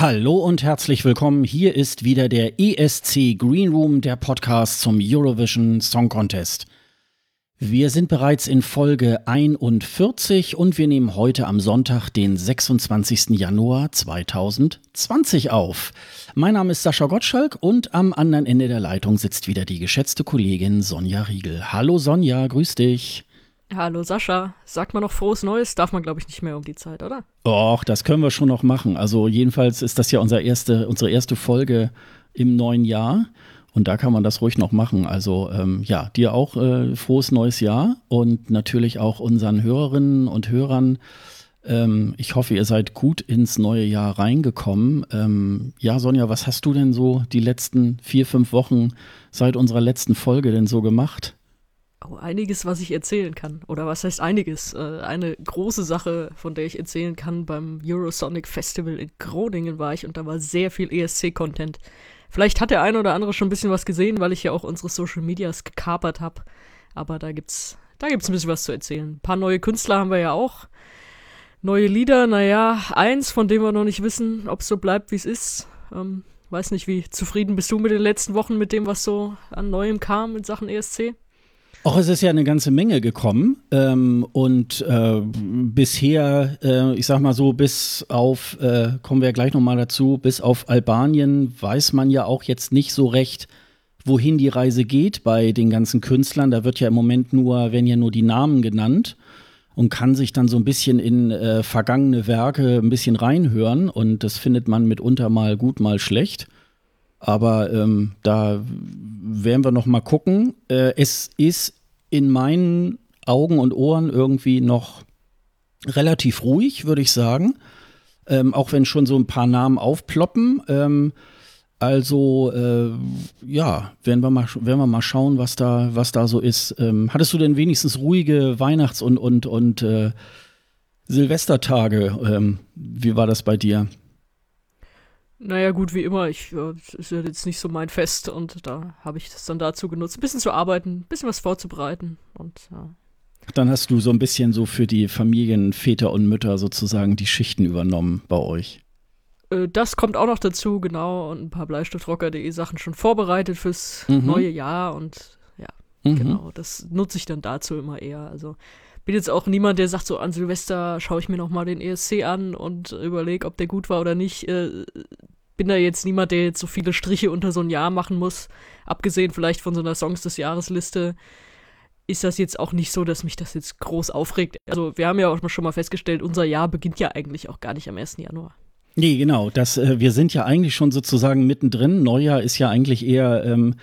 Hallo und herzlich willkommen. Hier ist wieder der ESC Green Room, der Podcast zum Eurovision Song Contest. Wir sind bereits in Folge 41 und wir nehmen heute am Sonntag, den 26. Januar 2020 auf. Mein Name ist Sascha Gottschalk und am anderen Ende der Leitung sitzt wieder die geschätzte Kollegin Sonja Riegel. Hallo Sonja, grüß dich. Hallo Sascha, sagt man noch frohes Neues? Darf man, glaube ich, nicht mehr um die Zeit, oder? Och, das können wir schon noch machen. Also jedenfalls ist das ja unser erste, unsere erste Folge im neuen Jahr. Und da kann man das ruhig noch machen. Also ähm, ja, dir auch äh, frohes neues Jahr und natürlich auch unseren Hörerinnen und Hörern. Ähm, ich hoffe, ihr seid gut ins neue Jahr reingekommen. Ähm, ja, Sonja, was hast du denn so die letzten vier, fünf Wochen seit unserer letzten Folge denn so gemacht? Oh, einiges, was ich erzählen kann. Oder was heißt einiges? Äh, eine große Sache, von der ich erzählen kann, beim Eurosonic Festival in Groningen war ich und da war sehr viel ESC-Content. Vielleicht hat der eine oder andere schon ein bisschen was gesehen, weil ich ja auch unsere Social Medias gekapert habe. Aber da gibt's, da gibt's ein bisschen was zu erzählen. Ein paar neue Künstler haben wir ja auch. Neue Lieder, naja, eins, von dem wir noch nicht wissen, ob es so bleibt, wie es ist. Ähm, weiß nicht, wie zufrieden bist du mit den letzten Wochen, mit dem, was so an Neuem kam in Sachen ESC? Auch es ist ja eine ganze Menge gekommen ähm, und äh, bisher, äh, ich sag mal so, bis auf, äh, kommen wir ja gleich nochmal dazu, bis auf Albanien weiß man ja auch jetzt nicht so recht, wohin die Reise geht bei den ganzen Künstlern. Da wird ja im Moment nur, werden ja nur die Namen genannt und kann sich dann so ein bisschen in äh, vergangene Werke ein bisschen reinhören und das findet man mitunter mal gut, mal schlecht. Aber ähm, da werden wir noch mal gucken. Äh, es ist in meinen Augen und Ohren irgendwie noch relativ ruhig, würde ich sagen. Ähm, auch wenn schon so ein paar Namen aufploppen. Ähm, also äh, ja, werden wir mal, werden wir mal schauen, was da, was da so ist. Ähm, hattest du denn wenigstens ruhige Weihnachts- und, und, und äh, Silvestertage? Ähm, wie war das bei dir? Naja, gut, wie immer. Ich äh, ist ja jetzt nicht so mein Fest und da habe ich das dann dazu genutzt, ein bisschen zu arbeiten, ein bisschen was vorzubereiten und ja. Dann hast du so ein bisschen so für die Familien, Väter und Mütter sozusagen die Schichten übernommen bei euch. Äh, das kommt auch noch dazu, genau, und ein paar Bleistiftrocker.de Sachen schon vorbereitet fürs mhm. neue Jahr und ja, mhm. genau, das nutze ich dann dazu immer eher. Also bin jetzt auch niemand, der sagt, so an Silvester schaue ich mir nochmal den ESC an und überlege, ob der gut war oder nicht. Äh, bin da jetzt niemand, der jetzt so viele Striche unter so ein Jahr machen muss. Abgesehen vielleicht von so einer Songs des Jahresliste ist das jetzt auch nicht so, dass mich das jetzt groß aufregt. Also wir haben ja auch schon mal festgestellt, unser Jahr beginnt ja eigentlich auch gar nicht am 1. Januar. Nee, genau. Das, äh, wir sind ja eigentlich schon sozusagen mittendrin. Neujahr ist ja eigentlich eher ähm,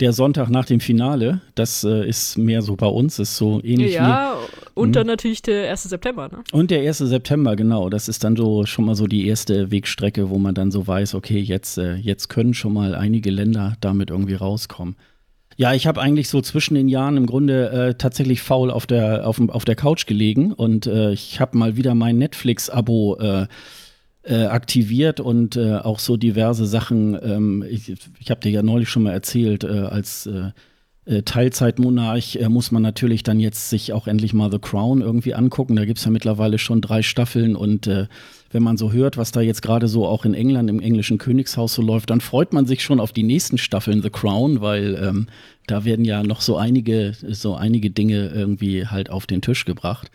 der Sonntag nach dem Finale, das äh, ist mehr so bei uns, ist so ähnlich ja, wie. Und dann natürlich der 1. September, ne? Und der 1. September, genau. Das ist dann so schon mal so die erste Wegstrecke, wo man dann so weiß, okay, jetzt, äh, jetzt können schon mal einige Länder damit irgendwie rauskommen. Ja, ich habe eigentlich so zwischen den Jahren im Grunde äh, tatsächlich faul auf der, auf, auf der Couch gelegen und äh, ich habe mal wieder mein Netflix-Abo äh, äh, aktiviert und äh, auch so diverse Sachen. Ähm, ich ich habe dir ja neulich schon mal erzählt, äh, als äh, äh, Teilzeitmonarch äh, muss man natürlich dann jetzt sich auch endlich mal The Crown irgendwie angucken. Da gibt es ja mittlerweile schon drei Staffeln und wenn man so hört, was da jetzt gerade so auch in England im englischen Königshaus so läuft, dann freut man sich schon auf die nächsten Staffeln The Crown, weil ähm, da werden ja noch so einige, so einige Dinge irgendwie halt auf den Tisch gebracht.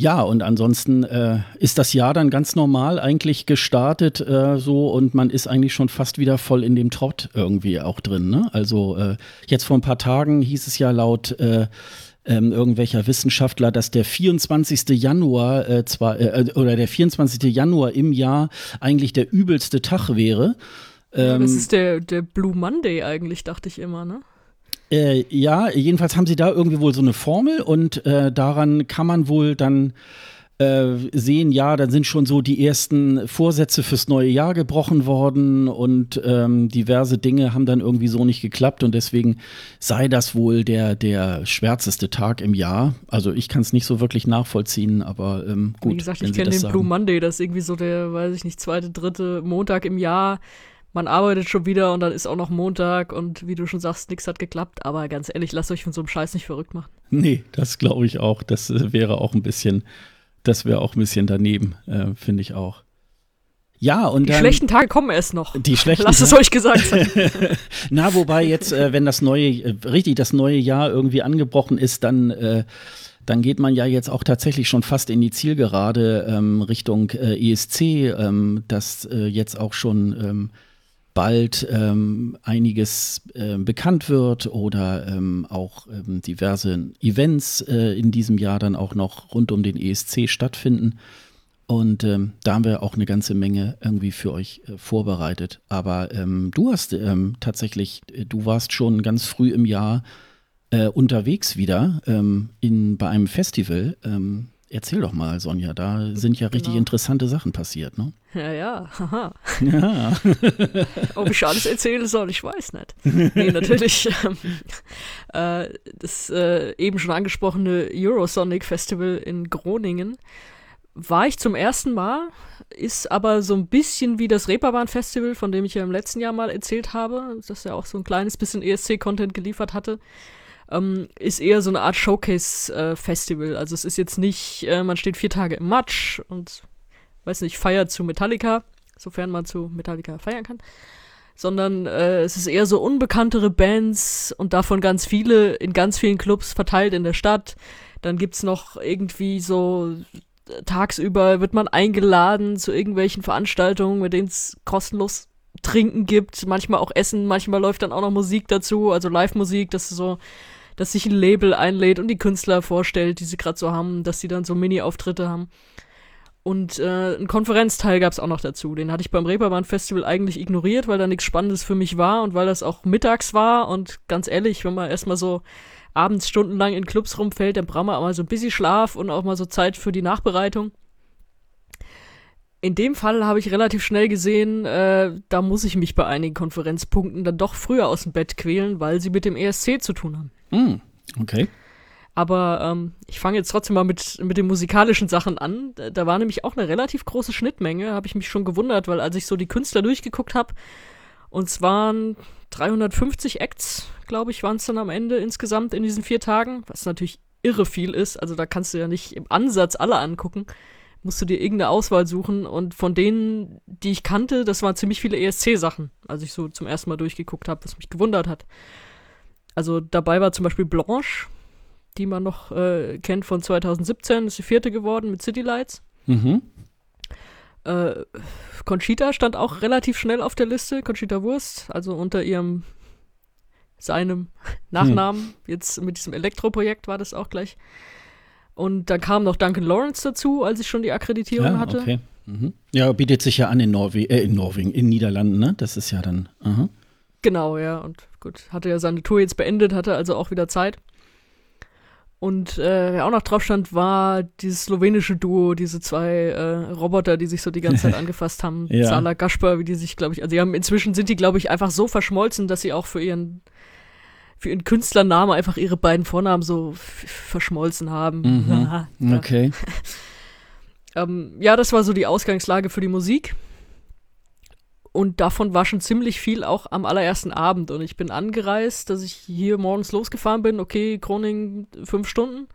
Ja, und ansonsten äh, ist das Jahr dann ganz normal eigentlich gestartet äh, so und man ist eigentlich schon fast wieder voll in dem Trott irgendwie auch drin. Ne? Also äh, jetzt vor ein paar Tagen hieß es ja laut äh, ähm, irgendwelcher Wissenschaftler, dass der 24. Januar äh, zwar äh, oder der 24. Januar im Jahr eigentlich der übelste Tag wäre. Ähm, das ist der, der Blue Monday eigentlich, dachte ich immer, ne? Äh, ja, jedenfalls haben sie da irgendwie wohl so eine Formel und äh, daran kann man wohl dann äh, sehen, ja, dann sind schon so die ersten Vorsätze fürs neue Jahr gebrochen worden und ähm, diverse Dinge haben dann irgendwie so nicht geklappt und deswegen sei das wohl der, der schwärzeste Tag im Jahr. Also ich kann es nicht so wirklich nachvollziehen, aber ähm, gut. Wie gesagt, ich kenne den sagen. Blue Monday, das ist irgendwie so der, weiß ich nicht, zweite, dritte Montag im Jahr man arbeitet schon wieder und dann ist auch noch Montag und wie du schon sagst, nichts hat geklappt. Aber ganz ehrlich, lasst euch von so einem Scheiß nicht verrückt machen. Nee, das glaube ich auch. Das äh, wäre auch ein bisschen, das wäre auch ein bisschen daneben, äh, finde ich auch. Ja, und die dann, schlechten Tage kommen erst noch. Die schlechten Lasst es euch gesagt sein. Na, wobei jetzt, äh, wenn das neue, äh, richtig das neue Jahr irgendwie angebrochen ist, dann äh, dann geht man ja jetzt auch tatsächlich schon fast in die Zielgerade ähm, Richtung äh, ESC, ähm, das äh, jetzt auch schon ähm, bald ähm, einiges äh, bekannt wird oder ähm, auch ähm, diverse Events äh, in diesem Jahr dann auch noch rund um den ESC stattfinden. Und ähm, da haben wir auch eine ganze Menge irgendwie für euch äh, vorbereitet. Aber ähm, du hast ähm, tatsächlich, äh, du warst schon ganz früh im Jahr äh, unterwegs wieder in, bei einem Festival. Erzähl doch mal, Sonja, da sind ja richtig genau. interessante Sachen passiert, ne? Ja, ja, haha. Ja. Ob ich alles erzählen soll, ich weiß nicht. Nee, natürlich. Ähm, äh, das äh, eben schon angesprochene Eurosonic Festival in Groningen war ich zum ersten Mal, ist aber so ein bisschen wie das Reeperbahn Festival, von dem ich ja im letzten Jahr mal erzählt habe, das ja auch so ein kleines bisschen ESC-Content geliefert hatte ähm, ist eher so eine Art Showcase-Festival. Äh, also es ist jetzt nicht, äh, man steht vier Tage im Matsch und, weiß nicht, feiert zu Metallica, sofern man zu Metallica feiern kann. Sondern äh, es ist eher so unbekanntere Bands und davon ganz viele in ganz vielen Clubs verteilt in der Stadt. Dann gibt's noch irgendwie so tagsüber wird man eingeladen zu irgendwelchen Veranstaltungen, mit denen es kostenlos Trinken gibt, manchmal auch Essen, manchmal läuft dann auch noch Musik dazu, also Live-Musik, das ist so dass sich ein Label einlädt und die Künstler vorstellt, die sie gerade so haben, dass sie dann so Mini-Auftritte haben. Und äh, einen Konferenzteil gab es auch noch dazu. Den hatte ich beim Reeperbahn Festival eigentlich ignoriert, weil da nichts Spannendes für mich war und weil das auch mittags war. Und ganz ehrlich, wenn man erstmal so abends stundenlang in Clubs rumfällt, dann braucht man auch mal so ein bisschen Schlaf und auch mal so Zeit für die Nachbereitung. In dem Fall habe ich relativ schnell gesehen, äh, da muss ich mich bei einigen Konferenzpunkten dann doch früher aus dem Bett quälen, weil sie mit dem ESC zu tun haben. Mm, okay. Aber ähm, ich fange jetzt trotzdem mal mit, mit den musikalischen Sachen an. Da war nämlich auch eine relativ große Schnittmenge, habe ich mich schon gewundert, weil als ich so die Künstler durchgeguckt habe, und es waren 350 Acts, glaube ich, waren es dann am Ende insgesamt in diesen vier Tagen, was natürlich irre viel ist. Also da kannst du ja nicht im Ansatz alle angucken. Musst du dir irgendeine Auswahl suchen. Und von denen, die ich kannte, das waren ziemlich viele ESC-Sachen, als ich so zum ersten Mal durchgeguckt habe, was mich gewundert hat. Also dabei war zum Beispiel Blanche, die man noch äh, kennt von 2017, ist die vierte geworden mit City Lights. Mhm. Äh, Conchita stand auch relativ schnell auf der Liste, Conchita Wurst, also unter ihrem, seinem Nachnamen. Hm. Jetzt mit diesem Elektro-Projekt war das auch gleich. Und dann kam noch Duncan Lawrence dazu, als ich schon die Akkreditierung ja, hatte. Okay. Mhm. Ja, bietet sich ja an in, Norwe äh, in Norwegen, in Niederlanden, ne? Das ist ja dann. Uh Genau, ja. Und gut, hatte ja seine Tour jetzt beendet, hatte also auch wieder Zeit. Und äh, wer auch noch drauf stand, war dieses slowenische Duo, diese zwei äh, Roboter, die sich so die ganze Zeit angefasst haben. ja. Sala Gaspar, wie die sich, glaube ich, also die haben inzwischen sind die, glaube ich, einfach so verschmolzen, dass sie auch für ihren für ihren Künstlernamen einfach ihre beiden Vornamen so verschmolzen haben. Mhm. Ja, ja. Okay. ähm, ja, das war so die Ausgangslage für die Musik. Und davon war schon ziemlich viel auch am allerersten Abend. Und ich bin angereist, dass ich hier morgens losgefahren bin. Okay, Kroning fünf Stunden.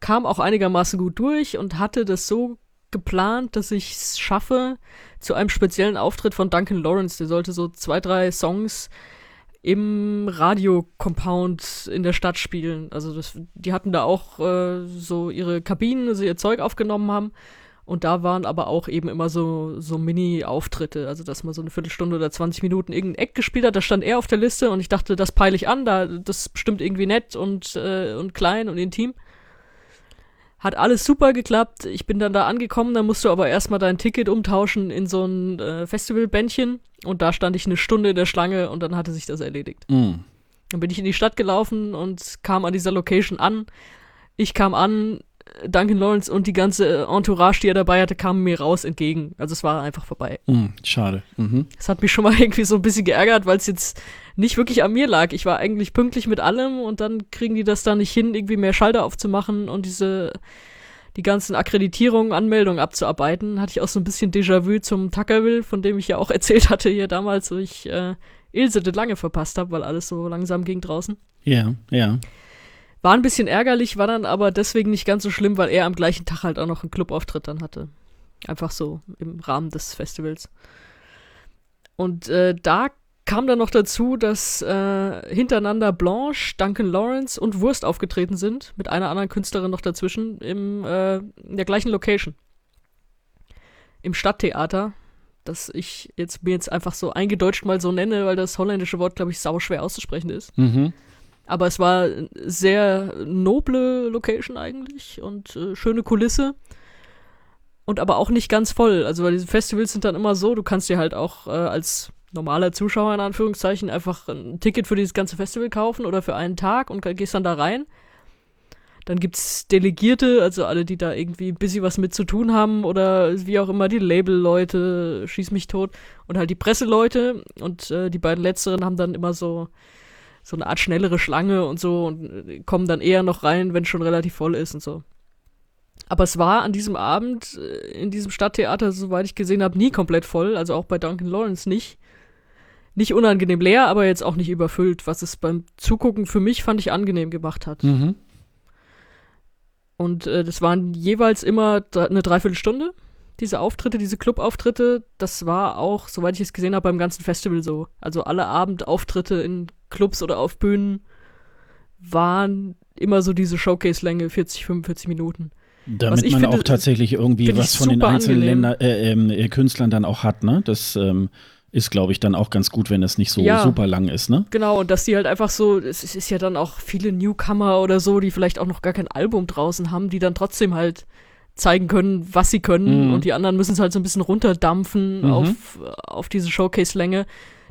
Kam auch einigermaßen gut durch und hatte das so geplant, dass ich es schaffe, zu einem speziellen Auftritt von Duncan Lawrence. Der sollte so zwei, drei Songs im Radio-Compound in der Stadt spielen. Also das, die hatten da auch äh, so ihre Kabinen, also ihr Zeug aufgenommen haben. Und da waren aber auch eben immer so, so Mini-Auftritte, also dass man so eine Viertelstunde oder 20 Minuten irgendein Eck gespielt hat. Da stand er auf der Liste und ich dachte, das peile ich an, da, das ist bestimmt irgendwie nett und, äh, und klein und intim. Hat alles super geklappt. Ich bin dann da angekommen, dann musst du aber erstmal dein Ticket umtauschen in so ein äh, Festivalbändchen und da stand ich eine Stunde in der Schlange und dann hatte sich das erledigt. Mm. Dann bin ich in die Stadt gelaufen und kam an dieser Location an. Ich kam an, Duncan Lawrence und die ganze Entourage, die er dabei hatte, kamen mir raus entgegen. Also es war einfach vorbei. Hm, schade. Mhm. Das hat mich schon mal irgendwie so ein bisschen geärgert, weil es jetzt nicht wirklich an mir lag. Ich war eigentlich pünktlich mit allem und dann kriegen die das da nicht hin, irgendwie mehr Schalter aufzumachen und diese die ganzen Akkreditierungen, Anmeldungen abzuarbeiten. Hatte ich auch so ein bisschen Déjà-vu zum Tuckerville, von dem ich ja auch erzählt hatte hier damals, wo ich äh, Ilse de Lange verpasst habe, weil alles so langsam ging draußen. Ja, ja. War ein bisschen ärgerlich, war dann aber deswegen nicht ganz so schlimm, weil er am gleichen Tag halt auch noch einen Clubauftritt dann hatte. Einfach so im Rahmen des Festivals. Und äh, da kam dann noch dazu, dass äh, hintereinander Blanche, Duncan Lawrence und Wurst aufgetreten sind, mit einer anderen Künstlerin noch dazwischen, im, äh, in der gleichen Location. Im Stadttheater, das ich jetzt mir jetzt einfach so eingedeutscht mal so nenne, weil das holländische Wort, glaube ich, sau schwer auszusprechen ist. Mhm. Aber es war sehr noble Location eigentlich und äh, schöne Kulisse. Und aber auch nicht ganz voll. Also weil diese Festivals sind dann immer so, du kannst dir halt auch äh, als normaler Zuschauer in Anführungszeichen einfach ein Ticket für dieses ganze Festival kaufen oder für einen Tag und gehst dann da rein. Dann gibt es Delegierte, also alle, die da irgendwie ein bisschen was mit zu tun haben oder wie auch immer, die Label-Leute, schieß mich tot und halt die Presseleute und äh, die beiden letzteren haben dann immer so so eine Art schnellere Schlange und so und äh, kommen dann eher noch rein, wenn es schon relativ voll ist und so. Aber es war an diesem Abend äh, in diesem Stadttheater, soweit ich gesehen habe, nie komplett voll, also auch bei Duncan Lawrence nicht. Nicht unangenehm leer, aber jetzt auch nicht überfüllt, was es beim Zugucken für mich, fand ich, angenehm gemacht hat. Mhm. Und äh, das waren jeweils immer eine Dreiviertelstunde diese Auftritte, diese Clubauftritte, das war auch, soweit ich es gesehen habe, beim ganzen Festival so. Also alle Abendauftritte in Clubs oder auf Bühnen waren immer so diese Showcase-Länge, 40, 45 Minuten. Damit man finde, auch tatsächlich irgendwie was von den einzelnen Länder, äh, äh, Künstlern dann auch hat, ne? Das ähm, ist, glaube ich, dann auch ganz gut, wenn das nicht so ja, super lang ist, ne? Genau, und dass die halt einfach so, es ist ja dann auch viele Newcomer oder so, die vielleicht auch noch gar kein Album draußen haben, die dann trotzdem halt zeigen können, was sie können. Mhm. Und die anderen müssen es halt so ein bisschen runterdampfen mhm. auf, auf diese Showcase-Länge.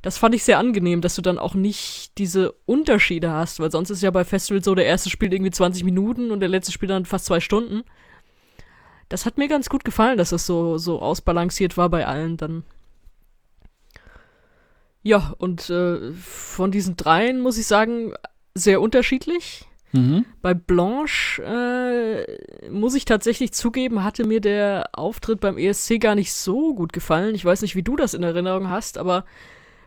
Das fand ich sehr angenehm, dass du dann auch nicht diese Unterschiede hast, weil sonst ist ja bei Festivals so, der erste spielt irgendwie 20 Minuten und der letzte spielt dann fast zwei Stunden. Das hat mir ganz gut gefallen, dass das so, so ausbalanciert war bei allen dann. Ja, und äh, von diesen dreien muss ich sagen, sehr unterschiedlich. Mhm. Bei Blanche äh, muss ich tatsächlich zugeben, hatte mir der Auftritt beim ESC gar nicht so gut gefallen. Ich weiß nicht, wie du das in Erinnerung hast, aber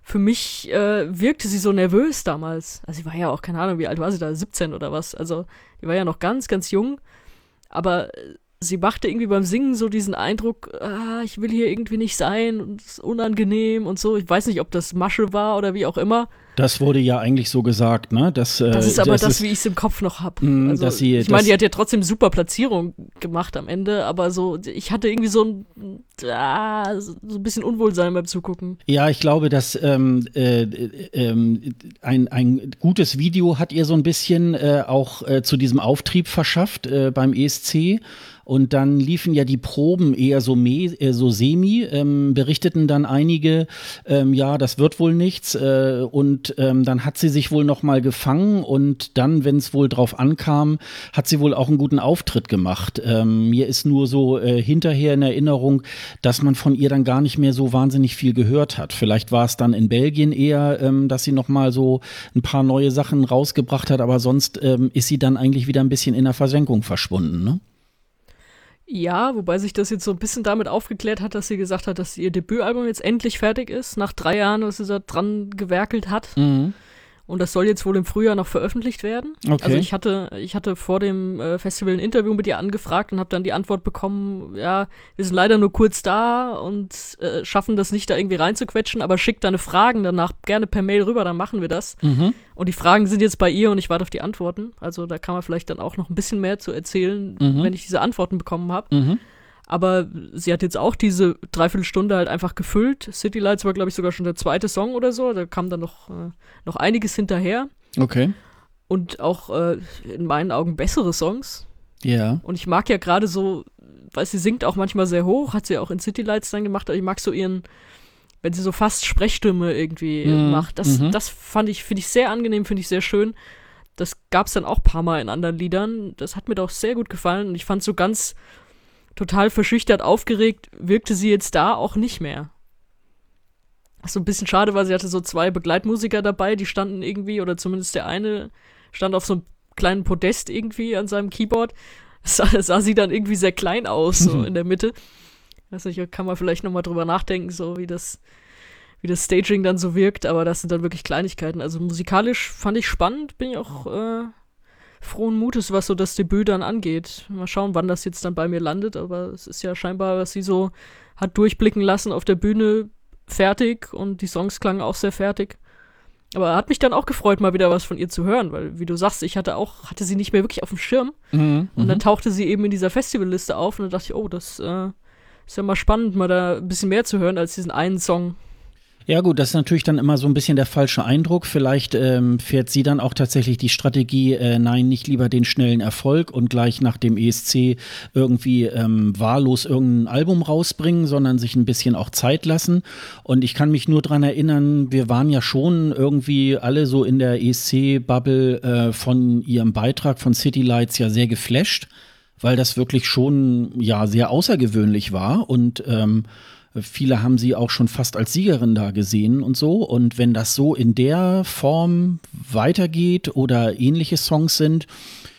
für mich äh, wirkte sie so nervös damals. Also sie war ja auch, keine Ahnung, wie alt war sie da? 17 oder was? Also die war ja noch ganz, ganz jung. Aber sie machte irgendwie beim Singen so diesen Eindruck, ah, ich will hier irgendwie nicht sein und es ist unangenehm und so. Ich weiß nicht, ob das Masche war oder wie auch immer. Das wurde ja eigentlich so gesagt, ne? Das, äh, das ist aber das, das ist, wie ich es im Kopf noch habe. Mm, also, dass sie, ich meine, die hat ja trotzdem super Platzierung gemacht am Ende, aber so, ich hatte irgendwie so ein, ah, so ein bisschen Unwohlsein beim Zugucken. Ja, ich glaube, dass ähm, äh, äh, ein, ein gutes Video hat ihr so ein bisschen äh, auch äh, zu diesem Auftrieb verschafft äh, beim ESC. Und dann liefen ja die Proben eher so, me, äh, so semi, ähm, berichteten dann einige, ähm, ja, das wird wohl nichts. Äh, und ähm, dann hat sie sich wohl noch mal gefangen und dann, wenn es wohl drauf ankam, hat sie wohl auch einen guten Auftritt gemacht. Ähm, mir ist nur so äh, hinterher in Erinnerung, dass man von ihr dann gar nicht mehr so wahnsinnig viel gehört hat. Vielleicht war es dann in Belgien eher, ähm, dass sie noch mal so ein paar neue Sachen rausgebracht hat, aber sonst ähm, ist sie dann eigentlich wieder ein bisschen in der Versenkung verschwunden, ne? Ja, wobei sich das jetzt so ein bisschen damit aufgeklärt hat, dass sie gesagt hat, dass ihr Debütalbum jetzt endlich fertig ist, nach drei Jahren, dass sie da dran gewerkelt hat. Mhm. Und das soll jetzt wohl im Frühjahr noch veröffentlicht werden. Okay. Also ich hatte, ich hatte vor dem äh, Festival ein Interview mit ihr angefragt und habe dann die Antwort bekommen, ja, wir sind leider nur kurz da und äh, schaffen das nicht, da irgendwie reinzuquetschen, aber schickt deine Fragen danach gerne per Mail rüber, dann machen wir das. Mhm. Und die Fragen sind jetzt bei ihr und ich warte auf die Antworten. Also da kann man vielleicht dann auch noch ein bisschen mehr zu erzählen, Mhm. wenn ich diese Antworten bekommen habe. Mhm. Aber sie hat jetzt auch diese Dreiviertelstunde halt einfach gefüllt. City Lights war, glaube ich, sogar schon der zweite Song oder so. Da kam dann noch, äh, noch einiges hinterher. Okay. Und auch äh, in meinen Augen bessere Songs. Ja. Und ich mag ja gerade so, weil sie singt auch manchmal sehr hoch, hat sie auch in City Lights dann gemacht, aber ich mag so ihren, wenn sie so fast Sprechstimme irgendwie Mhm, macht. Das, mhm. das fand ich, finde ich sehr angenehm, finde ich sehr schön. Das gab es dann auch ein paar Mal in anderen Liedern. Das hat mir doch sehr gut gefallen und ich fand so ganz total verschüchtert, aufgeregt, wirkte sie jetzt da auch nicht mehr. Was so ein bisschen schade war, sie hatte so zwei Begleitmusiker dabei, die standen irgendwie, oder zumindest der eine stand auf so einem kleinen Podest irgendwie an seinem Keyboard. Sah, sah sie dann irgendwie sehr klein aus, so in der Mitte. Weiß nicht, kann man vielleicht nochmal drüber nachdenken, so wie das, wie das Staging dann so wirkt, aber das sind dann wirklich Kleinigkeiten. Also musikalisch fand ich spannend, bin ich auch äh, frohen Mutes, was so das Debüt dann angeht. Mal schauen, wann das jetzt dann bei mir landet, aber es ist ja scheinbar, was sie so hat durchblicken lassen auf der Bühne fertig und die Songs klangen auch sehr fertig. Aber hat mich dann auch gefreut, mal wieder was von ihr zu hören, weil, wie du sagst, ich hatte auch, hatte sie nicht mehr wirklich auf dem Schirm. Mhm. Und dann tauchte sie eben in dieser Festivalliste auf und dann dachte ich, oh, das äh, ist ja mal spannend, mal da ein bisschen mehr zu hören als diesen einen Song. Ja gut, das ist natürlich dann immer so ein bisschen der falsche Eindruck. Vielleicht ähm, fährt sie dann auch tatsächlich die Strategie, äh, nein, nicht lieber den schnellen Erfolg und gleich nach dem ESC irgendwie ähm, wahllos irgendein Album rausbringen, sondern sich ein bisschen auch Zeit lassen. Und ich kann mich nur dran erinnern, wir waren ja schon irgendwie alle so in der ESC-Bubble äh, von ihrem Beitrag von City Lights ja sehr geflasht, weil das wirklich schon ja sehr außergewöhnlich war und ähm, Viele haben sie auch schon fast als Siegerin da gesehen und so. Und wenn das so in der Form weitergeht oder ähnliche Songs sind,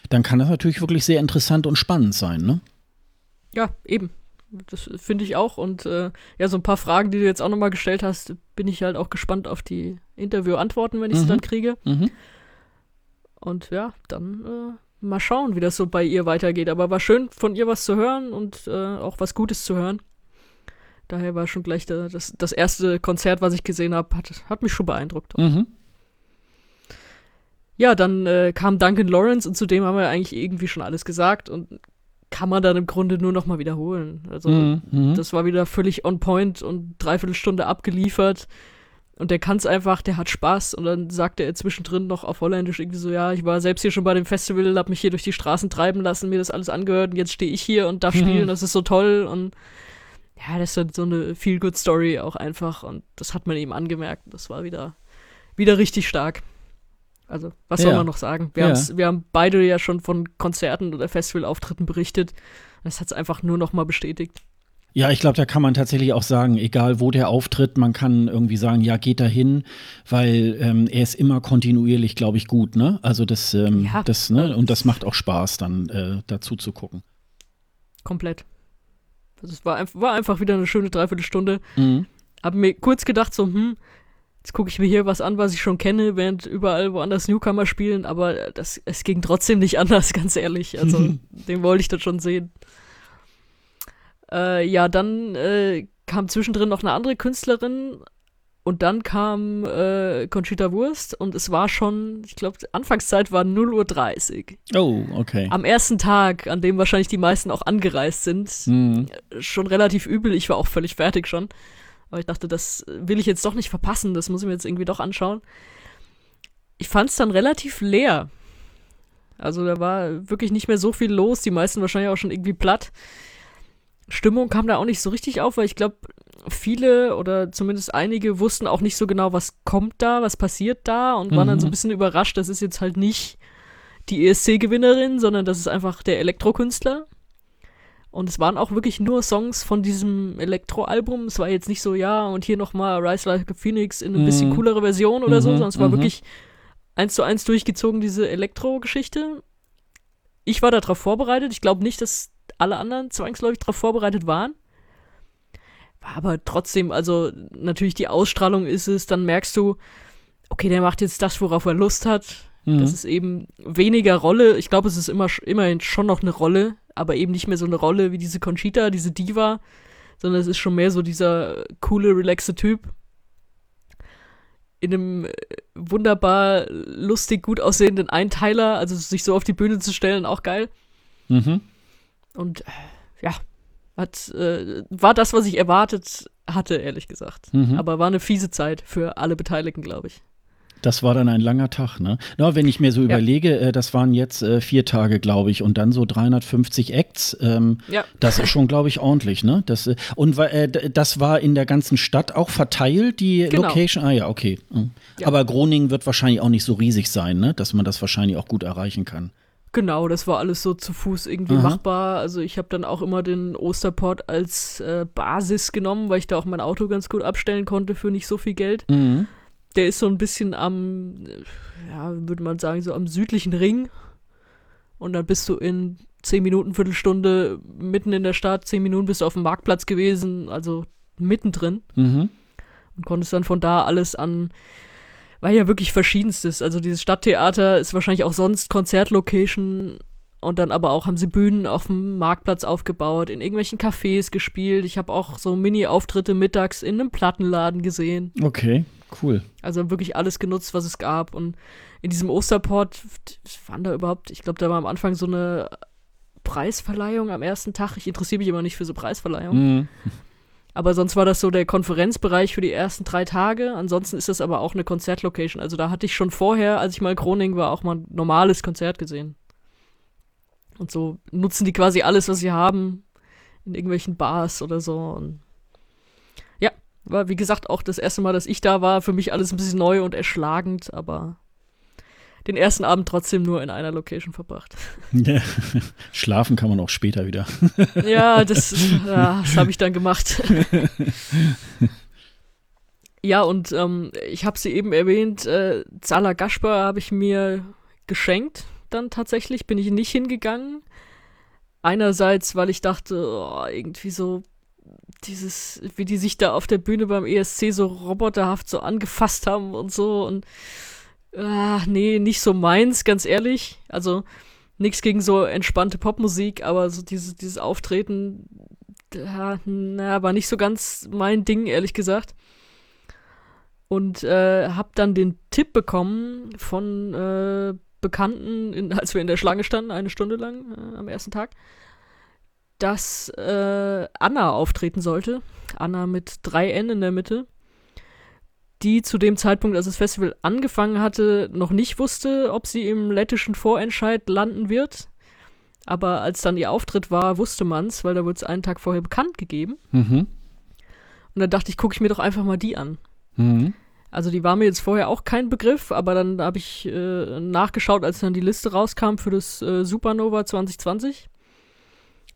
dann kann das natürlich wirklich sehr interessant und spannend sein, ne? Ja, eben. Das finde ich auch. Und äh, ja, so ein paar Fragen, die du jetzt auch nochmal gestellt hast, bin ich halt auch gespannt auf die Interview-Antworten, wenn ich sie Mhm. dann kriege. Mhm. Und ja, dann äh, mal schauen, wie das so bei ihr weitergeht. Aber war schön, von ihr was zu hören und äh, auch was Gutes zu hören. Daher war schon gleich der, das, das erste Konzert, was ich gesehen habe, hat, hat mich schon beeindruckt. Mhm. Ja, dann äh, kam Duncan Lawrence und zu dem haben wir eigentlich irgendwie schon alles gesagt und kann man dann im Grunde nur noch mal wiederholen. Also Mhm. Mhm. das war wieder völlig on point und dreiviertel Stunde abgeliefert. Und der kann es einfach, der hat Spaß. Und dann sagte er zwischendrin noch auf Holländisch irgendwie so, ja, ich war selbst hier schon bei dem Festival, hab mich hier durch die Straßen treiben lassen, mir das alles angehört und jetzt stehe ich hier und darf Mhm. spielen, das ist so toll. Und ja, das ist halt so eine Feel-Good-Story auch einfach. Und das hat man ihm angemerkt. Das war wieder, wieder richtig stark. Also, was soll Ja. man noch sagen? Wir, Ja. wir haben beide ja schon von Konzerten oder Festivalauftritten berichtet. Das hat es einfach nur noch mal bestätigt. Ja, ich glaube, da kann man tatsächlich auch sagen, egal wo der auftritt, man kann irgendwie sagen, ja, geht da hin, weil ähm, er ist immer kontinuierlich, glaube ich, gut, ne? Also das, ähm, Ja. das, ne? Und das macht auch Spaß, dann äh, dazu zu gucken. Komplett. Also es war, war einfach wieder eine schöne Dreiviertelstunde. Mhm. Hab mir kurz gedacht, so, hm, jetzt gucke ich mir hier was an, was ich schon kenne, während überall woanders Newcomer spielen, aber das, es ging trotzdem nicht anders, ganz ehrlich. Also, den wollte ich dann schon sehen. Äh, ja, dann äh, kam zwischendrin noch eine andere Künstlerin und dann kam äh, Conchita Wurst und es war schon, ich glaube, Anfangszeit war 0.30 Uhr. Oh, okay. Am ersten Tag, an dem wahrscheinlich die meisten auch angereist sind, Mhm. schon relativ übel. Ich war auch völlig fertig schon. Aber ich dachte, das will ich jetzt doch nicht verpassen. Das muss ich mir jetzt irgendwie doch anschauen. Ich fand es dann relativ leer. Also da war wirklich nicht mehr so viel los. Die meisten wahrscheinlich auch schon irgendwie platt. Stimmung kam da auch nicht so richtig auf, weil ich glaube, viele oder zumindest einige wussten auch nicht so genau, was kommt da, was passiert da und waren dann so ein Mhm. bisschen überrascht. Das ist jetzt halt nicht die ESC-Gewinnerin, sondern das ist einfach der Elektrokünstler. Und es waren auch wirklich nur Songs von diesem Elektro-Album. Es war jetzt nicht so, ja, und hier nochmal Rise Like a Phoenix in eine bisschen Mhm. coolere Version oder so, Mhm, sondern es war mhm. wirklich eins zu eins durchgezogen, diese Elektro-Geschichte. Ich war darauf vorbereitet. Ich glaube nicht, dass alle anderen zwangsläufig darauf vorbereitet waren. War aber trotzdem, also natürlich die Ausstrahlung ist es, dann merkst du, okay, der macht jetzt das, worauf er Lust hat. Mhm. Das ist eben weniger Rolle. Ich glaube, es ist immer immerhin schon noch eine Rolle, aber eben nicht mehr so eine Rolle wie diese Conchita, diese Diva, sondern es ist schon mehr so dieser coole, relaxe Typ. In einem äh, wunderbar lustig, gut aussehenden Einteiler, also sich so auf die Bühne zu stellen, auch geil. Mhm. Und äh, ja, hat, äh, war das, was ich erwartet hatte, ehrlich gesagt. Mhm. Aber war eine fiese Zeit für alle Beteiligten, glaube ich. Das war dann ein langer Tag, ne? Na, wenn ich mir so ja. überlege, äh, das waren jetzt äh, vier Tage, glaube ich, und dann so 350 Acts. Ähm, ja. Das ist schon, glaube ich, ordentlich, ne? Das, äh, und äh, das war in der ganzen Stadt auch verteilt, die genau. Location? Ah ja, okay. Mhm. Ja. Aber Groningen wird wahrscheinlich auch nicht so riesig sein, ne? Dass man das wahrscheinlich auch gut erreichen kann. Genau, das war alles so zu Fuß irgendwie Aha. machbar. Also ich habe dann auch immer den Osterport als äh, Basis genommen, weil ich da auch mein Auto ganz gut abstellen konnte für nicht so viel Geld. Mhm der ist so ein bisschen am, ja, würde man sagen, so am südlichen Ring. Und dann bist du in zehn Minuten, Viertelstunde mitten in der Stadt, zehn Minuten bist du auf dem Marktplatz gewesen, also mittendrin. Mhm. Und konntest dann von da alles an, war ja wirklich verschiedenstes. Also dieses Stadttheater ist wahrscheinlich auch sonst Konzertlocation und dann aber auch haben sie Bühnen auf dem Marktplatz aufgebaut, in irgendwelchen Cafés gespielt. Ich habe auch so Mini-Auftritte mittags in einem Plattenladen gesehen. Okay. Cool. Also wirklich alles genutzt, was es gab. Und in diesem Osterport waren da überhaupt, ich glaube, da war am Anfang so eine Preisverleihung am ersten Tag. Ich interessiere mich immer nicht für so Preisverleihungen. Mhm. Aber sonst war das so der Konferenzbereich für die ersten drei Tage. Ansonsten ist das aber auch eine Konzertlocation. Also da hatte ich schon vorher, als ich mal in Groningen war, auch mal ein normales Konzert gesehen. Und so nutzen die quasi alles, was sie haben, in irgendwelchen Bars oder so. Und war, wie gesagt, auch das erste Mal, dass ich da war, für mich alles ein bisschen neu und erschlagend, aber den ersten Abend trotzdem nur in einer Location verbracht. Ja. Schlafen kann man auch später wieder. Ja, das, ja, das habe ich dann gemacht. Ja, und ähm, ich habe sie eben erwähnt, äh, Zala Gashbar habe ich mir geschenkt. Dann tatsächlich bin ich nicht hingegangen. Einerseits, weil ich dachte, oh, irgendwie so dieses, wie die sich da auf der Bühne beim ESC so roboterhaft so angefasst haben und so und ah, nee, nicht so meins, ganz ehrlich. Also nichts gegen so entspannte Popmusik, aber so dieses, dieses Auftreten, ja, na, war nicht so ganz mein Ding, ehrlich gesagt. Und äh, hab dann den Tipp bekommen von äh, Bekannten, in, als wir in der Schlange standen, eine Stunde lang äh, am ersten Tag, dass äh, Anna auftreten sollte. Anna mit drei N in der Mitte. Die zu dem Zeitpunkt, als das Festival angefangen hatte, noch nicht wusste, ob sie im lettischen Vorentscheid landen wird. Aber als dann ihr Auftritt war, wusste man's, weil da wurde es einen Tag vorher bekannt gegeben. Mhm. Und dann dachte ich, gucke ich mir doch einfach mal die an. Mhm. Also die war mir jetzt vorher auch kein Begriff, aber dann habe ich äh, nachgeschaut, als dann die Liste rauskam für das äh, Supernova 2020.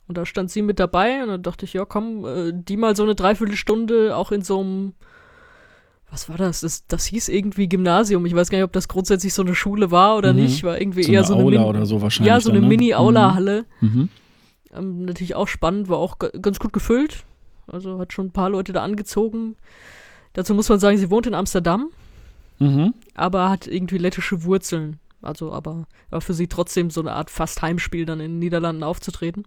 Und da stand sie mit dabei und dann dachte ich, ja, komm, äh, die mal so eine Dreiviertelstunde auch in so einem, was war das? das? Das hieß irgendwie Gymnasium. Ich weiß gar nicht, ob das grundsätzlich so eine Schule war oder mhm. nicht. War irgendwie so eher so eine Aula oder so wahrscheinlich. Ja, so eine ne? Mini-Aula-Halle. Mhm. mhm. Ähm, natürlich auch spannend, war auch ganz gut gefüllt. Also hat schon ein paar Leute da angezogen. Dazu muss man sagen, sie wohnt in Amsterdam, mhm. aber hat irgendwie lettische Wurzeln. Also aber war für sie trotzdem so eine Art fast Heimspiel, dann in den Niederlanden aufzutreten.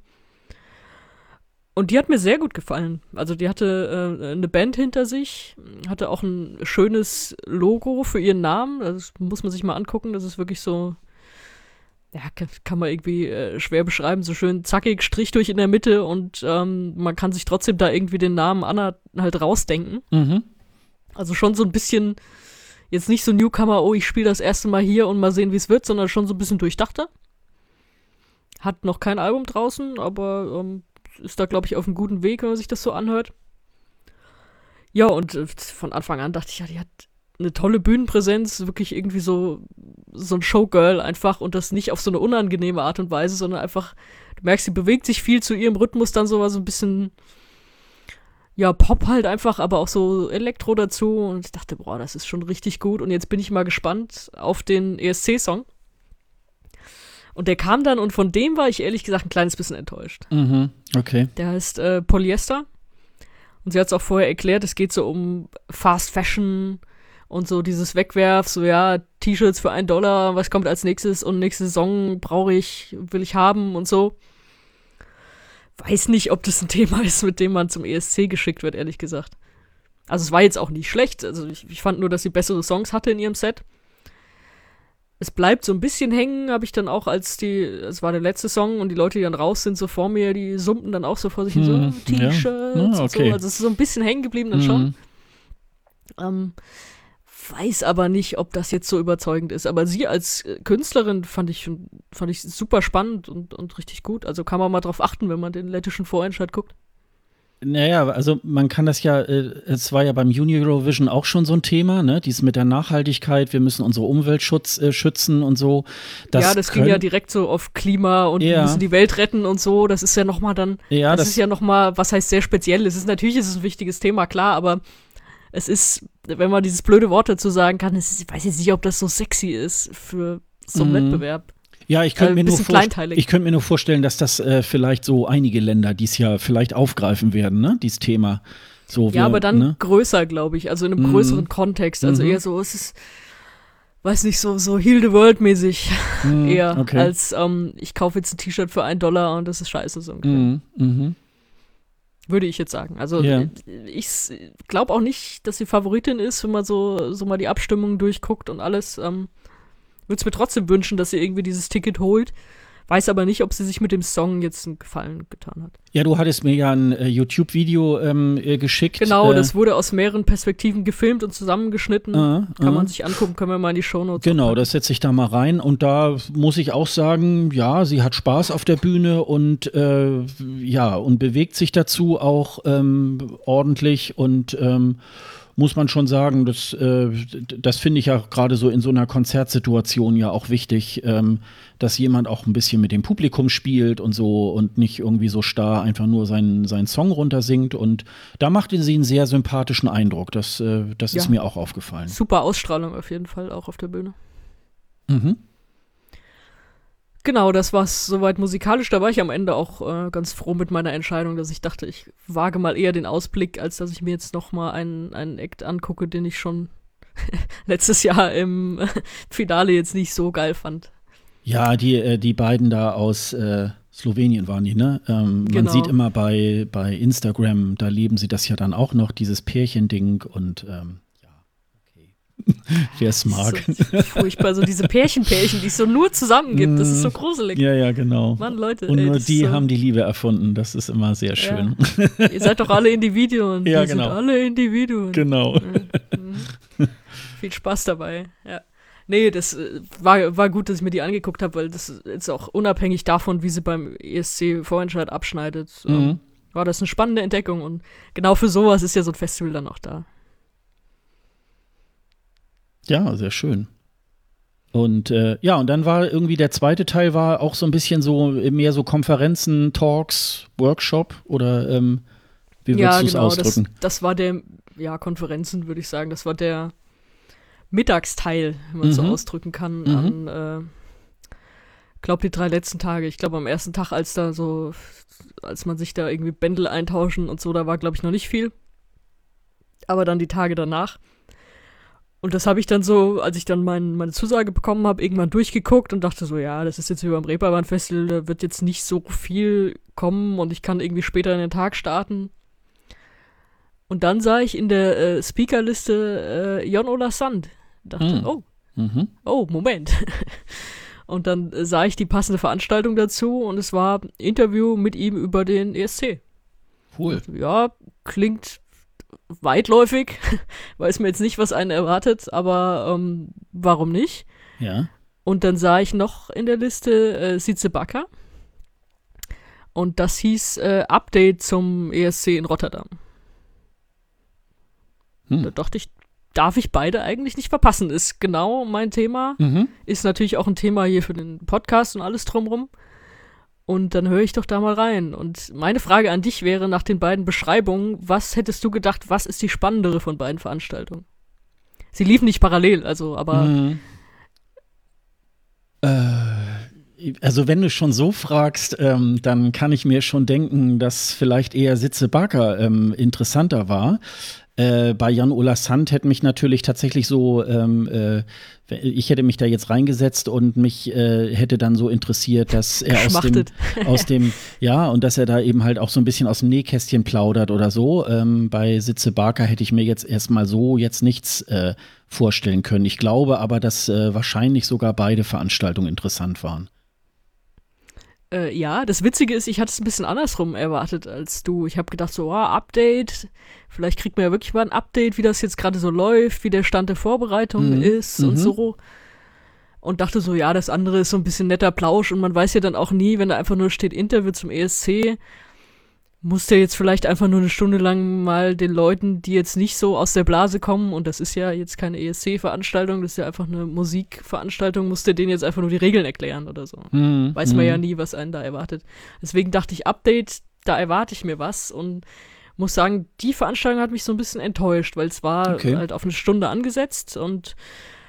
Und die hat mir sehr gut gefallen. Also die hatte äh, eine Band hinter sich, hatte auch ein schönes Logo für ihren Namen. Das muss man sich mal angucken. Das ist wirklich so, ja, kann, kann man irgendwie äh, schwer beschreiben. So schön zackig, Strich durch in der Mitte und ähm, man kann sich trotzdem da irgendwie den Namen Anna halt rausdenken. Mhm. Also schon so ein bisschen, jetzt nicht so Newcomer, oh, ich spiele das erste Mal hier und mal sehen, wie es wird, sondern schon so ein bisschen durchdachter. Hat noch kein Album draußen, aber ähm, ist da, glaube ich, auf einem guten Weg, wenn man sich das so anhört. Ja, und äh, von Anfang an dachte ich, ja, die hat eine tolle Bühnenpräsenz, wirklich irgendwie so, so ein Showgirl einfach und das nicht auf so eine unangenehme Art und Weise, sondern einfach, du merkst, sie bewegt sich viel zu ihrem Rhythmus, dann so so ein bisschen, ja, Pop halt einfach, aber auch so Elektro dazu und ich dachte, boah, das ist schon richtig gut und jetzt bin ich mal gespannt auf den ESC-Song. Und der kam dann und von dem war ich ehrlich gesagt ein kleines bisschen enttäuscht. Mhm, okay. Der heißt äh, Polyester. Und sie hat es auch vorher erklärt, es geht so um Fast Fashion und so dieses Wegwerf, so ja, T-Shirts für einen Dollar, was kommt als nächstes und nächste Saison brauche ich, will ich haben und so. Weiß nicht, ob das ein Thema ist, mit dem man zum ESC geschickt wird, ehrlich gesagt. Also es war jetzt auch nicht schlecht, also ich, ich fand nur, dass sie bessere Songs hatte in ihrem Set es bleibt so ein bisschen hängen, habe ich dann auch, als die, es war der letzte Song und die Leute, die dann raus sind, so vor mir, die summten dann auch so vor sich hin, hm, so T-Shirts ja. ah, okay. und so. Also es ist so ein bisschen hängen geblieben dann hm. schon. Ähm, weiß aber nicht, ob das jetzt so überzeugend ist. Aber sie als äh, Künstlerin fand ich, fand ich super spannend und, und richtig gut. Also kann man mal drauf achten, wenn man den lettischen Vorentscheid guckt. Naja, also man kann das ja, äh, es war ja beim Junior Eurovision auch schon so ein Thema, ne? Dies mit der Nachhaltigkeit, wir müssen unsere Umwelt äh, schützen und so. Das ja, das ging ja direkt so auf Klima und ja. wir müssen die Welt retten und so. Das ist ja nochmal dann, ja, das, das ist ja nochmal, was heißt sehr speziell. Es ist natürlich, es ist ein wichtiges Thema, klar, aber es ist, wenn man dieses blöde Wort dazu sagen kann, ist, ich weiß jetzt nicht, ob das so sexy ist für so einen mhm. Wettbewerb. Ja, ich könnte äh, mir, könnt mir nur vorstellen, dass das äh, vielleicht so einige Länder dies Jahr vielleicht aufgreifen werden, ne? Dieses Thema. So, ja, wir, aber dann ne? größer, glaube ich, also in einem mhm. größeren Kontext. Also mhm. eher so, es ist, weiß nicht, so, so Heal the World mäßig mhm. eher, okay. als ähm, ich kaufe jetzt ein T-Shirt für einen Dollar und das ist scheiße so. Mhm. Mhm. Würde ich jetzt sagen. Also ja. ich glaube auch nicht, dass sie Favoritin ist, wenn man so, so mal die Abstimmung durchguckt und alles. Ähm, würde es mir trotzdem wünschen, dass sie irgendwie dieses Ticket holt. Weiß aber nicht, ob sie sich mit dem Song jetzt einen Gefallen getan hat. Ja, du hattest mir ja ein äh, YouTube-Video ähm, äh, geschickt. Genau, äh, das wurde aus mehreren Perspektiven gefilmt und zusammengeschnitten. Uh, Kann man sich angucken, können wir mal in die Shownotes. Genau, das setze ich da mal rein. Und da muss ich auch sagen, ja, sie hat Spaß auf der Bühne und äh, ja, und bewegt sich dazu auch ähm, ordentlich und ähm, muss man schon sagen, das, äh, das finde ich ja gerade so in so einer Konzertsituation ja auch wichtig, ähm, dass jemand auch ein bisschen mit dem Publikum spielt und so und nicht irgendwie so starr einfach nur seinen, seinen Song runtersingt. Und da machte sie einen sehr sympathischen Eindruck. Das, äh, das ja. ist mir auch aufgefallen. Super Ausstrahlung auf jeden Fall, auch auf der Bühne. Mhm. Genau, das war's soweit musikalisch. Da war ich am Ende auch äh, ganz froh mit meiner Entscheidung, dass ich dachte, ich wage mal eher den Ausblick, als dass ich mir jetzt noch mal einen, einen Act angucke, den ich schon letztes Jahr im Finale jetzt nicht so geil fand. Ja, die, äh, die beiden da aus äh, Slowenien waren die, ne? Ähm, genau. Man sieht immer bei, bei Instagram, da leben sie das ja dann auch noch, dieses Pärchending und ähm, Wer es mag. So furchtbar, so diese Pärchenpärchen, die es so nur zusammen gibt. Das ist so gruselig. Ja, ja, genau. Mann, Leute. Und ey, nur die so haben die Liebe erfunden. Das ist immer sehr schön. Ja. Ihr seid doch alle Individuen. Ja, genau. Sind alle Individuen. Genau. Mhm. Viel Spaß dabei. Ja. Nee, das äh, war, war gut, dass ich mir die angeguckt habe, weil das ist auch unabhängig davon, wie sie beim ESC-Vorentscheid abschneidet, ähm, mhm. war das eine spannende Entdeckung. Und genau für sowas ist ja so ein Festival dann auch da. Ja, sehr schön. Und äh, ja, und dann war irgendwie der zweite Teil war auch so ein bisschen so mehr so Konferenzen, Talks, Workshop oder ähm, wie würdest ja, du es genau, ausdrücken? Das, das war der, ja, Konferenzen würde ich sagen, das war der Mittagsteil, wenn man mhm. so ausdrücken kann, mhm. an, äh, glaube die drei letzten Tage. Ich glaube am ersten Tag, als da so, als man sich da irgendwie Bändel eintauschen und so, da war glaube ich noch nicht viel. Aber dann die Tage danach und das habe ich dann so, als ich dann mein, meine Zusage bekommen habe, irgendwann durchgeguckt und dachte so, ja, das ist jetzt wie beim Reeperbahn-Festival, da wird jetzt nicht so viel kommen und ich kann irgendwie später in den Tag starten. Und dann sah ich in der äh, Speakerliste äh, Jon Ola Sand. Dachte, mhm. oh, mhm. oh, Moment. und dann äh, sah ich die passende Veranstaltung dazu und es war ein Interview mit ihm über den ESC. Cool. Ja, klingt weitläufig. Weiß mir jetzt nicht, was einen erwartet, aber ähm, warum nicht? Ja. Und dann sah ich noch in der Liste äh, Size Bakker. Und das hieß äh, Update zum ESC in Rotterdam. Hm. Da dachte ich, darf ich beide eigentlich nicht verpassen. Ist genau mein Thema. Mhm. Ist natürlich auch ein Thema hier für den Podcast und alles drumrum. Und dann höre ich doch da mal rein. Und meine Frage an dich wäre nach den beiden Beschreibungen, was hättest du gedacht, was ist die spannendere von beiden Veranstaltungen? Sie liefen nicht parallel, also, aber. Mhm. Äh, also, wenn du schon so fragst, ähm, dann kann ich mir schon denken, dass vielleicht eher Sitze Barker ähm, interessanter war. Äh, bei Jan Ola Sand hätte mich natürlich tatsächlich so, ähm, äh, ich hätte mich da jetzt reingesetzt und mich äh, hätte dann so interessiert, dass er aus dem, aus dem, ja, und dass er da eben halt auch so ein bisschen aus dem Nähkästchen plaudert oder so. Ähm, bei Sitze Barker hätte ich mir jetzt erstmal so jetzt nichts äh, vorstellen können. Ich glaube aber, dass äh, wahrscheinlich sogar beide Veranstaltungen interessant waren. Äh, ja, das Witzige ist, ich hatte es ein bisschen andersrum erwartet als du. Ich habe gedacht, so, oh, Update, vielleicht kriegt man ja wirklich mal ein Update, wie das jetzt gerade so läuft, wie der Stand der Vorbereitung Mhm. ist und Mhm. so. Und dachte so, ja, das andere ist so ein bisschen netter Plausch und man weiß ja dann auch nie, wenn da einfach nur steht Interview zum ESC, muss der jetzt vielleicht einfach nur eine Stunde lang mal den Leuten, die jetzt nicht so aus der Blase kommen, und das ist ja jetzt keine ESC-Veranstaltung, das ist ja einfach eine Musikveranstaltung, muss der denen jetzt einfach nur die Regeln erklären oder so. Mhm. Weiß man Mhm. ja nie, was einen da erwartet. Deswegen dachte ich, Update, da erwarte ich mir was und muss sagen, die Veranstaltung hat mich so ein bisschen enttäuscht, weil es war Okay. halt auf eine Stunde angesetzt und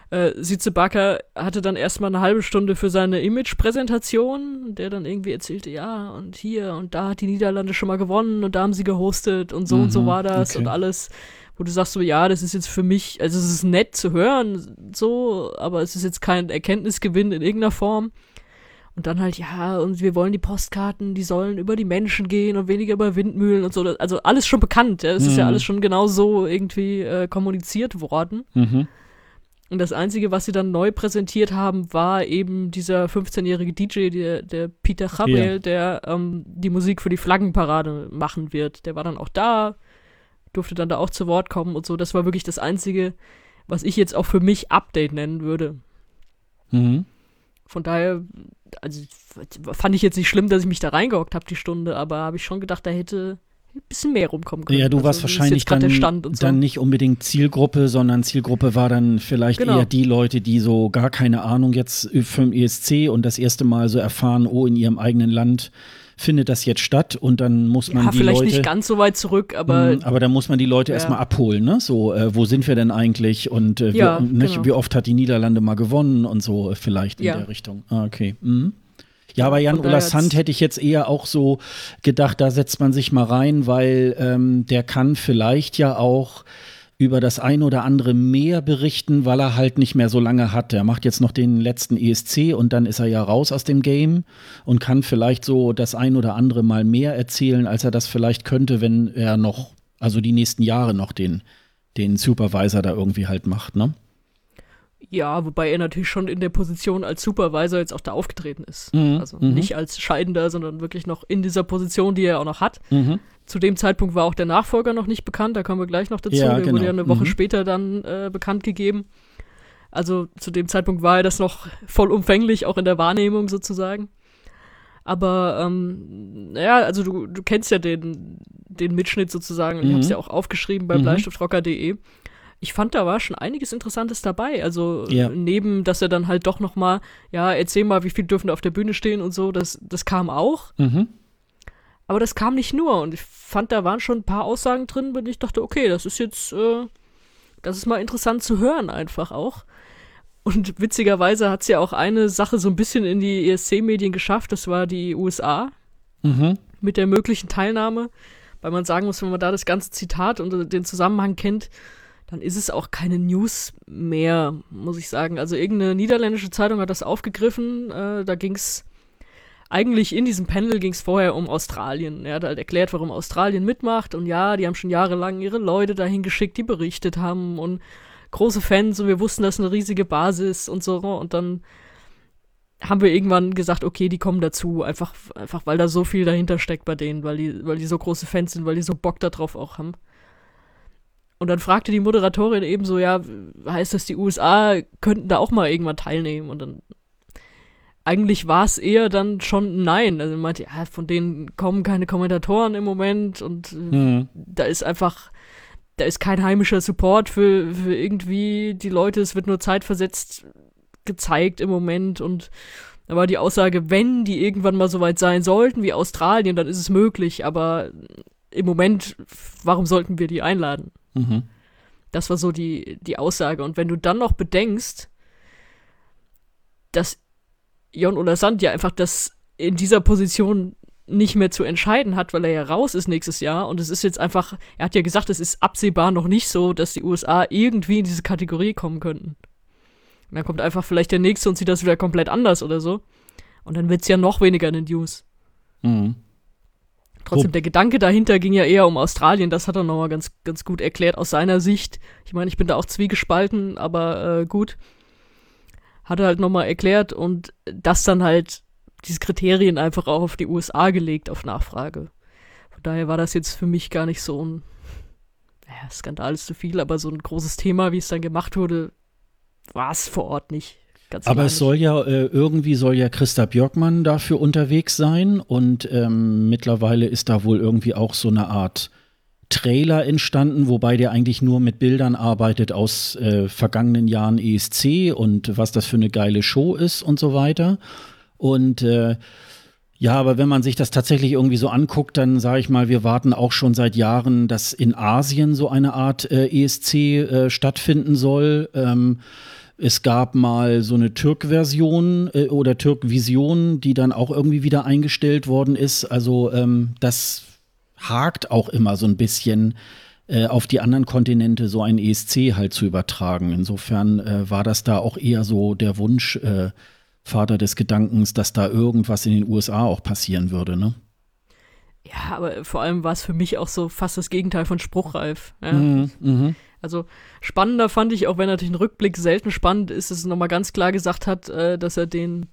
äh, Bakker hatte dann erstmal eine halbe Stunde für seine Image-Präsentation, der dann irgendwie erzählte, ja, und hier und da hat die Niederlande schon mal gewonnen und da haben sie gehostet und so und so Mhm, war das okay. und alles, wo du sagst so, ja, das ist jetzt für mich, also es ist nett zu hören, so, aber es ist jetzt kein Erkenntnisgewinn in irgendeiner Form. Und dann halt, ja, und wir wollen die Postkarten, die sollen über die Menschen gehen und weniger über Windmühlen und so. Also alles schon bekannt. Ja. Es ist ja Mhm. alles schon genau so irgendwie äh, kommuniziert worden. Mhm. Und das Einzige, was sie dann neu präsentiert haben, war eben dieser 15-jährige DJ, der, der Peter Gabriel, Ja. der ähm, die Musik für die Flaggenparade machen wird. Der war dann auch da, durfte dann da auch zu Wort kommen und so. Das war wirklich das Einzige, was ich jetzt auch für mich Update nennen würde. Mhm. Von daher, also fand ich jetzt nicht schlimm, dass ich mich da reingehockt habe, die Stunde, aber habe ich schon gedacht, da hätte bisschen mehr rumkommen können. Ja, du warst Also, wie ist wahrscheinlich dann, so. dann nicht unbedingt Zielgruppe, sondern Zielgruppe war dann vielleicht Genau. eher die Leute, die so gar keine Ahnung jetzt vom ESC und das erste Mal so erfahren, oh, in ihrem eigenen Land findet das jetzt statt und dann muss man ja, die vielleicht Leute. nicht ganz so weit zurück, aber Mhm, aber da muss man die Leute Ja. erstmal abholen, ne? So, äh, wo sind wir denn eigentlich und äh, Ja, wie, nicht, genau. wie oft hat die Niederlande mal gewonnen und so vielleicht in der Richtung. Ah, okay. Mhm. Ja, aber Jan Ola Sand hätte ich jetzt eher auch so gedacht, da setzt man sich mal rein, weil ähm, der kann vielleicht ja auch über das ein oder andere mehr berichten, weil er halt nicht mehr so lange hat. Er macht jetzt noch den letzten ESC und dann ist er ja raus aus dem Game und kann vielleicht so das ein oder andere mal mehr erzählen, als er das vielleicht könnte, wenn er noch, also die nächsten Jahre noch den, den Supervisor da irgendwie halt macht, ne? Ja, wobei er natürlich schon in der Position als Supervisor jetzt auch da aufgetreten ist. Mhm, Also mhm. nicht als Scheidender, sondern wirklich noch in dieser Position, die er auch noch hat. Mhm. Zu dem Zeitpunkt war auch der Nachfolger noch nicht bekannt, da kommen wir gleich noch dazu. Ja, der genau. wurde ja eine Woche Mhm. später dann äh, bekannt gegeben. Also zu dem Zeitpunkt war er das noch vollumfänglich, auch in der Wahrnehmung sozusagen. Aber ähm, naja, also du, du kennst ja den, den Mitschnitt sozusagen ich Mhm. habe es ja auch aufgeschrieben bei Mhm. bleistiftrocker.de. Ich fand, da war schon einiges Interessantes dabei. Also Ja. neben, dass er dann halt doch noch mal, ja, erzähl mal, wie viel dürfen da auf der Bühne stehen und so, das, das kam auch. Mhm. Aber das kam nicht nur. Und ich fand, da waren schon ein paar Aussagen drin, und ich dachte, okay, das ist jetzt, äh, das ist mal interessant zu hören einfach auch. Und witzigerweise hat es ja auch eine Sache so ein bisschen in die ESC-Medien geschafft, das war die USA Mhm. mit der möglichen Teilnahme. Weil man sagen muss, wenn man da das ganze Zitat und den Zusammenhang kennt, dann ist es auch keine News mehr, muss ich sagen. Also irgendeine niederländische Zeitung hat das aufgegriffen. Äh, da ging es eigentlich in diesem Panel ging es vorher um Australien. Er hat halt erklärt, warum Australien mitmacht. Und ja, die haben schon jahrelang ihre Leute dahin geschickt, die berichtet haben und große Fans und wir wussten, das ist eine riesige Basis und so. Und dann haben wir irgendwann gesagt, okay, die kommen dazu, einfach, einfach weil da so viel dahinter steckt bei denen, weil die, weil die so große Fans sind, weil die so Bock darauf auch haben. Und dann fragte die Moderatorin eben so, ja, heißt das, die USA könnten da auch mal irgendwann teilnehmen? Und dann eigentlich war es eher dann schon nein. Also meinte, ja, von denen kommen keine Kommentatoren im Moment und Mhm. da ist einfach, da ist kein heimischer Support für, für irgendwie die Leute, es wird nur zeitversetzt gezeigt im Moment und da war die Aussage, wenn die irgendwann mal so weit sein sollten wie Australien, dann ist es möglich, aber im Moment, warum sollten wir die einladen? Mhm. Das war so die, die Aussage. Und wenn du dann noch bedenkst, dass Jon Ola Sand ja einfach das in dieser Position nicht mehr zu entscheiden hat, weil er ja raus ist nächstes Jahr. Und es ist jetzt einfach, er hat ja gesagt, es ist absehbar noch nicht so, dass die USA irgendwie in diese Kategorie kommen könnten. Und dann kommt einfach vielleicht der nächste und sieht das wieder komplett anders oder so. Und dann wird es ja noch weniger in den News. Mhm. Trotzdem, der Gedanke dahinter ging ja eher um Australien. Das hat er nochmal ganz, ganz gut erklärt aus seiner Sicht. Ich meine, ich bin da auch zwiegespalten, aber äh, gut. Hat er halt nochmal erklärt und dass dann halt diese Kriterien einfach auch auf die USA gelegt, auf Nachfrage. Von daher war das jetzt für mich gar nicht so ein ja, Skandal ist zu viel, aber so ein großes Thema, wie es dann gemacht wurde, war es vor Ort nicht. Ganz aber es soll ja äh, irgendwie soll ja Christa Björkmann dafür unterwegs sein und ähm, mittlerweile ist da wohl irgendwie auch so eine Art Trailer entstanden, wobei der eigentlich nur mit Bildern arbeitet aus äh, vergangenen Jahren ESC und was das für eine geile Show ist und so weiter. Und äh, ja, aber wenn man sich das tatsächlich irgendwie so anguckt, dann sage ich mal, wir warten auch schon seit Jahren, dass in Asien so eine Art äh, ESC äh, stattfinden soll. Ähm, es gab mal so eine Türk-Version äh, oder Türk-Vision, die dann auch irgendwie wieder eingestellt worden ist. Also ähm, das hakt auch immer so ein bisschen äh, auf die anderen Kontinente so ein ESC halt zu übertragen. Insofern äh, war das da auch eher so der Wunsch äh, Vater des Gedankens, dass da irgendwas in den USA auch passieren würde, ne? Ja, aber vor allem war es für mich auch so fast das Gegenteil von spruchreif. Ja. Mhm, mh. Also spannender fand ich, auch wenn natürlich ein Rückblick selten spannend ist, dass es nochmal ganz klar gesagt hat, äh, dass er den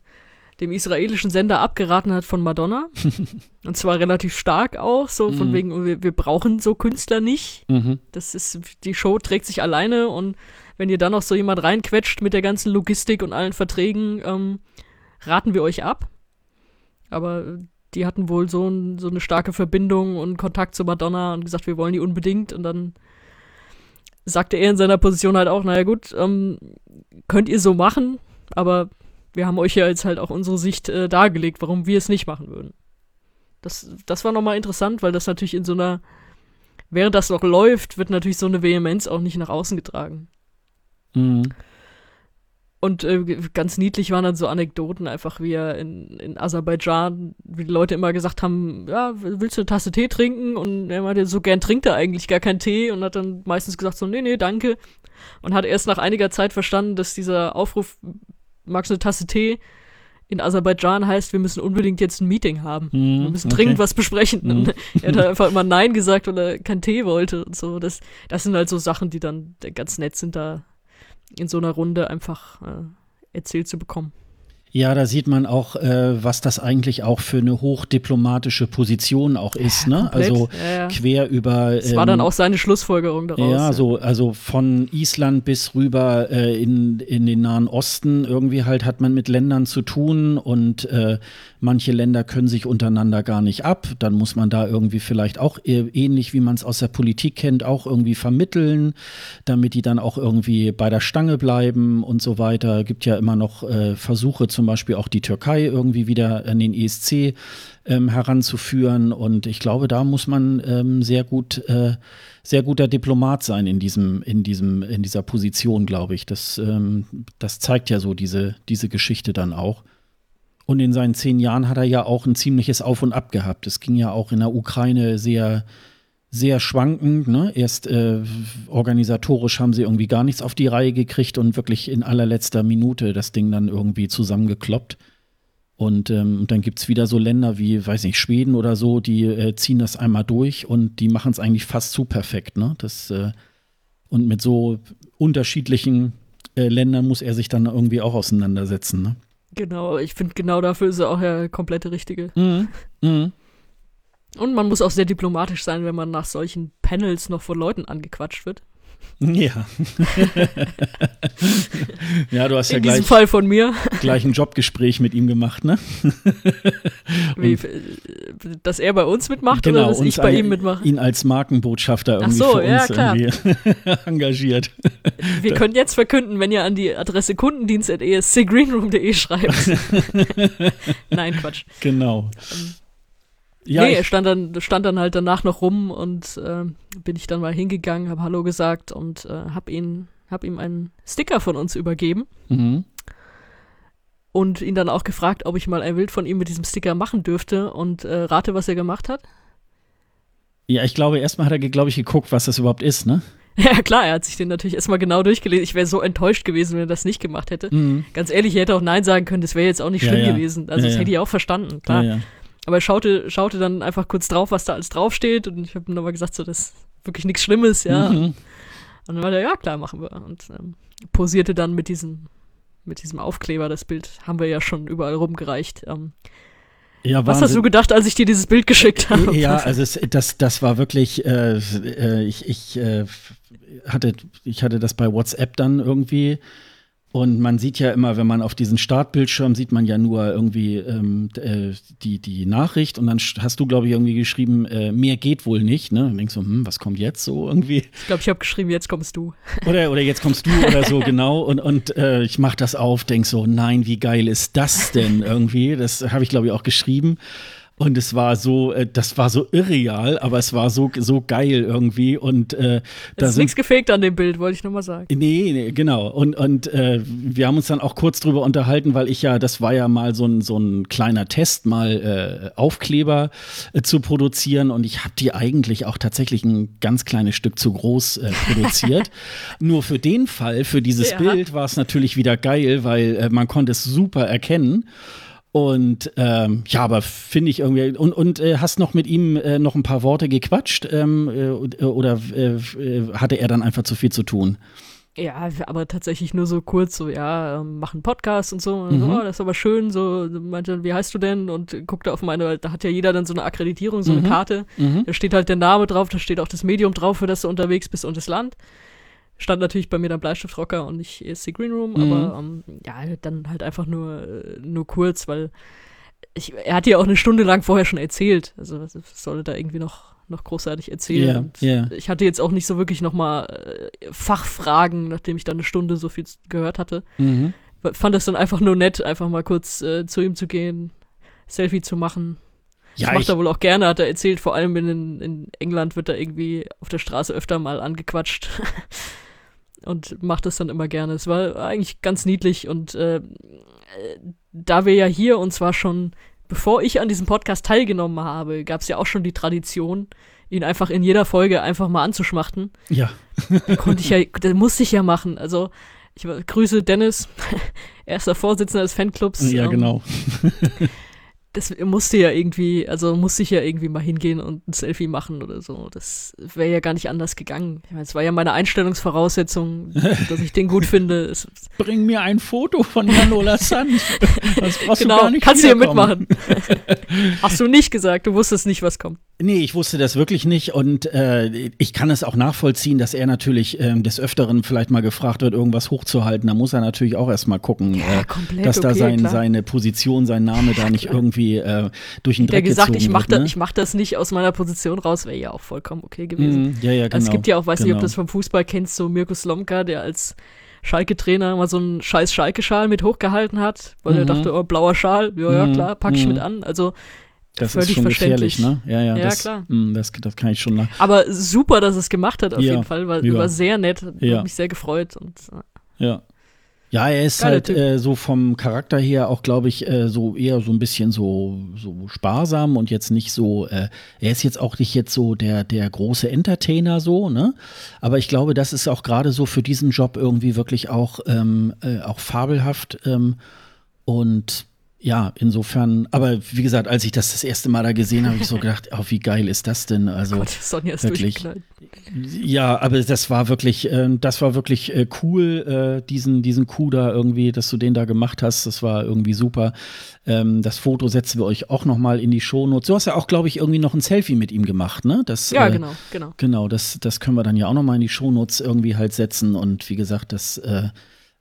dem israelischen Sender abgeraten hat von Madonna. und zwar relativ stark auch, so von mhm. wegen, wir, wir, brauchen so Künstler nicht. Mhm. Das ist, die Show trägt sich alleine und wenn ihr dann noch so jemand reinquetscht mit der ganzen Logistik und allen Verträgen, ähm, raten wir euch ab. Aber die hatten wohl so, ein, so eine starke Verbindung und Kontakt zu Madonna und gesagt, wir wollen die unbedingt. Und dann sagte er in seiner Position halt auch, naja gut, ähm, könnt ihr so machen, aber wir haben euch ja jetzt halt auch unsere Sicht äh, dargelegt, warum wir es nicht machen würden. Das, das war nochmal interessant, weil das natürlich in so einer, während das noch läuft, wird natürlich so eine Vehemenz auch nicht nach außen getragen. Mhm. Und äh, ganz niedlich waren dann so Anekdoten, einfach wie er in, in Aserbaidschan, wie die Leute immer gesagt haben, ja, willst du eine Tasse Tee trinken? Und er meinte, so gern trinkt er eigentlich gar keinen Tee und hat dann meistens gesagt so, nee, nee, danke. Und hat erst nach einiger Zeit verstanden, dass dieser Aufruf, magst du eine Tasse Tee, in Aserbaidschan heißt, wir müssen unbedingt jetzt ein Meeting haben. Mm, wir müssen okay. dringend was besprechen. Mm. er hat einfach immer Nein gesagt, weil er keinen Tee wollte und so. Das, das sind halt so Sachen, die dann ganz nett sind, da in so einer Runde einfach äh, erzählt zu bekommen. Ja, da sieht man auch, äh, was das eigentlich auch für eine hochdiplomatische Position auch ist, ne? Komplett. Also ja, quer über. Das ähm, war dann ähm, auch seine Schlussfolgerung daraus. Ja, so, also von Island bis rüber äh, in, in den Nahen Osten. Irgendwie halt hat man mit Ländern zu tun und äh, manche Länder können sich untereinander gar nicht ab. Dann muss man da irgendwie vielleicht auch äh, ähnlich wie man es aus der Politik kennt, auch irgendwie vermitteln, damit die dann auch irgendwie bei der Stange bleiben und so weiter. Gibt ja immer noch äh, Versuche zum zum Beispiel auch die Türkei irgendwie wieder an den ESC ähm, heranzuführen. Und ich glaube, da muss man ähm, sehr gut, äh, sehr guter Diplomat sein in diesem, in diesem, in dieser Position, glaube ich. Das, ähm, das zeigt ja so diese, diese Geschichte dann auch. Und in seinen zehn Jahren hat er ja auch ein ziemliches Auf und Ab gehabt. Es ging ja auch in der Ukraine sehr, sehr schwankend. Ne? Erst äh, organisatorisch haben sie irgendwie gar nichts auf die Reihe gekriegt und wirklich in allerletzter Minute das Ding dann irgendwie zusammengekloppt. Und ähm, dann gibt es wieder so Länder wie, weiß nicht, Schweden oder so, die äh, ziehen das einmal durch und die machen es eigentlich fast zu perfekt. Ne? Das, äh, und mit so unterschiedlichen äh, Ländern muss er sich dann irgendwie auch auseinandersetzen. Ne? Genau, ich finde, genau dafür ist er auch der komplette Richtige. Mhm. Mhm. Und man muss auch sehr diplomatisch sein, wenn man nach solchen Panels noch von Leuten angequatscht wird. Ja. ja, du hast In ja gleich, diesem Fall von mir. gleich ein Jobgespräch mit ihm gemacht, ne? Wie, dass er bei uns mitmacht genau, oder dass ich bei ihm mitmache? Ihn als Markenbotschafter irgendwie so, für ja, uns irgendwie engagiert. Wir können jetzt verkünden, wenn ihr an die Adresse kundendienst.escgreenroom.de schreibt. Nein, Quatsch. Genau. Ähm, ja, nee, er stand dann, stand dann halt danach noch rum und äh, bin ich dann mal hingegangen, habe Hallo gesagt und äh, habe ihn, hab ihm einen Sticker von uns übergeben. Mhm. Und ihn dann auch gefragt, ob ich mal ein Bild von ihm mit diesem Sticker machen dürfte und äh, rate, was er gemacht hat. Ja, ich glaube, erstmal hat er, glaube ich, geguckt, was das überhaupt ist, ne? Ja, klar, er hat sich den natürlich erstmal genau durchgelesen. Ich wäre so enttäuscht gewesen, wenn er das nicht gemacht hätte. Mhm. Ganz ehrlich, er hätte auch Nein sagen können, das wäre jetzt auch nicht schlimm ja, ja. gewesen. Also, ja, das hätte ich auch verstanden, klar. Aber er schaute, schaute dann einfach kurz drauf, was da alles draufsteht. Und ich habe ihm nochmal gesagt, so, das ist wirklich nichts Schlimmes, ja. Mhm. Und dann war der, ja, klar, machen wir. Und ähm, posierte dann mit diesem, mit diesem Aufkleber. Das Bild haben wir ja schon überall rumgereicht. Ähm, Ja, was hast du gedacht, als ich dir dieses Bild geschickt habe? Ja, also es, das, das war wirklich, äh, äh, ich, ich, äh, hatte, ich hatte das bei WhatsApp dann irgendwie. Und man sieht ja immer, wenn man auf diesen Startbildschirm sieht man ja nur irgendwie ähm, äh, die, die Nachricht und dann hast du, glaube ich, irgendwie geschrieben, äh, mehr geht wohl nicht. Ne? Und denkst so, hm, was kommt jetzt so irgendwie? Ich glaube, ich habe geschrieben, jetzt kommst du. Oder, oder jetzt kommst du oder so, genau. Und, und äh, ich mach das auf, denk so, nein, wie geil ist das denn irgendwie? Das habe ich, glaube ich, auch geschrieben. Und es war so, äh, das war so irreal, aber es war so, so geil irgendwie. Und äh, da Es ist sind nichts gefaked an dem Bild, wollte ich nur mal sagen. Nee, nee, genau. Und, und äh, wir haben uns dann auch kurz drüber unterhalten, weil ich ja, das war ja mal so ein, so ein kleiner Test, mal äh, Aufkleber äh, zu produzieren. Und ich habe die eigentlich auch tatsächlich ein ganz kleines Stück zu groß äh, produziert. Nur für den Fall, für dieses Ja. Bild war es natürlich wieder geil, weil äh, man konnte es super erkennen. Und ähm, ja, aber finde ich irgendwie. Und, und äh, hast noch mit ihm äh, noch ein paar Worte gequatscht? Ähm, äh, oder äh, hatte er dann einfach zu viel zu tun? Ja, aber tatsächlich nur so kurz, so, ja, ähm, mach einen Podcast und so. Und so, Mhm. oh, das ist aber schön, so, meinte, wie heißt du denn? Und guckte auf meine, da hat ja jeder dann so eine Akkreditierung, so Mhm. eine Karte. Mhm. Da steht halt der Name drauf, da steht auch das Medium drauf, für das du unterwegs bist und das Land. Stand natürlich bei mir dann Bleistiftrocker und nicht ESC Green Room, Mhm. aber ähm, ja, dann halt einfach nur, äh, nur kurz, weil ich, er hat ja auch eine Stunde lang vorher schon erzählt. Also was soll er da irgendwie noch, noch großartig erzählen? Und ja. Ich hatte jetzt auch nicht so wirklich nochmal äh, Fachfragen, nachdem ich dann eine Stunde so viel gehört hatte. Mhm. Fand es dann einfach nur nett, einfach mal kurz äh, zu ihm zu gehen, Selfie zu machen. Ja, das macht er wohl auch gerne, hat er erzählt. Vor allem in, in England wird er irgendwie auf der Straße öfter mal angequatscht. und macht das dann immer gerne. Es war eigentlich ganz niedlich und äh, da wir ja hier und zwar schon, bevor ich an diesem Podcast teilgenommen habe, gab es ja auch schon die Tradition, ihn einfach in jeder Folge einfach mal anzuschmachten. ja. Konnte ich ja, das musste ich ja machen. Also ich grüße Dennis, erster Vorsitzender des Fanclubs. ja, ähm, genau. das musste ja irgendwie, also musste ich ja irgendwie mal hingehen und ein Selfie machen oder so. Das wäre ja gar nicht anders gegangen. Ich meine, es war ja meine Einstellungsvoraussetzung, dass ich den gut finde. Es, Bring mir ein Foto von Janola Sand. Das brauchst du genau, gar nicht kannst du ja mitmachen. Hast du nicht gesagt, du wusstest nicht, was kommt. Nee, ich wusste das wirklich nicht und äh, ich kann es auch nachvollziehen, dass er natürlich ähm, des Öfteren vielleicht mal gefragt wird, irgendwas hochzuhalten. Da muss er natürlich auch erstmal gucken, Ja, äh, dass da okay, sein, klar. seine Position, sein Name da nicht irgendwie äh, durch den Der Dreck gesagt, ich gezogen mach, wird. da, ne? ich mach das nicht aus meiner Position raus, wäre ja auch vollkommen okay gewesen. Mhm, ja, ja, genau. Also es gibt ja auch, weiß nicht, ob genau. du das vom Fußball kennst, so Mirko Slomka, der als Schalke-Trainer mal so einen scheiß Schalke-Schal mit hochgehalten hat, weil er Mhm. dachte, oh, blauer Schal, ja, ja, klar, pack ich mhm. mit an. Also, Das völlig ist schon verständlich. gefährlich, ne? Ja, ja, Ja, das, klar. mh, das, das kann ich schon nach. aber super, dass es gemacht hat, auf Ja, jeden Fall, weil ja. war sehr nett, hat Ja. mich sehr gefreut und äh, Ja. Ja, er ist Geiler halt äh, so vom Charakter her auch, glaube ich, äh, so eher so ein bisschen so, so sparsam und jetzt nicht so, äh, er ist jetzt auch nicht jetzt so der, der große Entertainer so, ne? Aber ich glaube, das ist auch gerade so für diesen Job irgendwie wirklich auch, ähm, äh, auch fabelhaft ähm, und ja, insofern, aber wie gesagt, als ich das das erste Mal da gesehen habe, habe ich so gedacht, oh, wie geil ist das denn? Also, Gott, Sonja ist wirklich. ja, aber das war wirklich, äh, das war wirklich äh, cool, äh, diesen, diesen Coup da irgendwie, dass du den da gemacht hast. Das war irgendwie super. Ähm, das Foto setzen wir euch auch nochmal in die Shownotes. Du hast ja auch, glaube ich, irgendwie noch ein Selfie mit ihm gemacht, ne? Das, Ja, äh, genau, genau. Genau, das, das können wir dann ja auch nochmal in die Shownotes irgendwie halt setzen. Und wie gesagt, das, äh,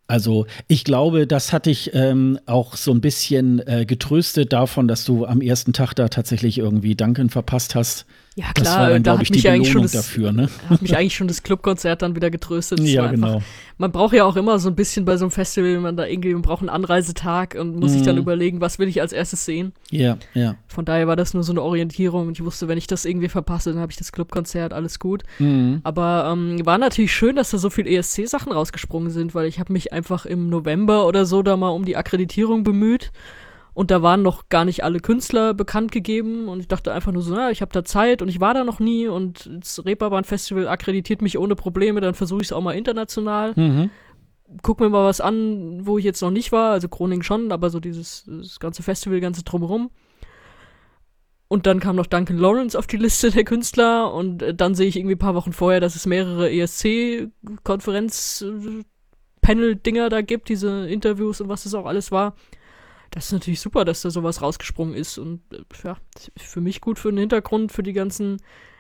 also ich glaube, das hat dich ähm, auch so ein bisschen äh, getröstet davon, dass du am ersten Tag da tatsächlich irgendwie Duncan verpasst hast. Ja, Das klar, war dann, da hat ich, mich eigentlich schon das, dafür, ne? hat mich eigentlich schon das Clubkonzert dann wieder getröstet. Das Ja, einfach- genau. Man braucht ja auch immer so ein bisschen bei so einem Festival, man da irgendwie, man braucht einen Anreisetag und muss sich dann Mhm. überlegen, was will ich als erstes sehen. Ja, ja. Von daher war das nur so eine Orientierung und ich wusste, wenn ich das irgendwie verpasse, dann habe ich das Clubkonzert, alles gut. Mhm. Aber ähm, war natürlich schön, dass da so viel ESC-Sachen rausgesprungen sind, weil ich habe mich einfach im November oder so da mal um die Akkreditierung bemüht. Und da waren noch gar nicht alle Künstler bekannt gegeben und ich dachte einfach nur so, na, ich habe da Zeit und ich war da noch nie und das Reeperbahn Festival akkreditiert mich ohne Probleme, dann versuche ich es auch mal international. Mhm. Guck mir mal was an, wo ich jetzt noch nicht war, also Groningen schon, aber so dieses ganze Festival, ganze drumherum. Und dann kam noch Duncan Lawrence auf die Liste der Künstler und äh, dann sehe ich irgendwie ein paar Wochen vorher, dass es mehrere ESC-Konferenz Panel-Dinger da gibt, diese Interviews und was das auch alles war. Das ist natürlich super, dass da sowas rausgesprungen ist. Und äh, ja, für mich gut für den Hintergrund, für die ganzen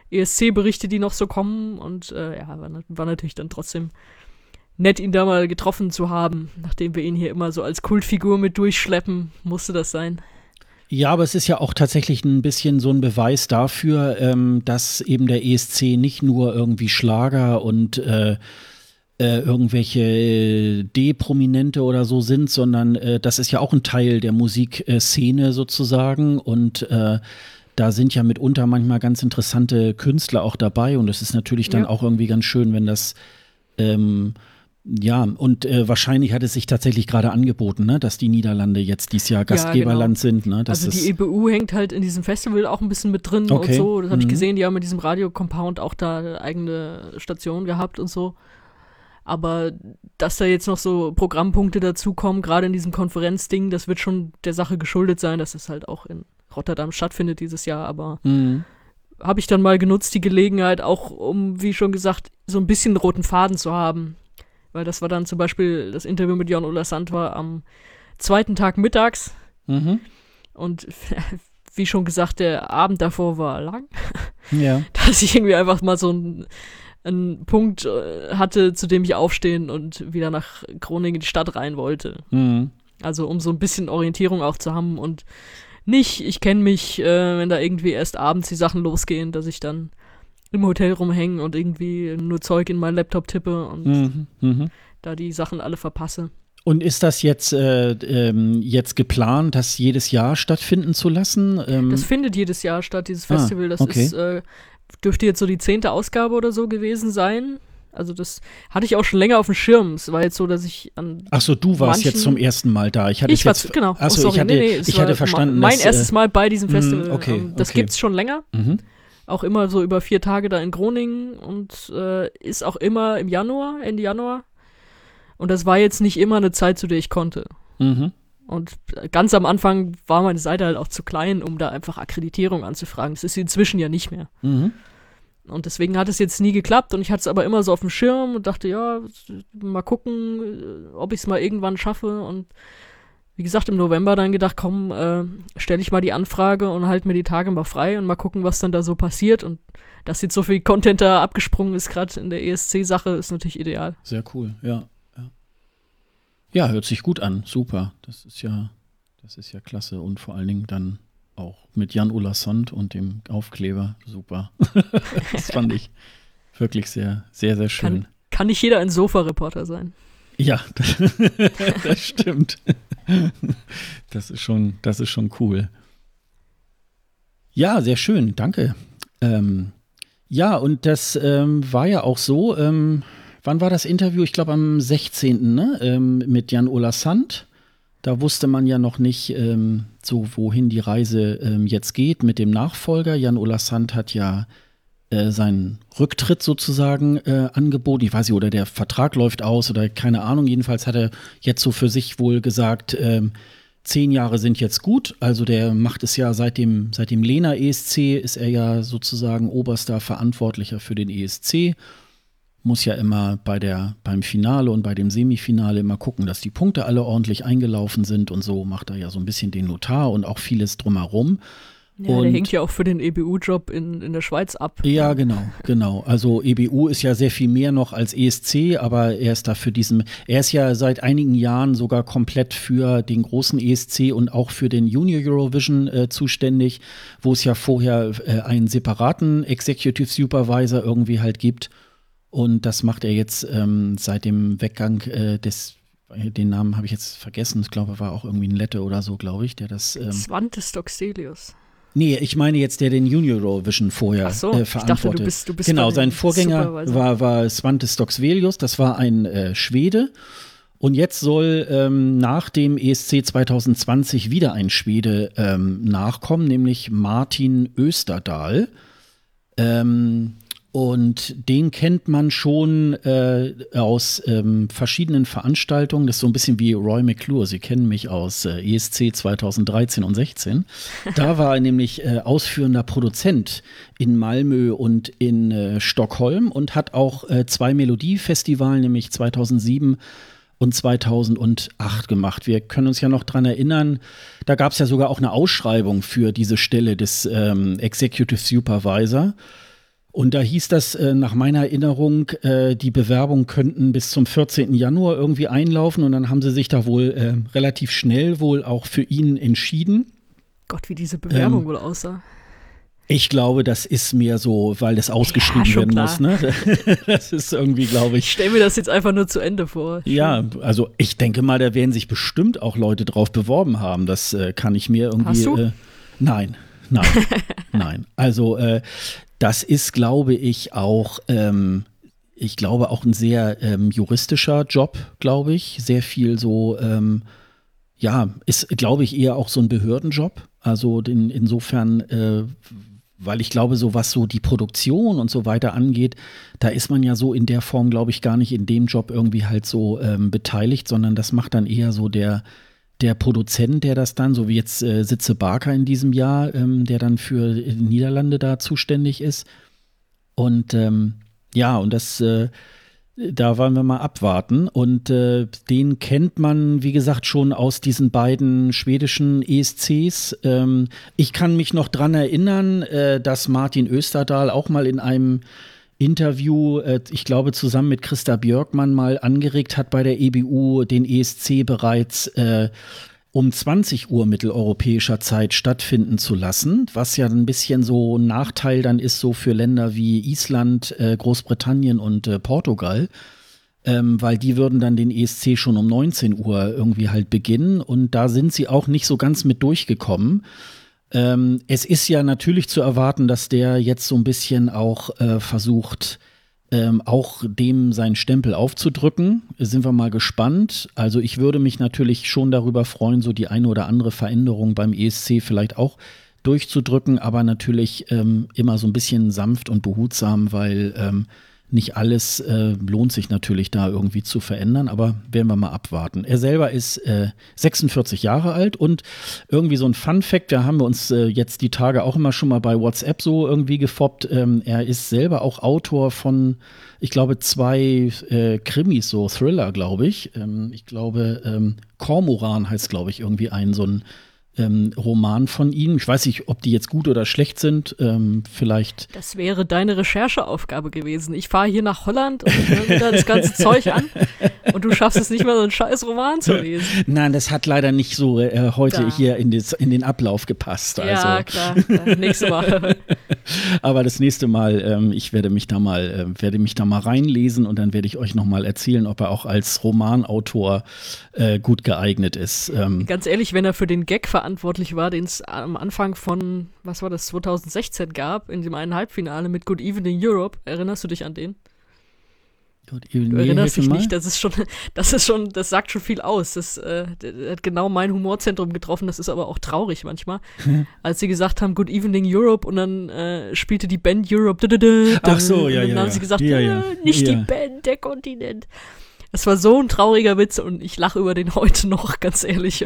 ESC-Berichte, die noch so kommen. Und äh, ja, war, war natürlich dann trotzdem nett, ihn da mal getroffen zu haben. Nachdem wir ihn hier immer so als Kultfigur mit durchschleppen, musste das sein. Ja, aber es ist ja auch tatsächlich ein bisschen so ein Beweis dafür, ähm, dass eben der ESC nicht nur irgendwie Schlager und äh, äh, irgendwelche D-Prominente oder so sind, sondern äh, das ist ja auch ein Teil der Musikszene sozusagen und äh, da sind ja mitunter manchmal ganz interessante Künstler auch dabei und es ist natürlich dann ja. auch irgendwie ganz schön, wenn das ähm, ja, und äh, wahrscheinlich hat es sich tatsächlich gerade angeboten, ne, dass die Niederlande jetzt dieses Jahr Gastgeberland ja, genau. sind. Ne? also die EBU hängt halt in diesem Festival auch ein bisschen mit drin okay. und so. Das habe mhm. ich gesehen, die haben mit diesem Radio-Compound auch da eigene Station gehabt und so. Aber dass da jetzt noch so Programmpunkte dazukommen, gerade in diesem Konferenzding, das wird schon der Sache geschuldet sein, dass es halt auch in Rotterdam stattfindet dieses Jahr. Aber mhm. habe ich dann mal genutzt, die Gelegenheit, auch um, wie schon gesagt, so ein bisschen roten Faden zu haben. Weil das war dann zum Beispiel das Interview mit Jan Ola Sand war am zweiten Tag mittags. Mhm. Und wie schon gesagt, der Abend davor war lang. Ja. Dass ich irgendwie einfach mal so ein einen Punkt äh, hatte, zu dem ich aufstehen und wieder nach Groningen die Stadt rein wollte. Mhm. Also um so ein bisschen Orientierung auch zu haben und nicht, ich kenne mich, äh, wenn da irgendwie erst abends die Sachen losgehen, dass ich dann im Hotel rumhänge und irgendwie nur Zeug in meinen Laptop tippe und mhm. Mhm. da die Sachen alle verpasse. Und ist das jetzt, äh, ähm, jetzt geplant, das jedes Jahr stattfinden zu lassen? Ähm das findet jedes Jahr statt, dieses ah, Festival. Das okay. ist äh, dürfte jetzt so die zehnte Ausgabe oder so gewesen sein. Also das hatte ich auch schon länger auf dem Schirm. Es war jetzt so, dass ich an Ach so, du warst jetzt zum ersten Mal da. Ich hatte ich jetzt genau. Achso, oh, sorry. ich hatte, nee, nee, ich hatte verstanden. Mein dass, erstes Mal bei diesem mhm, Festival. Okay, ähm, das okay. gibt's schon länger. Mhm. Auch immer so über vier Tage da in Groningen und äh, ist auch immer im Januar, Ende Januar. Und das war jetzt nicht immer eine Zeit, zu der ich konnte. Mhm. Und ganz am Anfang war meine Seite halt auch zu klein, um da einfach Akkreditierung anzufragen. Das ist sie inzwischen ja nicht mehr. Mhm. Und deswegen hat es jetzt nie geklappt und ich hatte es aber immer so auf dem Schirm und dachte, ja, mal gucken, ob ich es mal irgendwann schaffe. Und wie gesagt, im November dann gedacht, komm, äh, stelle ich mal die Anfrage und halte mir die Tage mal frei und mal gucken, was dann da so passiert. Und dass jetzt so viel Content da abgesprungen ist, gerade in der ESC-Sache, ist natürlich ideal. Sehr cool, ja, ja. Hört sich gut an, super. Das ist ja, das ist ja klasse und vor allen Dingen dann auch mit Jan Ulla Sand und dem Aufkleber. Super. das fand ich wirklich sehr, sehr, sehr schön. Kann, kann nicht jeder ein Sofa-Reporter sein. Ja, das, das stimmt. Das ist schon, das ist schon cool. Ja, sehr schön, danke. Ähm, ja, und das ähm, war ja auch so. Ähm, wann war das Interview? Ich glaube am 16. Ne? Ähm, mit Jan Ola Sand. Da wusste man ja noch nicht ähm, so, wohin die Reise ähm, jetzt geht mit dem Nachfolger. Jan Ola Sand hat ja äh, seinen Rücktritt sozusagen äh, angeboten. Ich weiß nicht, oder der Vertrag läuft aus oder keine Ahnung. Jedenfalls hat er jetzt so für sich wohl gesagt, ähm, zehn Jahre sind jetzt gut. Also der macht es ja seit dem, seit dem Lena ESC ist er ja sozusagen oberster Verantwortlicher für den ESC muss ja immer bei der, beim Finale und bei dem Semifinale immer gucken, dass die Punkte alle ordentlich eingelaufen sind und so macht er ja so ein bisschen den Notar und auch vieles drumherum. Ja, und, der hängt ja auch für den EBU-Job in, in der Schweiz ab. Ja, genau, genau. Also EBU ist ja sehr viel mehr noch als ESC, aber er ist da für diesen, er ist ja seit einigen Jahren sogar komplett für den großen ESC und auch für den Junior Eurovision äh, zuständig, wo es ja vorher äh, einen separaten Executive Supervisor irgendwie halt gibt. Und das macht er jetzt ähm, seit dem Weggang äh, des, den Namen habe ich jetzt vergessen, ich glaube, war auch irgendwie ein Lette oder so, glaube ich, der das. Ähm, Svante Stoxelius. Nee, ich meine jetzt, der den Junior Eurovision vorher so, äh, verantwortet. Ich dachte, du bist, du bist genau, sein Vorgänger war, war Svante Stoxvelius, das war ein äh, Schwede. Und jetzt soll ähm, nach dem ESC 2020 wieder ein Schwede ähm, nachkommen, nämlich Martin Österdahl. Ähm, und den kennt man schon äh, aus ähm, verschiedenen Veranstaltungen. Das ist so ein bisschen wie Roy McClure. Sie kennen mich aus äh, ESC 2013 und 16. Da war er nämlich äh, ausführender Produzent in Malmö und in äh, Stockholm und hat auch äh, zwei Melodiefestivalen, nämlich 2007 und 2008 gemacht. Wir können uns ja noch dran erinnern, da gab es ja sogar auch eine Ausschreibung für diese Stelle des ähm, Executive Supervisor. Und da hieß das äh, nach meiner Erinnerung, äh, die Bewerbungen könnten bis zum 14. Januar irgendwie einlaufen und dann haben sie sich da wohl äh, relativ schnell wohl auch für ihn entschieden. Gott, wie diese Bewerbung ähm, wohl aussah. Ich glaube, das ist mir so, weil das ausgeschrieben ja, werden klar. muss. Ne? Das ist irgendwie, glaube ich. Ich stelle mir das jetzt einfach nur zu Ende vor. Ja, also ich denke mal, da werden sich bestimmt auch Leute drauf beworben haben. Das äh, kann ich mir irgendwie. Hast du? Äh, nein, nein, nein. Also äh, das ist, glaube ich, auch. Ähm, ich glaube auch ein sehr ähm, juristischer Job, glaube ich. Sehr viel so, ähm, ja, ist, glaube ich, eher auch so ein Behördenjob. Also in, insofern äh, weil ich glaube, so was so die Produktion und so weiter angeht, da ist man ja so in der Form, glaube ich, gar nicht in dem Job irgendwie halt so ähm, beteiligt, sondern das macht dann eher so der, der Produzent, der das dann, so wie jetzt äh, Sitze Barker in diesem Jahr, ähm, der dann für Niederlande da zuständig ist. Und ähm, ja, und das äh, da wollen wir mal abwarten. Und äh, den kennt man, wie gesagt, schon aus diesen beiden schwedischen ESCs. Ähm, ich kann mich noch dran erinnern, äh, dass Martin Österdahl auch mal in einem Interview, äh, ich glaube, zusammen mit Christa Björkmann mal angeregt hat, bei der EBU den ESC bereits äh, um 20 Uhr mitteleuropäischer Zeit stattfinden zu lassen, was ja ein bisschen so ein Nachteil dann ist so für Länder wie Island, äh, Großbritannien und äh, Portugal. Ähm, weil die würden dann den ESC schon um 19 Uhr irgendwie halt beginnen und da sind sie auch nicht so ganz mit durchgekommen. Ähm, es ist ja natürlich zu erwarten, dass der jetzt so ein bisschen auch äh, versucht, ähm, auch dem seinen Stempel aufzudrücken. Sind wir mal gespannt. Also ich würde mich natürlich schon darüber freuen, so die eine oder andere Veränderung beim ESC vielleicht auch durchzudrücken, aber natürlich ähm, immer so ein bisschen sanft und behutsam, weil ähm, nicht alles äh, lohnt sich natürlich da irgendwie zu verändern, aber werden wir mal abwarten. Er selber ist äh, 46 Jahre alt und irgendwie so ein Fun Fact, da haben wir uns äh, jetzt die Tage auch immer schon mal bei WhatsApp so irgendwie gefoppt. Ähm, er ist selber auch Autor von, ich glaube, zwei äh, Krimis, so Thriller, glaube ich. Ähm, ich glaube, ähm, Kormoran heißt, glaube ich, irgendwie ein so ein ähm, Roman von ihm. Ich weiß nicht, ob die jetzt gut oder schlecht sind. Ähm, vielleicht. Das wäre deine Rechercheaufgabe gewesen. Ich fahre hier nach Holland und ich höre mir das ganze Zeug an und du schaffst es nicht mal, so einen scheiß Roman zu lesen. Nein, das hat leider nicht so äh, heute da. hier in, des, in, den Ablauf gepasst. Also. Ja, klar. Nächstes Mal. Aber das nächste Mal, ähm, ich werde mich da mal, äh, werde mich da mal reinlesen und dann werde ich euch nochmal erzählen, ob er auch als Romanautor äh, gut geeignet ist. Ähm, Ganz ehrlich, wenn er für den Gag verantwortlich war, den es am Anfang von, was war das, 2016 gab, in dem einen Halbfinale mit Good Evening Europe. Erinnerst du dich an den? Good Evening, du erinnerst dich nicht, das ist schon, das ist schon, das sagt schon viel aus. Das äh, hat genau mein Humorzentrum getroffen, das ist aber auch traurig manchmal. Als sie gesagt haben, Good Evening Europe und dann äh, spielte die Band Europe. Ach so, ja, ja. Und dann ja, haben sie gesagt, ja, ja. Äh, nicht die Band, der Kontinent. Es war so ein trauriger Witz und ich lache über den heute noch, ganz ehrlich.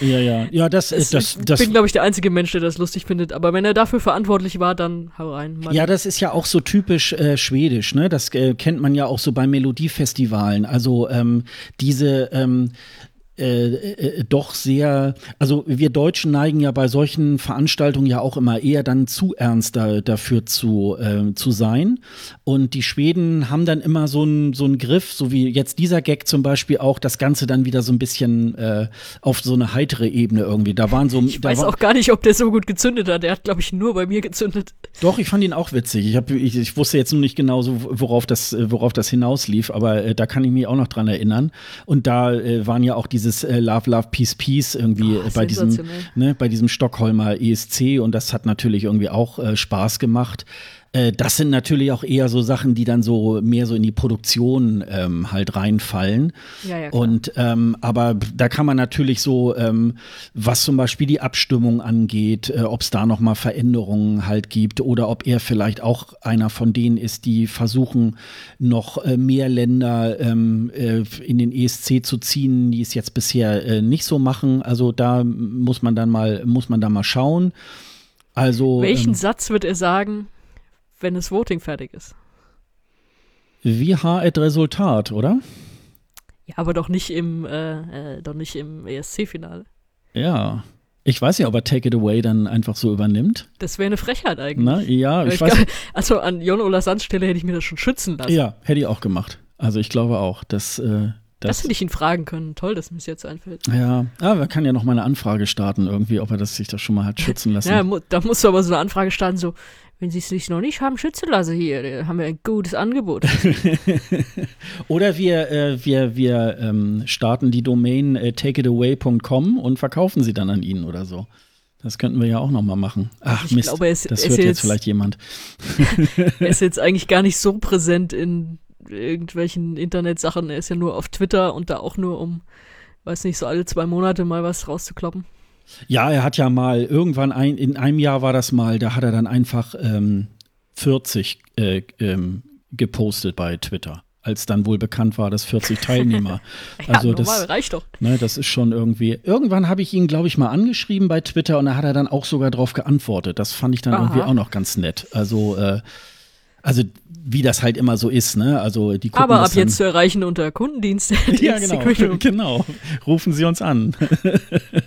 ja, ja, ja, das, das, das, das Ich bin, glaube ich, der einzige Mensch, der das lustig findet. Aber wenn er dafür verantwortlich war, dann hau rein. Mann. Ja, das ist ja auch so typisch äh, schwedisch, ne? Das äh, kennt man ja auch so bei Melodiefestivalen. Also ähm, diese ähm, äh, äh, doch sehr, also wir Deutschen neigen ja bei solchen Veranstaltungen ja auch immer eher dann zu ernst da, dafür zu, äh, zu sein. Und die Schweden haben dann immer so einen so einen Griff, so wie jetzt dieser Gag zum Beispiel auch, das Ganze dann wieder so ein bisschen äh, auf so eine heitere Ebene irgendwie. Da waren so. Ich weiß war, auch gar nicht, ob der so gut gezündet hat. Der hat, glaube ich, nur bei mir gezündet. Doch, ich fand ihn auch witzig. Ich, hab, ich, ich wusste jetzt nur nicht genau so, worauf das, worauf das hinauslief, aber äh, da kann ich mich auch noch dran erinnern. Und da äh, waren ja auch diese dieses äh, Love, Love, Peace, Peace irgendwie oh, bei diesem, ne, bei diesem Stockholmer ESC und das hat natürlich irgendwie auch äh, Spaß gemacht. Äh, das sind natürlich auch eher so Sachen, die dann so mehr so in die Produktion ähm, halt reinfallen. Ja, ja, und ähm, aber da kann man natürlich so, ähm, was zum Beispiel die Abstimmung angeht, äh, ob es da noch mal Veränderungen halt gibt oder ob er vielleicht auch einer von denen ist, die versuchen noch äh, mehr Länder ähm, äh, in den ESC zu ziehen, die es jetzt bisher äh, nicht so machen. Also da muss man dann mal muss man da mal schauen. Also welchen ähm, Satz wird er sagen? Wenn das Voting fertig ist. Wie hat Resultat, oder? Ja, aber doch nicht im, äh, äh, doch nicht im ESC-Finale. Ja. Ich weiß ja, ob er Take It Away dann einfach so übernimmt. Das wäre eine Frechheit eigentlich. Na, ja, ich, ich weiß. glaub, also an Jon Ola Sands Stelle hätte ich mir das schon schützen lassen. Ja, hätte ich auch gemacht. Also ich glaube auch, dass. Äh, das, hätte ich ihn fragen können. Toll, dass mir es jetzt einfällt. Ja, aber man kann ja noch mal eine Anfrage starten, irgendwie, ob er das sich das schon mal hat schützen lassen. ja, da musst du aber so eine Anfrage starten, so, wenn sie es sich noch nicht haben schützen lassen hier, dann haben wir ein gutes Angebot. Oder wir, äh, wir, wir ähm, starten die Domain äh, takeitaway.com und verkaufen sie dann an ihn oder so. Das könnten wir ja auch noch mal machen. Ach Ich Mist, glaube, es- das es hört jetzt, jetzt- vielleicht jemand. er ist jetzt eigentlich gar nicht so präsent in irgendwelchen Internetsachen. Er ist ja nur auf Twitter und da auch nur um, weiß nicht, so alle zwei Monate mal was rauszukloppen. Ja, er hat ja mal irgendwann ein, in einem Jahr war das mal, da hat er dann einfach ähm, 40 äh, ähm, gepostet bei Twitter, als dann wohl bekannt war, dass 40 Teilnehmer. Ja, also normal, das, reicht doch. ne, das ist schon irgendwie. Irgendwann habe ich ihn, glaube ich, mal angeschrieben bei Twitter und da hat er dann auch sogar drauf geantwortet. Das fand ich dann Aha. irgendwie auch noch ganz nett. Also, äh, also wie das halt immer so ist, ne? Also die gucken Aber ab jetzt zu erreichen unter Kundendienst. ja, genau, genau. Rufen Sie uns an.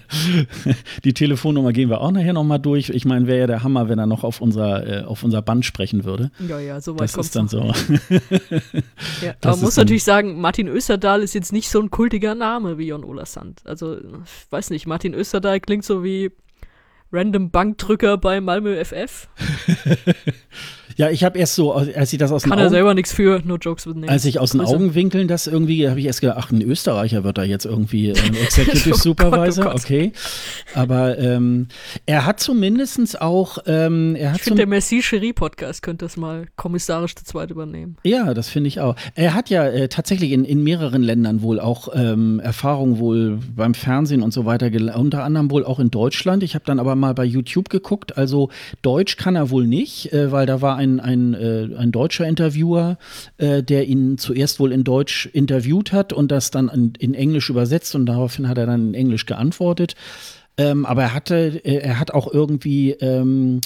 Die Telefonnummer gehen wir auch nachher nochmal durch. Ich meine, wäre ja der Hammer, wenn er noch auf unser, äh, auf unser Band sprechen würde. Ja, ja, so weit Das ist dann so. Ja, das ist muss natürlich sagen, Martin Österdahl ist jetzt nicht so ein kultiger Name wie Jon Ola Sand. Also, ich weiß nicht, Martin Österdahl klingt so wie Random Bankdrücker bei Malmö FF. Ja, ich habe erst so, als ich das aus den Kann er Augen, selber nichts für, no jokes with names. als ich aus den Grüße. Augenwinkeln das irgendwie, habe ich erst gedacht, ach, ein Österreicher wird da jetzt irgendwie ähm, Executive Oh Gott, oh Supervisor, Gott. okay. Aber ähm, er hat zumindestens auch, ähm, er hat Ich finde, der Merci Cherie Podcast könnte das mal kommissarisch zu zweit übernehmen. Ja, das finde ich auch. Er hat ja äh, tatsächlich in, in mehreren Ländern wohl auch ähm, Erfahrung wohl beim Fernsehen und so weiter, unter anderem wohl auch in Deutschland. Ich habe dann aber mal bei YouTube geguckt. Also Deutsch kann er wohl nicht, äh, weil da war ein, ein, äh, ein deutscher Interviewer, äh, der ihn zuerst wohl in Deutsch interviewt hat und das dann in, in Englisch übersetzt und daraufhin hat er dann in Englisch geantwortet. Ähm, aber er hatte, äh, er hat auch irgendwie ähm,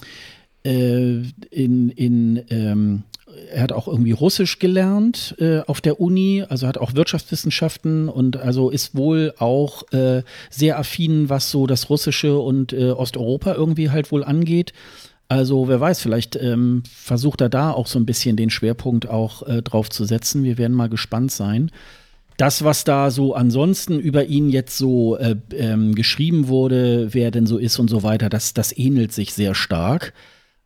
äh, in, in ähm, er hat auch irgendwie Russisch gelernt äh, auf der Uni, also hat auch Wirtschaftswissenschaften und also ist wohl auch äh, sehr affin, was so das Russische und äh, Osteuropa irgendwie halt wohl angeht. Also wer weiß, vielleicht ähm, versucht er da auch so ein bisschen den Schwerpunkt auch äh, drauf zu setzen. Wir werden mal gespannt sein. Das, was da so ansonsten über ihn jetzt so äh, ähm, geschrieben wurde, wer denn so ist und so weiter, das, das ähnelt sich sehr stark.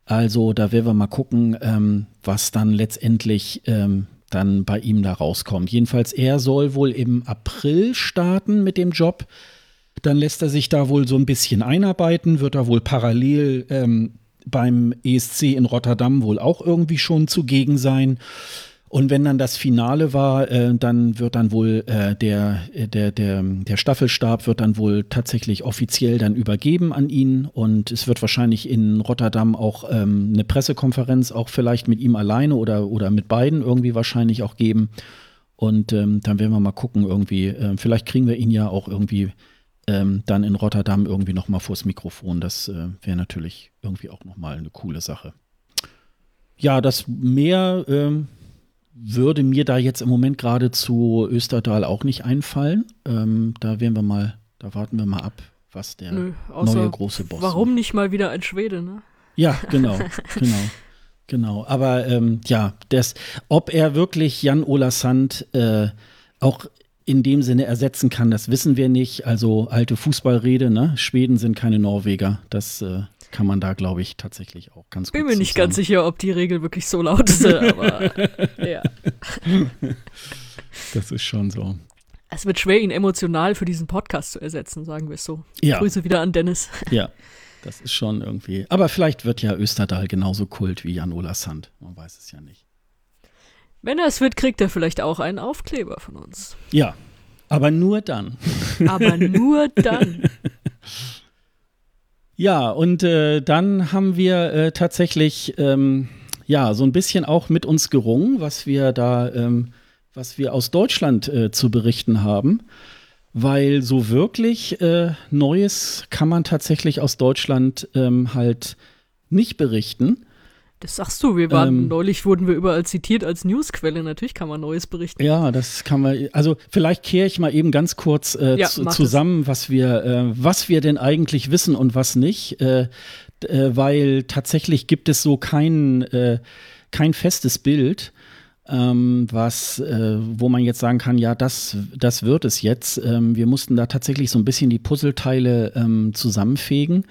Also da werden wir mal gucken, ähm, was dann letztendlich ähm, dann bei ihm da rauskommt. Jedenfalls, er soll wohl im April starten mit dem Job. Dann lässt er sich da wohl so ein bisschen einarbeiten, wird er wohl parallel ähm, beim ESC in Rotterdam wohl auch irgendwie schon zugegen sein. Und wenn dann das Finale war, äh, dann wird dann wohl äh, der, äh, der, der, der Staffelstab wird dann wohl tatsächlich offiziell dann übergeben an ihn. Und es wird wahrscheinlich in Rotterdam auch ähm, eine Pressekonferenz, auch vielleicht mit ihm alleine oder, oder mit beiden irgendwie wahrscheinlich auch geben. Und ähm, dann werden wir mal gucken, irgendwie, äh, vielleicht kriegen wir ihn ja auch irgendwie ähm, dann in Rotterdam irgendwie nochmal vors Mikrofon. Das äh, wäre natürlich irgendwie auch nochmal eine coole Sache. Ja, das mehr ähm, würde mir da jetzt im Moment gerade zu Österdahl auch nicht einfallen. Ähm, da werden wir mal, da warten wir mal ab, was der Nö, neue große Boss warum macht. nicht mal wieder ein Schwede, ne? Ja, genau, genau. Genau, aber ähm, ja, das, ob er wirklich Jan Ola Sand äh, auch in dem Sinne ersetzen kann, das wissen wir nicht. Also alte Fußballrede, ne? Schweden sind keine Norweger. Das äh, kann man da, glaube ich, tatsächlich auch ganz Bin gut mir nicht zusammen- ganz sicher, ob die Regel wirklich so lautete, aber ja. Das ist schon so. Es wird schwer, ihn emotional für diesen Podcast zu ersetzen, sagen wir es so. Ja. Grüße wieder an Dennis. Ja, das ist schon irgendwie. Aber vielleicht wird ja Österdahl genauso kult wie Jan Ola Sand. Man weiß es ja nicht. Wenn er es wird, kriegt er vielleicht auch einen Aufkleber von uns. Ja, aber nur dann. Aber nur dann. Ja, und äh, dann haben wir äh, tatsächlich ähm, ja so ein bisschen auch mit uns gerungen, was wir da, ähm, was wir aus Deutschland äh, zu berichten haben. Weil so wirklich äh, Neues kann man tatsächlich aus Deutschland ähm, halt nicht berichten. Das sagst du, wir waren ähm, neulich wurden wir überall zitiert als Newsquelle. Natürlich kann man Neues berichten. Ja, das kann man. Also vielleicht kehre ich mal eben ganz kurz äh, ja, zusammen, es. was wir, äh, was wir denn eigentlich wissen und was nicht, äh, äh weil tatsächlich gibt es so kein äh, kein festes Bild. Ähm, was, äh, wo man jetzt sagen kann, ja, das, das wird es jetzt. Ähm, wir mussten da tatsächlich so ein bisschen die Puzzleteile ähm, zusammenfegen.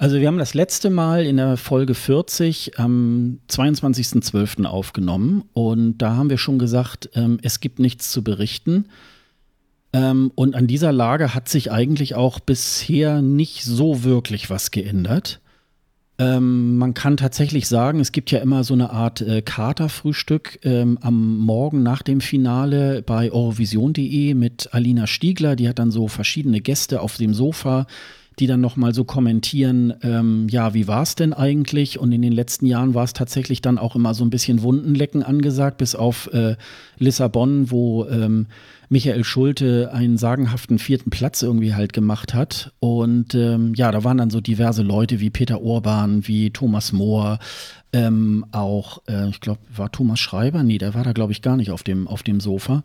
Also wir haben das letzte Mal in der Folge 40 am 22.12. aufgenommen und da haben wir schon gesagt, ähm, es gibt nichts zu berichten. Ähm, und an dieser Lage hat sich eigentlich auch bisher nicht so wirklich was geändert. Ähm, man kann tatsächlich sagen, es gibt ja immer so eine Art äh, Katerfrühstück ähm, am Morgen nach dem Finale bei Eurovision.de mit Alina Stiegler. Die hat dann so verschiedene Gäste auf dem Sofa die dann nochmal so kommentieren, ähm, ja, wie war es denn eigentlich? Und in den letzten Jahren war es tatsächlich dann auch immer so ein bisschen Wundenlecken angesagt, bis auf äh, Lissabon, wo ähm, Michael Schulte einen sagenhaften vierten Platz irgendwie halt gemacht hat. Und ähm, ja, da waren dann so diverse Leute wie Peter Urban, wie Thomas Mohr, ähm, auch, äh, ich glaube, war Thomas Schreiber? Nee, der war da, glaube ich, gar nicht auf dem, auf dem Sofa.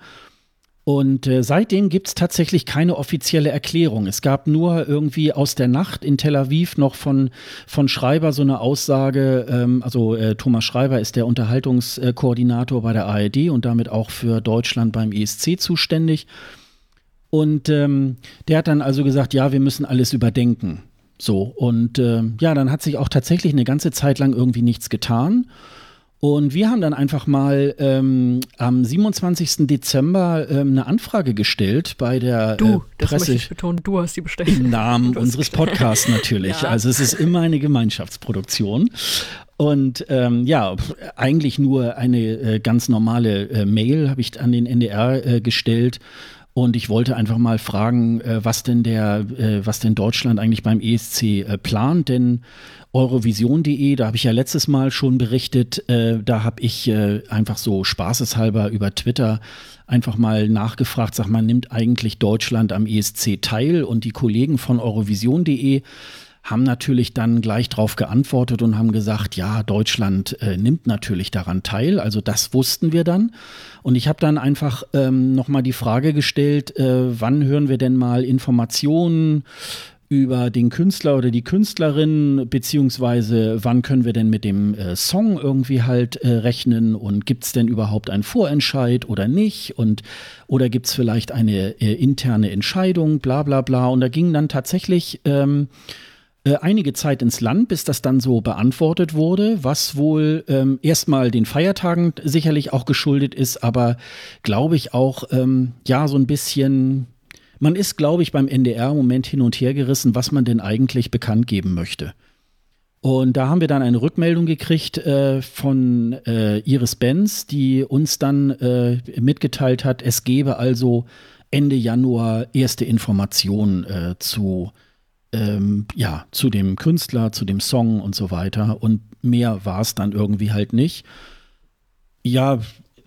Und äh, seitdem gibt es tatsächlich keine offizielle Erklärung. Es gab nur irgendwie aus der Nacht in Tel Aviv noch von, von Schreiber so eine Aussage, ähm, also äh, Thomas Schreiber ist der Unterhaltungskoordinator bei der ARD und damit auch für Deutschland beim ESC zuständig. Und ähm, der hat dann also gesagt, ja, wir müssen alles überdenken. So, und äh, ja, dann hat sich auch tatsächlich eine ganze Zeit lang irgendwie nichts getan. Und wir haben dann einfach mal ähm, am 27. Dezember ähm, eine Anfrage gestellt bei der du, äh, das möchte ich betonen, du hast die bestellt. Im Namen unseres Podcasts natürlich. ja. Also es ist immer eine Gemeinschaftsproduktion. Und ähm, ja, eigentlich nur eine äh, ganz normale äh, Mail habe ich an den NDR äh, gestellt. Und ich wollte einfach mal fragen, äh, was denn der, äh, was denn Deutschland eigentlich beim ESC äh, plant, denn Eurovision.de, da habe ich ja letztes Mal schon berichtet, äh, da habe ich äh, einfach so spaßeshalber über Twitter einfach mal nachgefragt, sag mal, nimmt eigentlich Deutschland am ESC teil? Und die Kollegen von Eurovision.de haben natürlich dann gleich darauf geantwortet und haben gesagt, ja, Deutschland äh, nimmt natürlich daran teil. Also das wussten wir dann. Und ich habe dann einfach ähm, nochmal die Frage gestellt, äh, wann hören wir denn mal Informationen über den Künstler oder die Künstlerin, beziehungsweise wann können wir denn mit dem äh, Song irgendwie halt äh, rechnen und gibt es denn überhaupt einen Vorentscheid oder nicht und oder gibt es vielleicht eine äh, interne Entscheidung, bla bla bla. Und da ging dann tatsächlich ähm, äh, einige Zeit ins Land, bis das dann so beantwortet wurde, was wohl ähm, erstmal den Feiertagen sicherlich auch geschuldet ist, aber glaube ich auch ähm, ja so ein bisschen man ist, glaube ich, beim NDR im Moment hin und her gerissen, was man denn eigentlich bekannt geben möchte. Und da haben wir dann eine Rückmeldung gekriegt äh, von äh, Iris Benz, die uns dann äh, mitgeteilt hat, es gebe also Ende Januar erste Informationen äh, zu, ähm, ja, zu dem Künstler, zu dem Song und so weiter. Und mehr war es dann irgendwie halt nicht. Ja,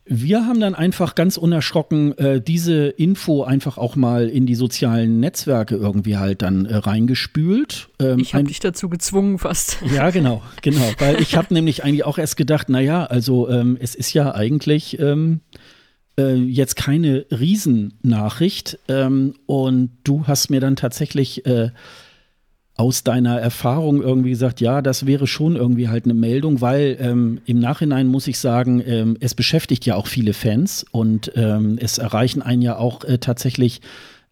wir haben dann einfach ganz unerschrocken äh, diese Info einfach auch mal in die sozialen Netzwerke irgendwie halt dann äh, reingespült. Ähm, ich habe dich dazu gezwungen fast. Ja, genau, genau. Weil ich habe nämlich eigentlich auch erst gedacht, naja, also ähm, es ist ja eigentlich ähm, äh, jetzt keine Riesennachricht. Ähm, und du hast mir dann tatsächlich äh, aus deiner Erfahrung irgendwie gesagt, ja, das wäre schon irgendwie halt eine Meldung, weil ähm, im Nachhinein muss ich sagen, ähm, es beschäftigt ja auch viele Fans und ähm, es erreichen einen ja auch äh, tatsächlich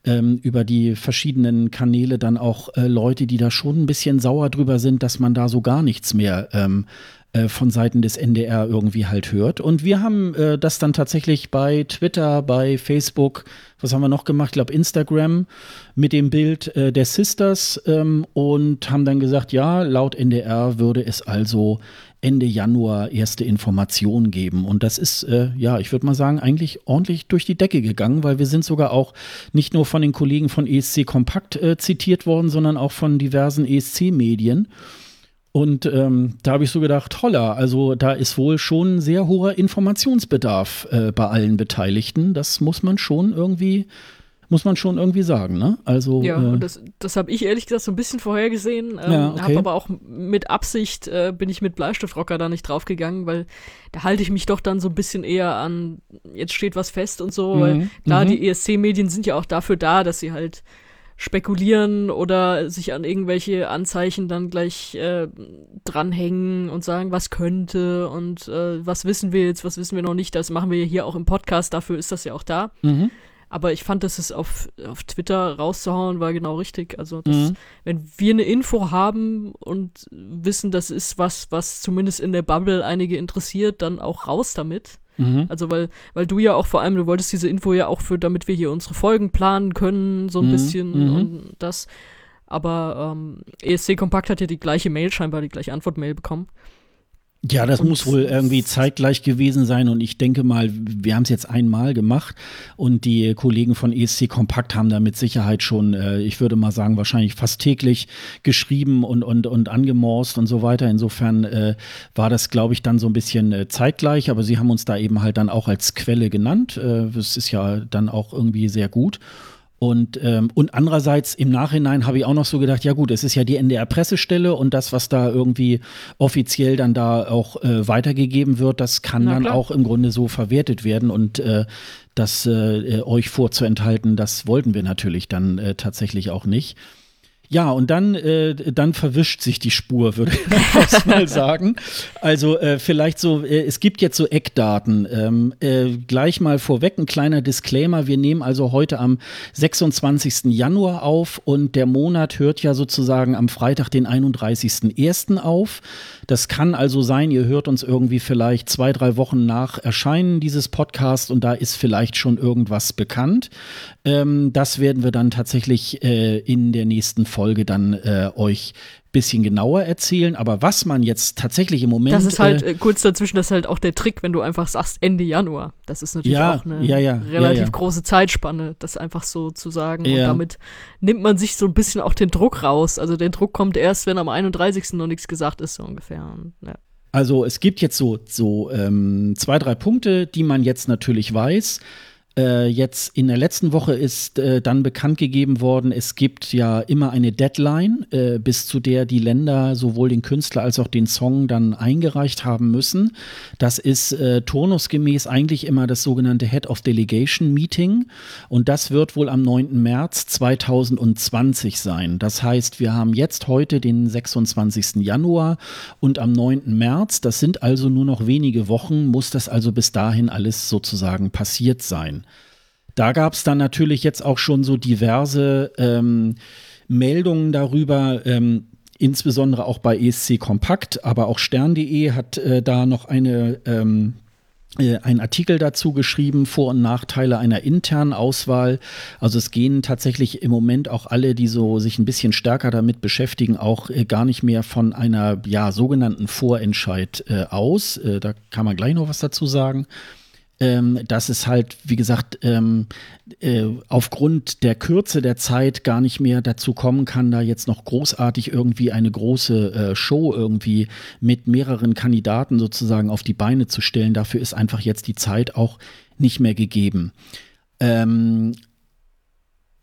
ähm, über die verschiedenen Kanäle dann auch äh, Leute, die da schon ein bisschen sauer drüber sind, dass man da so gar nichts mehr ähm, äh, von Seiten des NDR irgendwie halt hört. Und wir haben äh, das dann tatsächlich bei Twitter, bei Facebook, was haben wir noch gemacht? Ich glaube Instagram mit dem Bild äh, der Sisters ähm, und haben dann gesagt, ja, laut NDR würde es also Ende Januar erste Informationen geben. Und das ist, äh, ja, ich würde mal sagen, eigentlich ordentlich durch die Decke gegangen, weil wir sind sogar auch nicht nur von den Kollegen von ESC Kompakt äh, zitiert worden, sondern auch von diversen ESC-Medien. Und ähm, da habe ich so gedacht, holla, also da ist wohl schon sehr hoher Informationsbedarf äh, bei allen Beteiligten. Das muss man schon irgendwie Muss man schon irgendwie sagen, ne? Also. Ja, äh, das, das habe ich ehrlich gesagt so ein bisschen vorhergesehen. Ähm, ja, okay. Habe aber auch mit Absicht, äh, bin ich mit Bleistiftrocker da nicht draufgegangen, weil da halte ich mich doch dann so ein bisschen eher an, jetzt steht was fest und so, mhm. weil klar, mhm. die ESC-Medien sind ja auch dafür da, dass sie halt spekulieren oder sich an irgendwelche Anzeichen dann gleich äh, dranhängen und sagen, was könnte und äh, was wissen wir jetzt, was wissen wir noch nicht. Das machen wir hier auch im Podcast, dafür ist das ja auch da. Mhm. Aber ich fand, dass es auf, auf Twitter rauszuhauen war genau richtig. Also, das, mhm. wenn wir eine Info haben und wissen, das ist was, was zumindest in der Bubble einige interessiert, dann auch raus damit. Mhm. Also weil, weil du ja auch vor allem, du wolltest diese Info ja auch für, damit wir hier unsere Folgen planen können, so ein mhm. bisschen mhm. und das. Aber ähm, ESC Kompakt hat ja die gleiche Mail, scheinbar die gleiche Antwortmail bekommen. Ja, das und muss wohl irgendwie zeitgleich gewesen sein und ich denke mal, wir haben es jetzt einmal gemacht und die Kollegen von ESC Kompakt haben da mit Sicherheit schon, äh, ich würde mal sagen, wahrscheinlich fast täglich geschrieben und, und, und angemorst und so weiter. Insofern äh, war das, glaube ich, dann so ein bisschen äh, zeitgleich, aber sie haben uns da eben halt dann auch als Quelle genannt. Äh, das ist ja dann auch irgendwie sehr gut. Und, ähm, und andererseits im Nachhinein habe ich auch noch so gedacht, ja gut, es ist ja die NDR-Pressestelle und das, was da irgendwie offiziell dann da auch äh, weitergegeben wird, das kann dann auch im Grunde so verwertet werden und äh, das äh, euch vorzuenthalten, das wollten wir natürlich dann äh, tatsächlich auch nicht. Ja, und dann, äh, dann verwischt sich die Spur, würde ich mal sagen. Also äh, vielleicht so, äh, es gibt jetzt so Eckdaten. Ähm, äh, gleich mal vorweg ein kleiner Disclaimer. Wir nehmen also heute am 26. Januar auf und der Monat hört ja sozusagen am Freitag, den 31.01. auf. Das kann also sein, ihr hört uns irgendwie vielleicht zwei, drei Wochen nach Erscheinen dieses Podcasts und da ist vielleicht schon irgendwas bekannt. Ähm, das werden wir dann tatsächlich äh, in der nächsten Folge dann äh, euch bisschen genauer erzählen, aber was man jetzt tatsächlich im Moment. Das ist halt äh, kurz dazwischen, das ist halt auch der Trick, wenn du einfach sagst Ende Januar. Das ist natürlich ja, auch eine ja, ja, relativ große Zeitspanne, das einfach so zu sagen. Und damit nimmt man sich so ein bisschen auch den Druck raus. Also der Druck kommt erst, wenn am 31. noch nichts gesagt ist, so ungefähr. Und, also es gibt jetzt so, so ähm, zwei, drei Punkte, die man jetzt natürlich weiß. Äh, jetzt in der letzten Woche ist äh, dann bekannt gegeben worden, es gibt ja immer eine Deadline, äh, bis zu der die Länder sowohl den Künstler als auch den Song dann eingereicht haben müssen. Das ist äh, turnusgemäß eigentlich immer das sogenannte Head of Delegation Meeting und das wird wohl am 9. März 2020 sein. Das heißt, wir haben jetzt heute den 26. Januar und am 9. März, das sind also nur noch wenige Wochen, muss das also bis dahin alles sozusagen passiert sein. Da gab es dann natürlich jetzt auch schon so diverse ähm, Meldungen darüber, ähm, insbesondere auch bei ESC Kompakt, aber auch Stern.de hat äh, da noch eine ähm, äh, ein Artikel dazu geschrieben, Vor- und Nachteile einer internen Auswahl. Also es gehen tatsächlich im Moment auch alle, die so sich ein bisschen stärker damit beschäftigen, auch äh, gar nicht mehr von einer ja sogenannten Vorentscheid äh, aus. Äh, da kann man gleich noch was dazu sagen ähm, dass es halt, wie gesagt, ähm, äh, aufgrund der Kürze der Zeit gar nicht mehr dazu kommen kann, da jetzt noch großartig irgendwie eine große äh, Show irgendwie mit mehreren Kandidaten sozusagen auf die Beine zu stellen. Dafür ist einfach jetzt die Zeit auch nicht mehr gegeben. Ähm,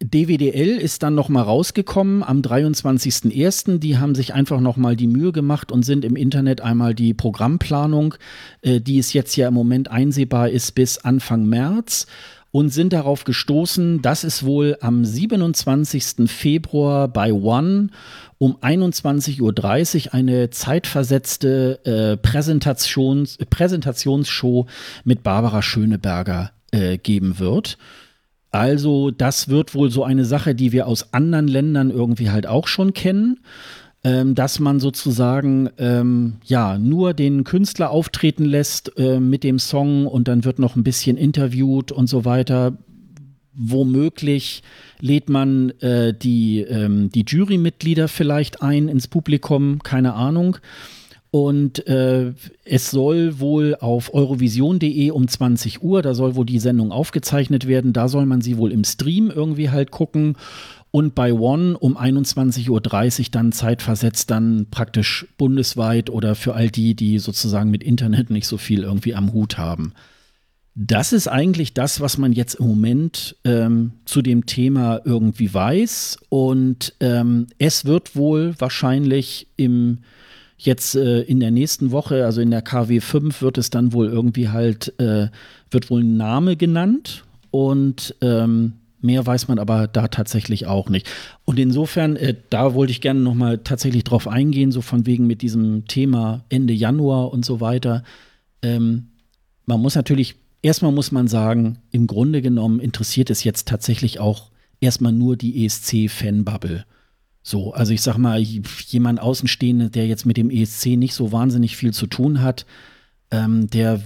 DWDL ist dann noch mal rausgekommen am 23.01. Die haben sich einfach noch mal die Mühe gemacht und sind im Internet einmal die Programmplanung, äh, die es jetzt ja im Moment einsehbar ist, bis Anfang März und sind darauf gestoßen, dass es wohl am 27. Februar bei One um 21.30 Uhr eine zeitversetzte äh, Präsentations Präsentationsshow mit Barbara Schöneberger äh, geben wird. Also das wird wohl so eine Sache, die wir aus anderen Ländern irgendwie halt auch schon kennen, ähm, dass man sozusagen ähm, ja nur den Künstler auftreten lässt äh, mit dem Song und dann wird noch ein bisschen interviewt und so weiter. Womöglich lädt man äh, die, ähm, die Jurymitglieder vielleicht ein ins Publikum, keine Ahnung. Und äh, es soll wohl auf eurovision.de um 20 Uhr, da soll wohl die Sendung aufgezeichnet werden, da soll man sie wohl im Stream irgendwie halt gucken. Und bei One um 21.30 Uhr dann zeitversetzt dann praktisch bundesweit oder für all die, die sozusagen mit Internet nicht so viel irgendwie am Hut haben. Das ist eigentlich das, was man jetzt im Moment ähm, zu dem Thema irgendwie weiß. Und ähm, es wird wohl wahrscheinlich im jetzt äh, in der nächsten Woche, also in der KW 5, wird es dann wohl irgendwie halt, äh, wird wohl ein Name genannt. Und ähm, Mehr weiß man aber da tatsächlich auch nicht. Und insofern, äh, da wollte ich gerne nochmal tatsächlich drauf eingehen, so von wegen mit diesem Thema Ende Januar und so weiter. Ähm, man muss natürlich, erstmal muss man sagen, im Grunde genommen interessiert es jetzt tatsächlich auch erstmal nur die ESC-Fanbubble. So, also ich sag mal, jemand Außenstehende, der jetzt mit dem ESC nicht so wahnsinnig viel zu tun hat, ähm, der,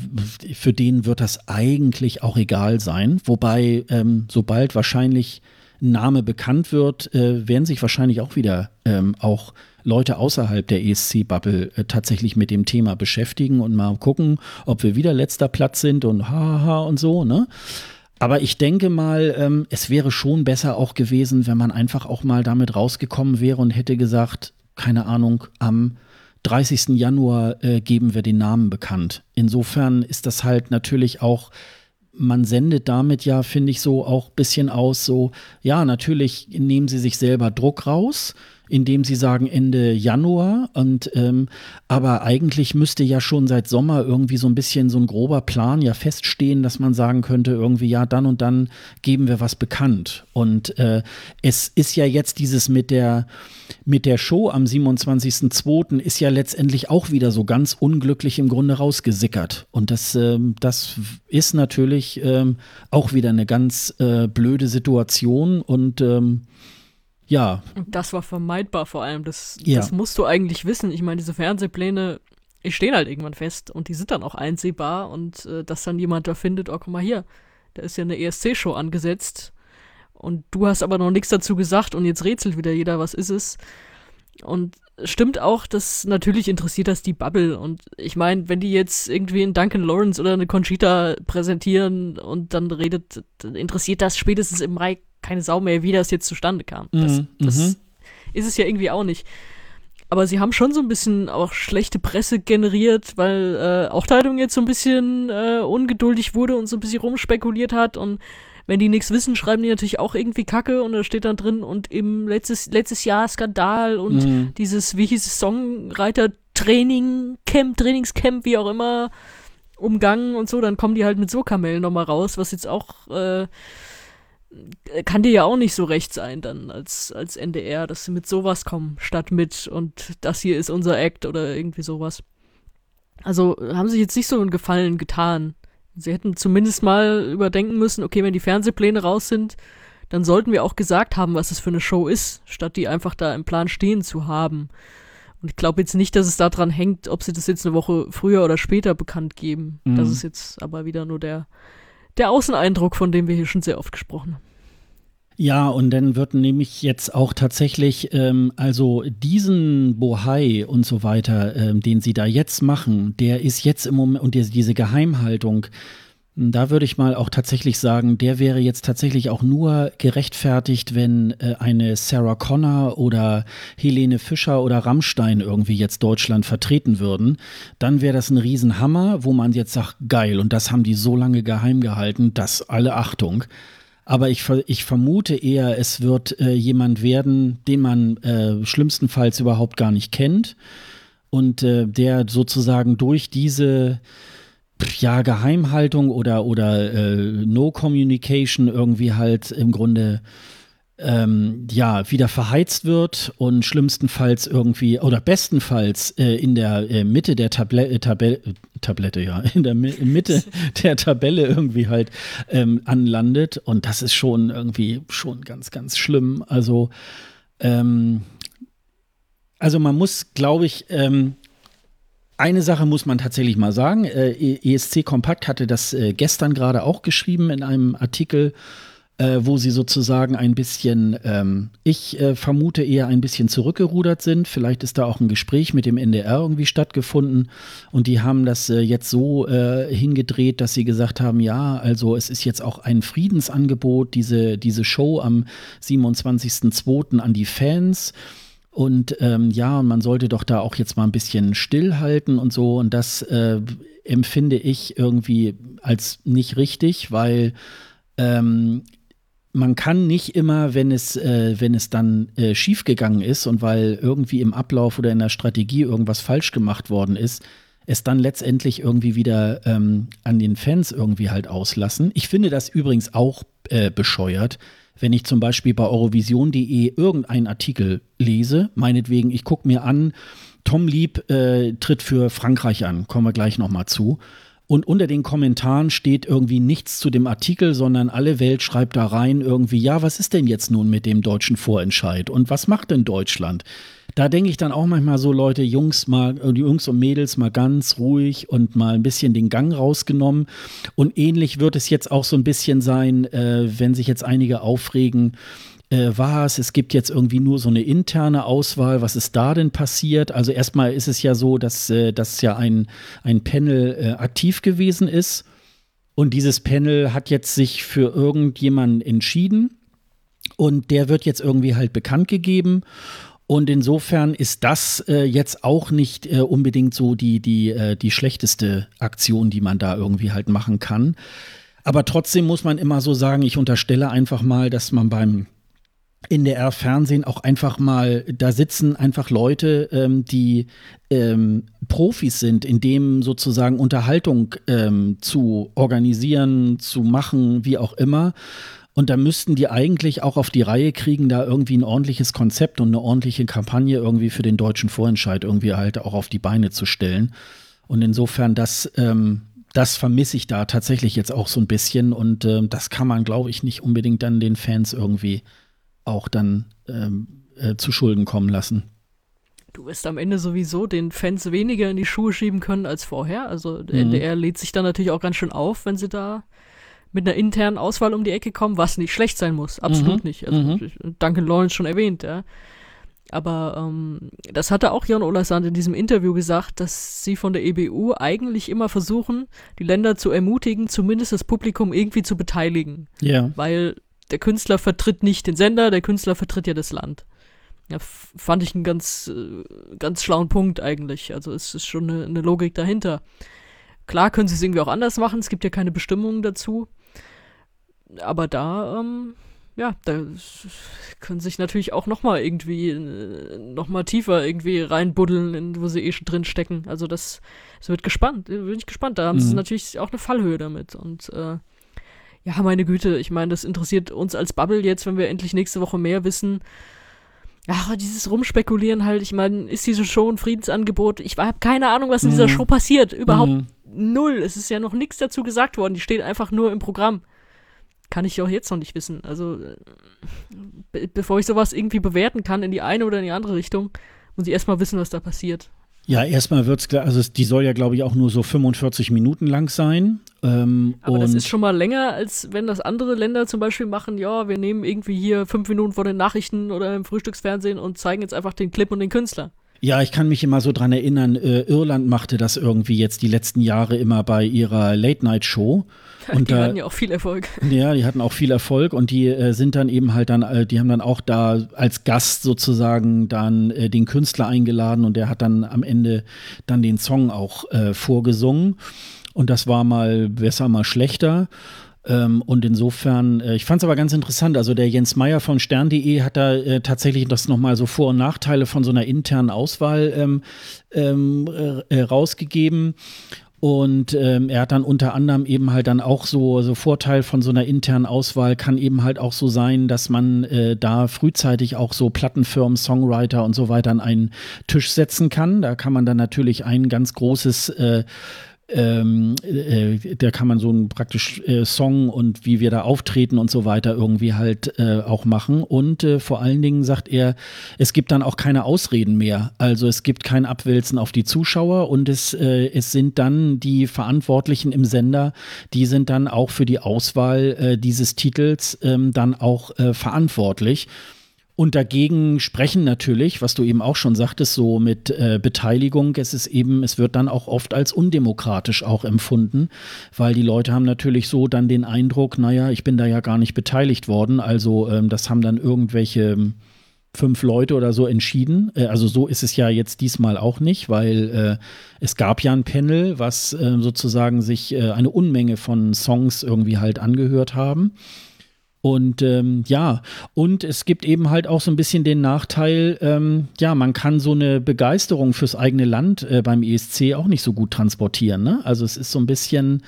für den wird das eigentlich auch egal sein. Wobei, ähm, sobald wahrscheinlich ein Name bekannt wird, äh, werden sich wahrscheinlich auch wieder ähm, auch Leute außerhalb der ESC-Bubble äh, tatsächlich mit dem Thema beschäftigen und mal gucken, ob wir wieder letzter Platz sind und haha und so, ne? Aber ich denke mal, ähm, es wäre schon besser auch gewesen, wenn man einfach auch mal damit rausgekommen wäre und hätte gesagt, keine Ahnung, am 30. Januar äh, geben wir den Namen bekannt. Insofern ist das halt natürlich auch, man sendet damit ja, finde ich so, auch ein bisschen aus, so, ja, natürlich nehmen sie sich selber Druck raus indem sie sagen Ende Januar. Und ähm, aber eigentlich müsste ja schon seit Sommer irgendwie so ein bisschen so ein grober Plan ja feststehen, dass man sagen könnte, irgendwie, ja, dann und dann geben wir was bekannt. Und äh, es ist ja jetzt dieses mit der mit der Show am 27.02. ist ja letztendlich auch wieder so ganz unglücklich im Grunde rausgesickert. Und das, ähm, das ist natürlich ähm, auch wieder eine ganz äh, blöde Situation und ähm, ja. Und das war vermeidbar vor allem. Das, ja. das musst du eigentlich wissen. Ich meine, diese Fernsehpläne stehen halt irgendwann fest und die sind dann auch einsehbar und äh, dass dann jemand da findet, oh, guck mal hier, da ist ja eine ESC-Show angesetzt und du hast aber noch nichts dazu gesagt und jetzt rätselt wieder jeder, was ist es? Und stimmt auch, dass natürlich interessiert das die Bubble. Und ich meine, wenn die jetzt irgendwie einen Duncan Lawrence oder eine Conchita präsentieren und dann redet, dann interessiert das spätestens im Mai keine Sau mehr, wie das jetzt zustande kam. Das, mhm. das mhm. ist es ja irgendwie auch nicht. Aber sie haben schon so ein bisschen auch schlechte Presse generiert, weil äh, auch Teilung jetzt so ein bisschen äh, ungeduldig wurde und so ein bisschen rumspekuliert hat und wenn die nichts wissen, schreiben die natürlich auch irgendwie Kacke und da steht dann drin und im letztes, letztes Jahr Skandal und mhm. dieses, wie hieß es, Songwriter Training, Camp, Trainingscamp, wie auch immer, umgangen und so, dann kommen die halt mit so Kamellen nochmal raus, was jetzt auch, äh, kann dir ja auch nicht so recht sein dann als, als NDR, dass sie mit sowas kommen, statt mit und das hier ist unser Act oder irgendwie sowas. Also haben sich jetzt nicht so einen Gefallen getan. Sie hätten zumindest mal überdenken müssen, okay, wenn die Fernsehpläne raus sind, dann sollten wir auch gesagt haben, was es für eine Show ist, statt die einfach da im Plan stehen zu haben. Und ich glaube jetzt nicht, dass es daran hängt, ob sie das jetzt eine Woche früher oder später bekannt geben. Mhm. Das ist jetzt aber wieder nur der, der Außeneindruck, von dem wir hier schon sehr oft gesprochen haben. Ja, und dann wird nämlich jetzt auch tatsächlich, ähm, also diesen Bohai und so weiter, ähm, den sie da jetzt machen, der ist jetzt im Moment, und die, diese Geheimhaltung, da würde ich mal auch tatsächlich sagen, der wäre jetzt tatsächlich auch nur gerechtfertigt, wenn äh, eine Sarah Connor oder Helene Fischer oder Rammstein irgendwie jetzt Deutschland vertreten würden. Dann wäre das ein Riesenhammer, wo man jetzt sagt, geil, und das haben die so lange geheim gehalten, dass alle Achtung. Aber ich, ich vermute eher, es wird äh, jemand werden, den man äh, schlimmstenfalls überhaupt gar nicht kennt und äh, der sozusagen durch diese ja, Geheimhaltung oder, oder äh, No Communication irgendwie halt im Grunde ähm, ja, wieder verheizt wird und schlimmstenfalls irgendwie oder bestenfalls äh, in der äh, Mitte der Tabelle, äh, Tabelle, äh, Tablette, ja, in der Mi Mitte der Tabelle irgendwie halt ähm, anlandet. Und das ist schon irgendwie schon ganz, ganz schlimm. Also, ähm, also man muss, glaube ich, ähm, eine Sache muss man tatsächlich mal sagen. Äh, ESC Kompakt hatte das äh, gestern gerade auch geschrieben in einem Artikel äh, wo sie sozusagen ein bisschen, ähm, ich vermute eher ein bisschen zurückgerudert sind. Vielleicht ist da auch ein Gespräch mit dem NDR irgendwie stattgefunden und die haben das jetzt so hingedreht, dass sie gesagt haben, ja, also es ist jetzt auch ein Friedensangebot, diese, diese Show am 27.02. an die Fans. Und ähm, ja, man sollte doch da auch jetzt mal ein bisschen stillhalten und so. Und das äh, empfinde ich irgendwie als nicht richtig, weil ähm, man kann nicht immer, wenn es, äh, wenn es dann äh, schiefgegangen ist und weil irgendwie im Ablauf oder in der Strategie irgendwas falsch gemacht worden ist, es dann letztendlich irgendwie wieder ähm, an den Fans irgendwie halt auslassen. Ich finde das übrigens auch äh, bescheuert, wenn ich zum Beispiel bei Eurovision.de irgendeinen Artikel lese, meinetwegen, ich gucke mir an, Tom Lieb äh, tritt für Frankreich an, kommen wir gleich nochmal zu. Und unter den Kommentaren steht irgendwie nichts zu dem Artikel, sondern alle Welt schreibt da rein irgendwie, ja, was ist denn jetzt nun mit dem deutschen Vorentscheid und was macht denn Deutschland? Da denke ich dann auch manchmal so, Leute, Jungs mal, äh, Jungs und Mädels mal ganz ruhig und mal ein bisschen den Gang rausgenommen. Und ähnlich wird es jetzt auch so ein bisschen sein, äh, wenn sich jetzt einige aufregen, äh, was, es gibt jetzt irgendwie nur so eine interne Auswahl, was ist da denn passiert? Also erstmal ist es ja so, dass, äh, dass ja ein, ein Panel äh, aktiv gewesen ist und dieses Panel hat jetzt sich für irgendjemanden entschieden und der wird jetzt irgendwie halt bekannt gegeben. Und insofern ist das äh, jetzt auch nicht äh, unbedingt so die, die, äh, die schlechteste Aktion, die man da irgendwie halt machen kann. Aber trotzdem muss man immer so sagen, ich unterstelle einfach mal, dass man beim NDR Fernsehen auch einfach mal, da sitzen einfach Leute, ähm, die ähm, Profis sind, in dem sozusagen Unterhaltung ähm, zu organisieren, zu machen, wie auch immer. Und da müssten die eigentlich auch auf die Reihe kriegen, da irgendwie ein ordentliches Konzept und eine ordentliche Kampagne irgendwie für den deutschen Vorentscheid irgendwie halt auch auf die Beine zu stellen. Und insofern, das, ähm, das vermisse ich da tatsächlich jetzt auch so ein bisschen. Und ähm, das kann man, glaube ich, nicht unbedingt dann den Fans irgendwie auch dann ähm, äh, zu Schulden kommen lassen. Du wirst am Ende sowieso den Fans weniger in die Schuhe schieben können als vorher. Also der mhm. NDR lädt sich dann natürlich auch ganz schön auf, wenn sie da mit einer internen Auswahl um die Ecke kommen, was nicht schlecht sein muss. Absolut mhm. nicht. Also mhm. Duncan Lawrence schon erwähnt, ja. Aber ähm, das hatte auch Jan Olasand in diesem Interview gesagt, dass sie von der EBU eigentlich immer versuchen, die Länder zu ermutigen, zumindest das Publikum irgendwie zu beteiligen. Ja. Weil der Künstler vertritt nicht den Sender, der Künstler vertritt ja das Land. Ja, fand ich einen ganz, äh, ganz schlauen Punkt eigentlich. Also es ist schon eine, eine Logik dahinter. Klar können sie es irgendwie auch anders machen, es gibt ja keine Bestimmungen dazu. Aber da, ähm, ja, da können sich natürlich auch nochmal irgendwie, äh, nochmal tiefer irgendwie reinbuddeln, wo sie eh schon drin stecken. Also das, das wird gespannt, bin ich gespannt. Da haben mhm. sie natürlich auch eine Fallhöhe damit. Und äh, ja, meine Güte, ich meine, das interessiert uns als Bubble jetzt, wenn wir endlich nächste Woche mehr wissen. Ja, dieses Rumspekulieren halt, ich meine, ist diese Show ein Friedensangebot? Ich habe keine Ahnung, was in dieser mhm. Show passiert. Überhaupt mhm. null. Es ist ja noch nichts dazu gesagt worden. Die steht einfach nur im Programm. Kann ich auch jetzt noch nicht wissen. Also, be bevor ich sowas irgendwie bewerten kann in die eine oder in die andere Richtung, muss ich erstmal wissen, was da passiert. Ja, erstmal wird es klar, also die soll ja, glaube ich, auch nur so 45 Minuten lang sein. Ähm, Aber das ist schon mal länger, als wenn das andere Länder zum Beispiel machen, ja, wir nehmen irgendwie hier fünf Minuten vor den Nachrichten oder im Frühstücksfernsehen und zeigen jetzt einfach den Clip und den Künstler. Ja, ich kann mich immer so dran erinnern, äh, Irland machte das irgendwie jetzt die letzten Jahre immer bei ihrer Late-Night-Show. Und die da, hatten ja auch viel Erfolg. Ja, die hatten auch viel Erfolg und die äh, sind dann eben halt dann, äh, die haben dann auch da als Gast sozusagen dann äh, den Künstler eingeladen und der hat dann am Ende dann den Song auch äh, vorgesungen. Und das war mal besser, mal schlechter. Ähm, und insofern, äh, ich fand es aber ganz interessant. Also der Jens Meyer von stern.de hat da äh, tatsächlich das nochmal so Vor- und Nachteile von so einer internen Auswahl ähm, ähm, äh, rausgegeben. Und ähm, er hat dann unter anderem eben halt dann auch so, so Vorteil von so einer internen Auswahl kann eben halt auch so sein, dass man äh, da frühzeitig auch so Plattenfirmen, Songwriter und so weiter an einen Tisch setzen kann. Da kann man dann natürlich ein ganz großes äh, ähm, äh, da kann man so ein praktisch äh, Song und wie wir da auftreten und so weiter irgendwie halt äh, auch machen. Und äh, vor allen Dingen sagt er, es gibt dann auch keine Ausreden mehr. Also es gibt kein Abwälzen auf die Zuschauer und es, äh, es sind dann die Verantwortlichen im Sender, die sind dann auch für die Auswahl äh, dieses Titels ähm, dann auch verantwortlich. Und dagegen sprechen natürlich, was du eben auch schon sagtest, so mit äh, Beteiligung, es ist eben, es wird dann auch oft als undemokratisch auch empfunden, weil die Leute haben natürlich so dann den Eindruck, naja, ich bin da ja gar nicht beteiligt worden, also ähm, das haben dann irgendwelche fünf Leute oder so entschieden. Äh, also so ist es ja jetzt diesmal auch nicht, weil äh, es gab ja ein Panel, was äh, sozusagen sich äh, eine Unmenge von Songs irgendwie halt angehört haben. Und ähm, ja, und es gibt eben halt auch so ein bisschen den Nachteil, ähm, ja, man kann so eine Begeisterung fürs eigene Land äh, beim ESC auch nicht so gut transportieren. Ne? Also es ist so ein bisschen,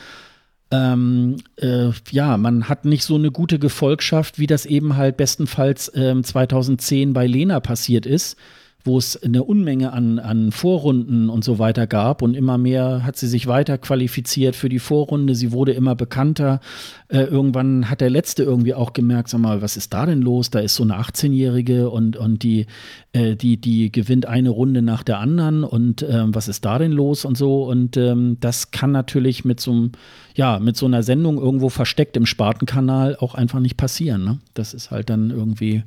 ähm, äh, ja, man hat nicht so eine gute Gefolgschaft, wie das eben halt bestenfalls ähm, 2010 bei Lena passiert ist wo es eine Unmenge an, an Vorrunden und so weiter gab und immer mehr hat sie sich weiter qualifiziert für die Vorrunde. Sie wurde immer bekannter. Äh, irgendwann hat der Letzte irgendwie auch gemerkt, sag mal, was ist da denn los? Da ist so eine 18-Jährige und, und die, äh, die, die gewinnt eine Runde nach der anderen und äh, was ist da denn los und so. Und ähm, das kann natürlich mit so einem, ja, mit so einer Sendung irgendwo versteckt im Spartenkanal auch einfach nicht passieren. Ne? Das ist halt dann irgendwie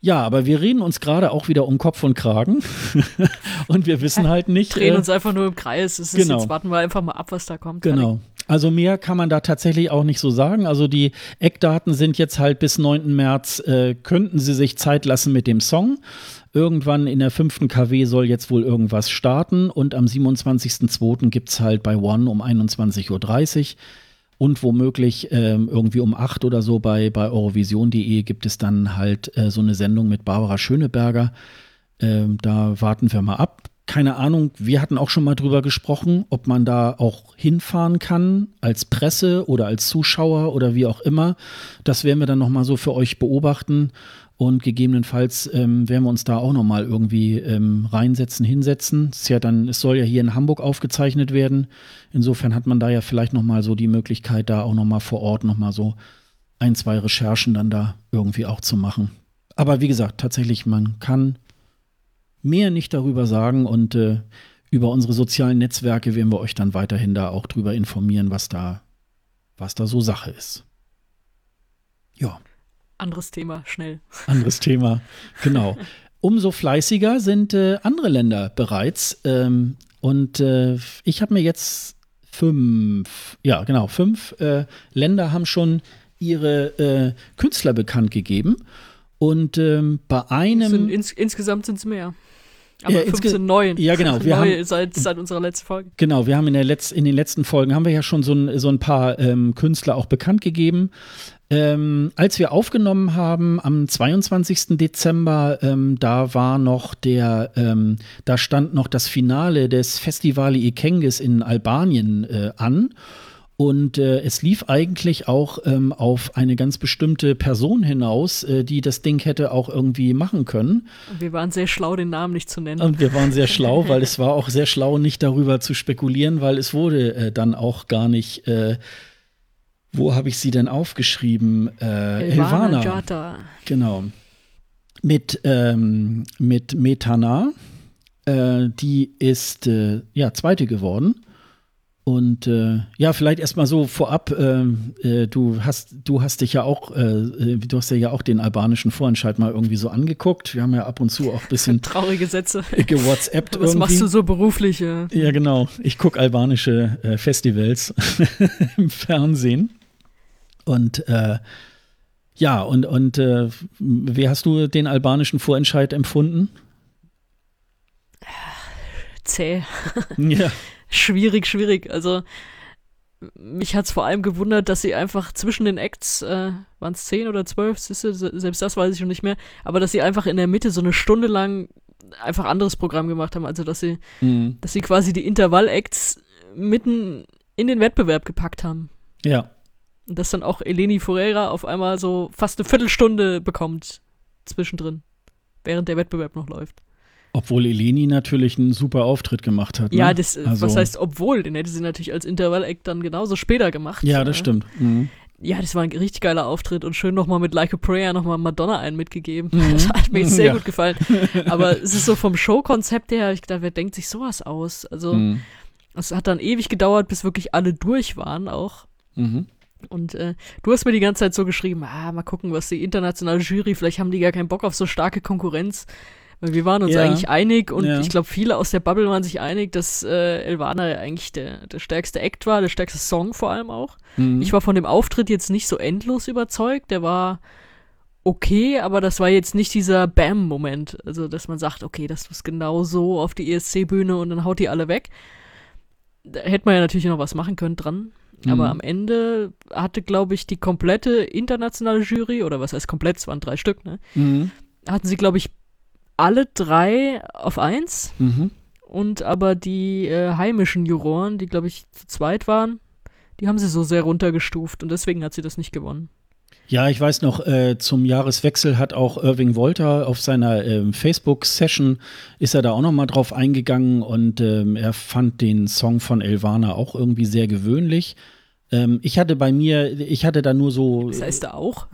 ja, aber wir reden uns gerade auch wieder um Kopf und Kragen. und wir wissen halt nicht. Drehen äh, uns einfach nur im Kreis. Es genau. jetzt warten wir einfach mal ab, was da kommt. Genau. Also mehr kann man da tatsächlich auch nicht so sagen. Also die Eckdaten sind jetzt halt bis 9. März, äh, könnten sie sich Zeit lassen mit dem Song. Irgendwann in der fünften KW soll jetzt wohl irgendwas starten und am 27.02. gibt es halt bei One um 21.30 Uhr und womöglich ähm, irgendwie um acht oder so bei, bei Eurovision.de gibt es dann halt äh, so eine Sendung mit Barbara Schöneberger. Ähm, da warten wir mal ab. Keine Ahnung, wir hatten auch schon mal drüber gesprochen, ob man da auch hinfahren kann als Presse oder als Zuschauer oder wie auch immer. Das werden wir dann noch mal so für euch beobachten und gegebenenfalls ähm, werden wir uns da auch nochmal irgendwie ähm, reinsetzen, hinsetzen. Es, ja dann, es soll ja hier in Hamburg aufgezeichnet werden. Insofern hat man da ja vielleicht nochmal so die Möglichkeit, da auch nochmal vor Ort nochmal so ein, zwei Recherchen dann da irgendwie auch zu machen. Aber wie gesagt, tatsächlich, man kann mehr nicht darüber sagen und äh, über unsere sozialen Netzwerke werden wir euch dann weiterhin da auch drüber informieren, was da, was da so Sache ist. Anderes Thema, schnell. Anderes Thema, genau. Umso fleißiger sind äh, andere Länder bereits. Ähm, und äh, ich habe mir jetzt fünf, ja genau, fünf äh, Länder haben schon ihre äh, Künstler bekannt gegeben. Und ähm, bei einem. Sind, ins, insgesamt sind es mehr. Aber ja, 15 neuen. Ja, genau. Wir haben, seit, seit unserer letzten Folge. Genau, wir haben in, der Letz-, in den letzten Folgen haben wir ja schon so ein, so ein paar ähm, Künstler auch bekannt gegeben. Ähm, als wir aufgenommen haben am 22. Dezember, ähm, da war noch der, ähm, da stand noch das Finale des Festivali Ikengis in Albanien äh, an. Und äh, es lief eigentlich auch ähm, auf eine ganz bestimmte Person hinaus, äh, die das Ding hätte auch irgendwie machen können. Und wir waren sehr schlau, den Namen nicht zu nennen. Und wir waren sehr schlau, weil es war auch sehr schlau, nicht darüber zu spekulieren, weil es wurde äh, dann auch gar nicht äh, wo habe ich sie denn aufgeschrieben? Äh, Elvana. Jata. Genau. Mit, ähm, mit Metana. Äh, die ist äh, ja zweite geworden. Und äh, ja, vielleicht erstmal so vorab, äh, äh, du hast, du hast dich ja auch, äh, du hast ja auch den albanischen Vorentscheid mal irgendwie so angeguckt. Wir haben ja ab und zu auch ein bisschen traurige Sätze gewhatsappt. Was irgendwie. machst du so beruflich? Ja, ja genau. Ich gucke albanische Festivals im Fernsehen. Und äh, ja, und, und äh, wie hast du den albanischen Vorentscheid empfunden? Zäh. ja. schwierig, schwierig. Also mich hat es vor allem gewundert, dass sie einfach zwischen den Acts, äh, waren es zehn oder zwölf, selbst das weiß ich schon nicht mehr, aber dass sie einfach in der Mitte so eine Stunde lang einfach anderes Programm gemacht haben. Also dass sie, mhm. dass sie quasi die Intervall-Acts mitten in den Wettbewerb gepackt haben. Ja. Und dass dann auch Eleni Ferreira auf einmal so fast eine Viertelstunde bekommt zwischendrin, während der Wettbewerb noch läuft. Obwohl Eleni natürlich einen super Auftritt gemacht hat. Ne? Ja, das, also, was heißt obwohl? Den hätte sie natürlich als Intervall-Act dann genauso später gemacht. Ja, das äh, stimmt. Mhm. Ja, das war ein richtig geiler Auftritt und schön nochmal mit Like a Prayer nochmal Madonna einen mitgegeben. Mhm. Das hat mir sehr ja. gut gefallen. Aber es ist so vom Showkonzept her, ich dachte, wer denkt sich sowas aus? Also, mhm. es hat dann ewig gedauert, bis wirklich alle durch waren auch. Mhm. Und äh, du hast mir die ganze Zeit so geschrieben, ah, mal gucken, was die internationale Jury, vielleicht haben die gar keinen Bock auf so starke Konkurrenz. Weil wir waren uns ja. eigentlich einig und ja. ich glaube, viele aus der Bubble waren sich einig, dass äh, Elvana eigentlich der, der stärkste Act war, der stärkste Song vor allem auch. Mhm. Ich war von dem Auftritt jetzt nicht so endlos überzeugt. Der war okay, aber das war jetzt nicht dieser Bam-Moment. Also, dass man sagt, okay, das ist genau so auf die ESC-Bühne und dann haut die alle weg. Da hätte man ja natürlich noch was machen können dran. Mhm. Aber am Ende hatte, glaube ich, die komplette internationale Jury, oder was heißt komplett, es waren drei Stück, ne? Mhm. Hatten sie, glaube ich, alle drei auf eins. Mhm. Und aber die äh, heimischen Juroren, die, glaube ich, zu zweit waren, die haben sie so sehr runtergestuft und deswegen hat sie das nicht gewonnen. Ja, ich weiß noch, äh, zum Jahreswechsel hat auch Irving Wolter auf seiner ähm, Facebook-Session, ist er da auch noch mal drauf eingegangen und ähm, er fand den Song von Elvana auch irgendwie sehr gewöhnlich. Ähm, ich hatte bei mir, ich hatte da nur so. Das heißt da auch.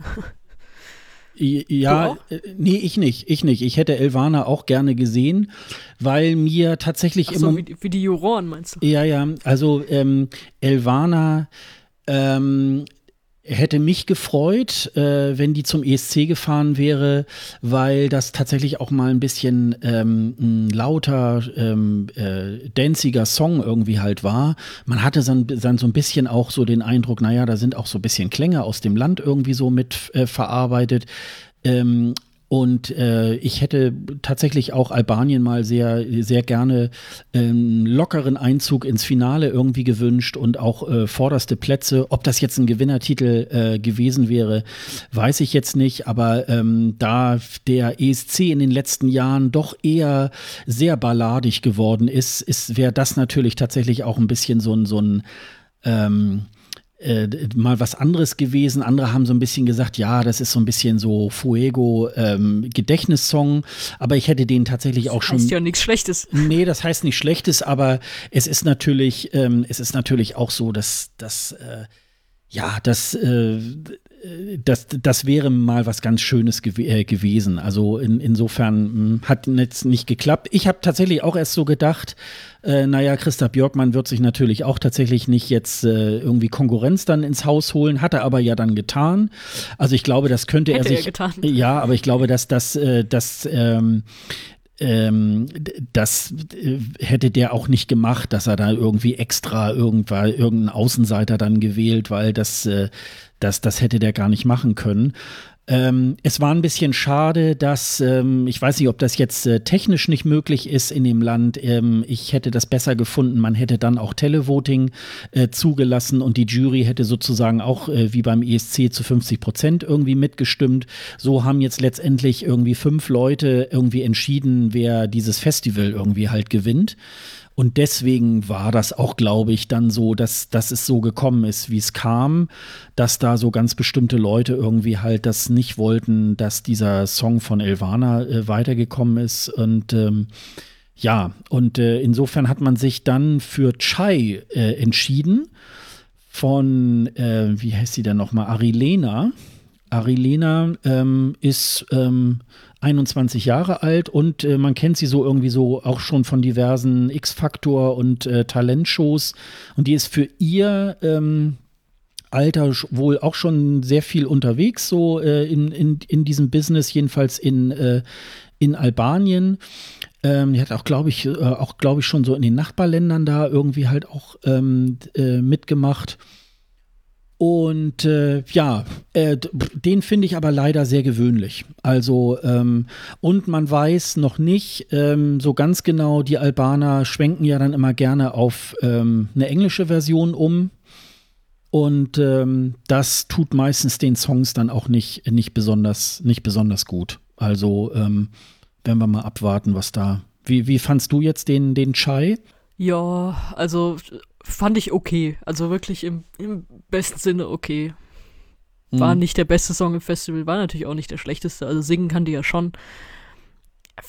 Ja, äh, nee, ich nicht, ich nicht. Ich hätte Elvana auch gerne gesehen, weil mir tatsächlich im Achso, Moment. wie, die- wie die Juroren meinst du? Ja, ja, also ähm, Elvana ähm, hätte mich gefreut, äh, wenn die zum ESC gefahren wäre, weil das tatsächlich auch mal ein bisschen ähm, ein lauter, ähm, äh, danziger Song irgendwie halt war. Man hatte dann, dann so ein bisschen auch so den Eindruck, naja, da sind auch so ein bisschen Klänge aus dem Land irgendwie so mit äh, verarbeitet. Ähm, und äh, ich hätte tatsächlich auch Albanien mal sehr, sehr gerne einen lockeren Einzug ins Finale irgendwie gewünscht und auch äh, vorderste Plätze. Ob das jetzt ein Gewinnertitel äh, gewesen wäre, weiß ich jetzt nicht. Aber ähm, da der ESC in den letzten Jahren doch eher sehr balladig geworden ist, ist wäre das natürlich tatsächlich auch ein bisschen so ein, so ein ähm, äh, mal was anderes gewesen. Andere haben so ein bisschen gesagt, ja, das ist so ein bisschen so Fuego ähm, Gedächtnissong, aber ich hätte den tatsächlich auch schon. Heißt ja nichts Schlechtes. Nee, das heißt nicht Schlechtes, aber es ist natürlich, ähm, es ist natürlich auch so, dass, dass äh, ja, das, äh, das, das wäre mal was ganz Schönes gew äh, gewesen. Also in, insofern mh, hat jetzt nicht geklappt. Ich habe tatsächlich auch erst so gedacht, äh, naja, Christa Björkmann wird sich natürlich auch tatsächlich nicht jetzt äh, irgendwie Konkurrenz dann ins Haus holen, hat er aber ja dann getan. Also ich glaube, das könnte Hätte er er sich. getan. Ja, aber ich glaube, dass das, äh, das ähm, ähm, das äh, hätte der auch nicht gemacht, dass er da irgendwie extra irgendwann irgendeinen Außenseiter dann gewählt, weil das, äh, das, das hätte der gar nicht machen können. Ähm, es war ein bisschen schade, dass, ähm, ich weiß nicht, ob das jetzt äh, technisch nicht möglich ist in dem Land. Ähm, ich hätte das besser gefunden. Man hätte dann auch Televoting äh, zugelassen und die Jury hätte sozusagen auch äh, wie beim ESC zu 50 Prozent irgendwie mitgestimmt. So haben jetzt letztendlich irgendwie fünf Leute irgendwie entschieden, wer dieses Festival irgendwie halt gewinnt. Und deswegen war das auch, glaube ich, dann so, dass, dass es so gekommen ist, wie es kam, dass da so ganz bestimmte Leute irgendwie halt das nicht wollten, dass dieser Song von Elvana äh, weitergekommen ist. Und ähm, ja, und äh, insofern hat man sich dann für Chai äh, entschieden von, äh, wie heißt sie denn nochmal, Arilena. Arilena ähm, ist ähm, 21 Jahre alt und äh, man kennt sie so irgendwie so auch schon von diversen X-Factor und äh, Talentshows. Und die ist für ihr ähm, Alter wohl auch schon sehr viel unterwegs, so äh, in, in, in diesem Business, jedenfalls in, äh, in Albanien. Ähm, die hat auch, glaube ich, äh, auch, glaube ich, schon so in den Nachbarländern da irgendwie halt auch ähm, äh, mitgemacht. Und äh, ja, äh, den finde ich aber leider sehr gewöhnlich. Also, ähm, und man weiß noch nicht ähm, so ganz genau, die Albaner schwenken ja dann immer gerne auf ähm, eine englische Version um. Und ähm, das tut meistens den Songs dann auch nicht, nicht, besonders, nicht besonders gut. Also ähm, werden wir mal abwarten, was da. Wie, wie fandst du jetzt den, den Chai? Ja, also fand ich okay. Also wirklich im, im besten Sinne okay. War Hm. nicht der beste Song im Festival, war natürlich auch nicht der schlechteste. Also singen kann die ja schon.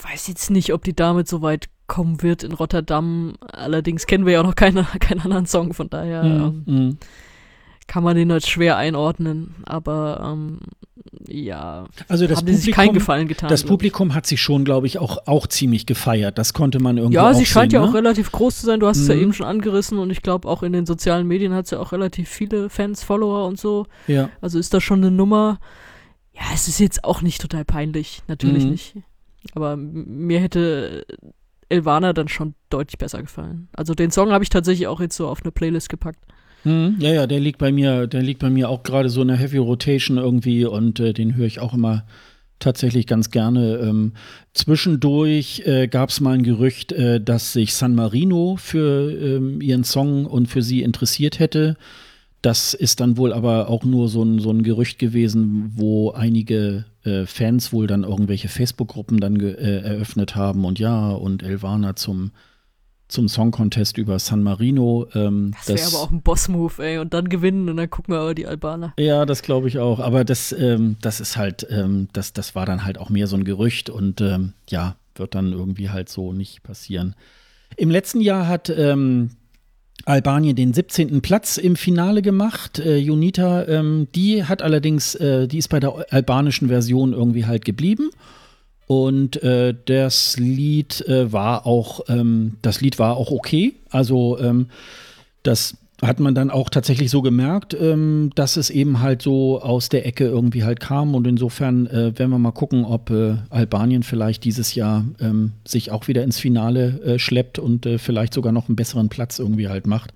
Weiß jetzt nicht, ob die damit so weit kommen wird in Rotterdam. Allerdings kennen wir ja auch noch keine, keinen anderen Song, von daher ähm, Mhm. Mhm. Kann man den halt schwer einordnen. Aber ähm, ja, Also das haben die sich keinen Publikum, Gefallen getan. das. Publikum hat sich schon, glaube ich, auch, auch ziemlich gefeiert. Das konnte man irgendwie Ja, sie scheint sehen, ja auch ne? relativ groß zu sein. Du hast es ja Mhm. eben schon angerissen und ich glaube auch in den sozialen Medien hat sie ja auch relativ viele Fans, Follower und so. Ja. Also ist das schon eine Nummer. Ja, es ist jetzt auch nicht total peinlich, natürlich Mhm. nicht. Aber mir hätte Elvana dann schon deutlich besser gefallen. Also den Song habe ich tatsächlich auch jetzt so auf eine Playlist gepackt. Hm, ja, ja, der liegt bei mir, der liegt bei mir auch gerade so in der Heavy Rotation irgendwie und äh, den höre ich auch immer tatsächlich ganz gerne. Ähm, zwischendurch äh, gab es mal ein Gerücht, äh, dass sich San Marino für ähm, ihren Song und für sie interessiert hätte. Das ist dann wohl aber auch nur so ein, so ein Gerücht gewesen, wo einige äh, Fans wohl dann irgendwelche Facebook-Gruppen dann äh, eröffnet haben und ja, und Elvana zum zum Song Contest über San Marino. Ähm, das wäre aber auch ein Boss-Move, ey. Und dann gewinnen und dann gucken wir aber die Albaner. Ja, das glaube ich auch. Aber das, ähm, das ist halt, ähm, das, das war dann halt auch mehr so ein Gerücht und ähm, ja, wird dann irgendwie halt so nicht passieren. Im letzten Jahr hat ähm, Albanien den 17. Platz im Finale gemacht. Äh, Junita, ähm, die hat allerdings, äh, die ist bei der albanischen Version irgendwie halt geblieben. Und äh, das Lied äh, war auch, ähm, das Lied war auch okay. Also ähm, das hat man dann auch tatsächlich so gemerkt, ähm, dass es eben halt so aus der Ecke irgendwie halt kam. Und insofern äh, werden wir mal gucken, ob äh, Albanien vielleicht dieses Jahr ähm, sich auch wieder ins Finale äh, schleppt und äh, vielleicht sogar noch einen besseren Platz irgendwie halt macht.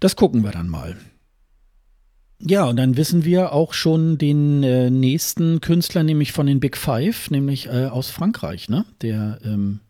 Das gucken wir dann mal. Ja, und dann wissen wir auch schon den äh, nächsten Künstler, nämlich von den Big Five, nämlich äh, aus Frankreich, ne? Der, ähm,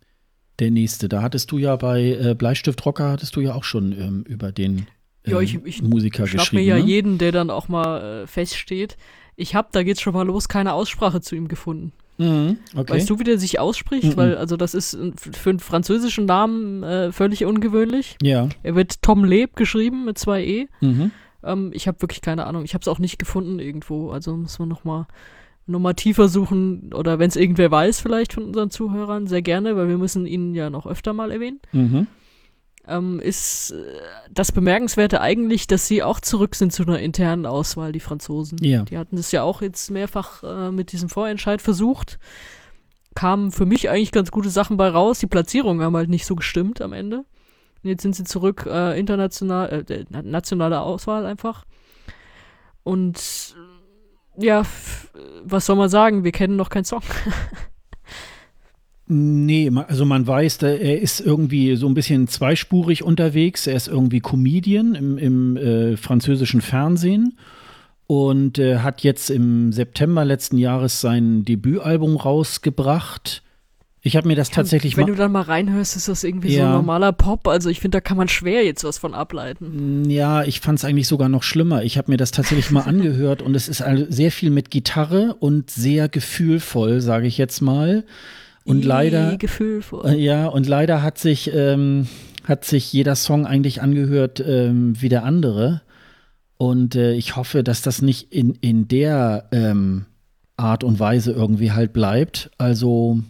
der nächste. Da hattest du ja bei äh, Bleistift Rocker, hattest du ja auch schon ähm, über den ja, ich, ähm, ich Musiker geschrieben. mir ja ne? jeden, der dann auch mal äh, feststeht. Ich habe, da geht's schon mal los, keine Aussprache zu ihm gefunden. Mhm, okay. Weißt du, wie der sich ausspricht? Mhm. Weil, also, das ist für einen französischen Namen äh, völlig ungewöhnlich. Ja. Er wird Tom Leb geschrieben mit zwei E. Mhm. Ähm, ich habe wirklich keine Ahnung. Ich habe es auch nicht gefunden irgendwo. Also muss man noch mal, noch mal tiefer suchen. Oder wenn es irgendwer weiß vielleicht von unseren Zuhörern, sehr gerne, weil wir müssen ihn ja noch öfter mal erwähnen. Mhm. Ähm, ist äh, das Bemerkenswerte eigentlich, dass sie auch zurück sind zu einer internen Auswahl, die Franzosen. Ja. Die hatten das ja auch jetzt mehrfach äh, mit diesem Vorentscheid versucht. Kamen für mich eigentlich ganz gute Sachen bei raus. Die Platzierungen haben halt nicht so gestimmt am Ende. Jetzt sind sie zurück, äh, international, äh, nationale Auswahl einfach. Und ja, was soll man sagen? Wir kennen noch keinen Song. Nee, also man weiß, er ist irgendwie so ein bisschen zweispurig unterwegs. Er ist irgendwie Comedian im, im äh, französischen Fernsehen und äh, hat jetzt im September letzten Jahres sein Debütalbum rausgebracht. Ich habe mir das tatsächlich Wenn du dann mal reinhörst, ist das irgendwie ja. so ein normaler Pop. Also ich finde, da kann man schwer jetzt was von ableiten. Mm, ja, ich fand es eigentlich sogar noch schlimmer. Ich habe mir das tatsächlich mal angehört und es ist sehr viel mit Gitarre und sehr gefühlvoll, sage ich jetzt mal. Und I, leider. Gefühlvoll. Äh, ja, und leider hat sich, ähm, hat sich jeder Song eigentlich angehört ähm, wie der andere. Und äh, ich hoffe, dass das nicht in, in der ähm, Art und Weise irgendwie halt bleibt. Also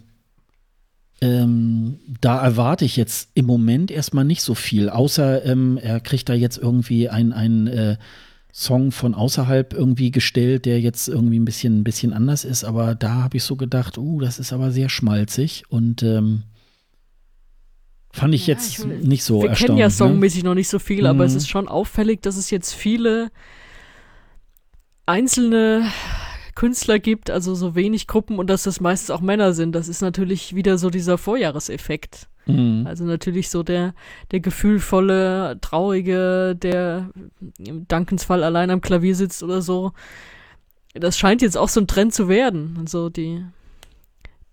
ähm, da erwarte ich jetzt im Moment erstmal nicht so viel, außer ähm, er kriegt da jetzt irgendwie einen äh, Song von außerhalb irgendwie gestellt, der jetzt irgendwie ein bisschen, ein bisschen anders ist. Aber da habe ich so gedacht, uh, das ist aber sehr schmalzig und ähm, fand ich ja, jetzt ich will, nicht so wir erstaunlich. Wir kennen ja ne? songmäßig ne? noch nicht so viel, mhm. aber es mhm. ist schon auffällig, dass es jetzt viele einzelne Künstler gibt, also so wenig Gruppen und dass das meistens auch Männer sind. Das ist natürlich wieder so dieser Vorjahreseffekt. Mhm. Also natürlich so der, der gefühlvolle, traurige, der im Dankensfall allein am Klavier sitzt oder so. Das scheint jetzt auch so ein Trend zu werden. Also die,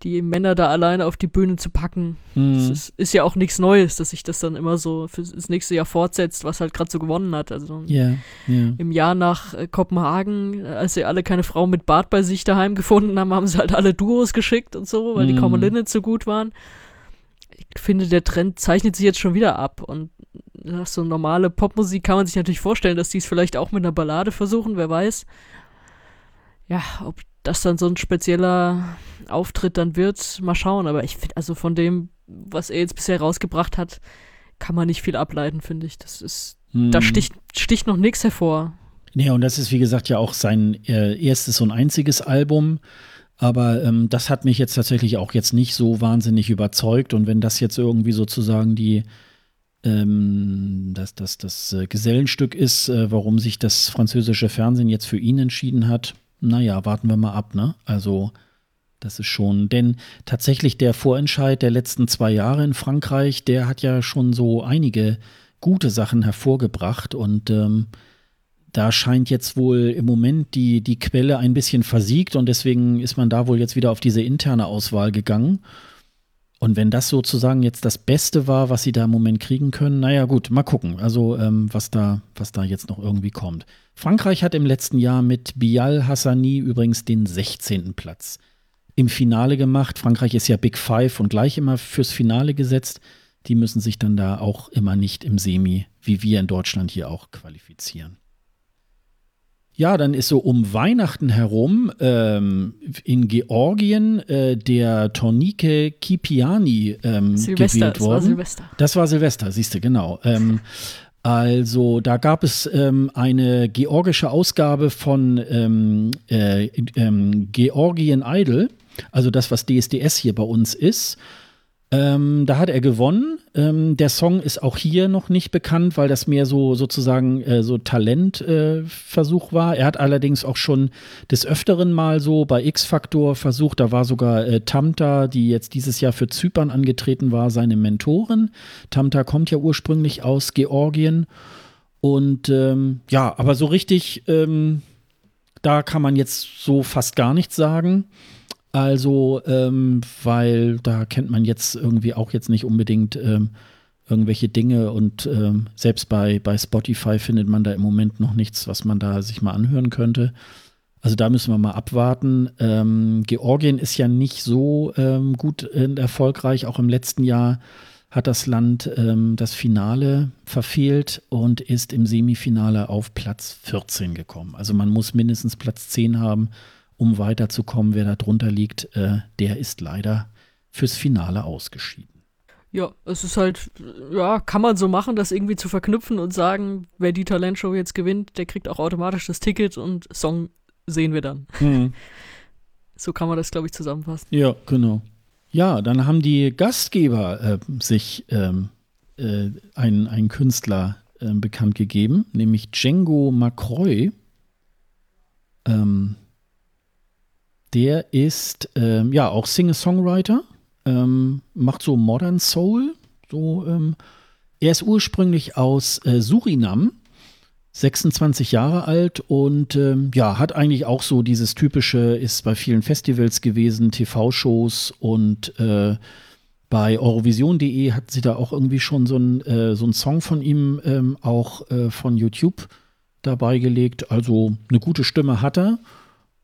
die Männer da alleine auf die Bühne zu packen. Mhm. Das ist, ist, ja auch nichts Neues, dass sich das dann immer so für das nächste Jahr fortsetzt, was halt gerade so gewonnen hat. Also yeah, yeah. im Jahr nach äh, Kopenhagen, als sie alle keine Frau mit Bart bei sich daheim gefunden haben, haben sie halt alle Duos geschickt und so, weil mhm. die Common so gut waren. Ich finde, der Trend zeichnet sich jetzt schon wieder ab und nach so normale Popmusik kann man sich natürlich vorstellen, dass die es vielleicht auch mit einer Ballade versuchen, wer weiß. Ja, ob das dann so ein spezieller Auftritt dann wird, mal schauen. Aber ich finde, also von dem, was er jetzt bisher rausgebracht hat, kann man nicht viel ableiten, finde ich. Das ist, hm. da sticht, sticht noch nichts hervor. Nee, und das ist, wie gesagt, ja auch sein äh, erstes und einziges Album. Aber ähm, das hat mich jetzt tatsächlich auch jetzt nicht so wahnsinnig überzeugt. Und wenn das jetzt irgendwie sozusagen die, ähm, das, das, das äh, Gesellenstück ist, äh, warum sich das französische Fernsehen jetzt für ihn entschieden hat, naja, warten wir mal ab, ne? Also, das ist schon, denn tatsächlich der Vorentscheid der letzten zwei Jahre in Frankreich, der hat ja schon so einige gute Sachen hervorgebracht und ähm, da scheint jetzt wohl im Moment die, die Quelle ein bisschen versiegt und deswegen ist man da wohl jetzt wieder auf diese interne Auswahl gegangen. Und wenn das sozusagen jetzt das Beste war, was sie da im Moment kriegen können, naja gut, mal gucken, also ähm, was, da, was da jetzt noch irgendwie kommt. Frankreich hat im letzten Jahr mit Bial Hassani übrigens den 16. Platz im Finale gemacht. Frankreich ist ja Big Five und gleich immer fürs Finale gesetzt. Die müssen sich dann da auch immer nicht im Semi, wie wir in Deutschland hier auch, qualifizieren. Ja, dann ist so um Weihnachten herum ähm, in Georgien äh, der Tornike Kipiani ähm, Silvester, gewählt worden. Das war Silvester. Das war Silvester, siehst du, genau. Ähm, also da gab es ähm, eine georgische Ausgabe von ähm, äh, ähm, Georgien Idol, also das, was DSDS hier bei uns ist. Ähm, da hat er gewonnen. Ähm, der Song ist auch hier noch nicht bekannt, weil das mehr so sozusagen äh, so Talentversuch äh, war. Er hat allerdings auch schon des Öfteren mal so bei X-Factor versucht. Da war sogar äh, Tamta, die jetzt dieses Jahr für Zypern angetreten war, seine Mentorin. Tamta kommt ja ursprünglich aus Georgien. Und ähm, ja, aber so richtig, ähm, da kann man jetzt so fast gar nichts sagen. Also, ähm, weil da kennt man jetzt irgendwie auch jetzt nicht unbedingt ähm, irgendwelche Dinge und ähm, selbst bei, bei Spotify findet man da im Moment noch nichts, was man da sich mal anhören könnte. Also da müssen wir mal abwarten. Ähm, Georgien ist ja nicht so ähm, gut und erfolgreich. Auch im letzten Jahr hat das Land ähm, das Finale verfehlt und ist im Semifinale auf Platz 14 gekommen. Also man muss mindestens Platz 10 haben, um weiterzukommen. Wer da drunter liegt, äh, der ist leider fürs Finale ausgeschieden. Ja, es ist halt, ja, kann man so machen, das irgendwie zu verknüpfen und sagen, wer die Talentshow jetzt gewinnt, der kriegt auch automatisch das Ticket und Song sehen wir dann. Mhm. So kann man das, glaube ich, zusammenfassen. Ja, genau. Ja, dann haben die Gastgeber äh, sich ähm, äh, einen, einen Künstler äh, bekannt gegeben, nämlich Django Macroy. Ähm, der ist ähm, ja auch Singer-Songwriter, ähm, macht so Modern Soul. So, ähm, er ist ursprünglich aus äh, Surinam, 26 Jahre alt und ähm, ja, hat eigentlich auch so dieses typische, ist bei vielen Festivals gewesen, TV-Shows und äh, bei Eurovision.de hat sie da auch irgendwie schon so ein, äh, so Song von ihm ähm, auch äh, von YouTube dabei gelegt. Also eine gute Stimme hat er.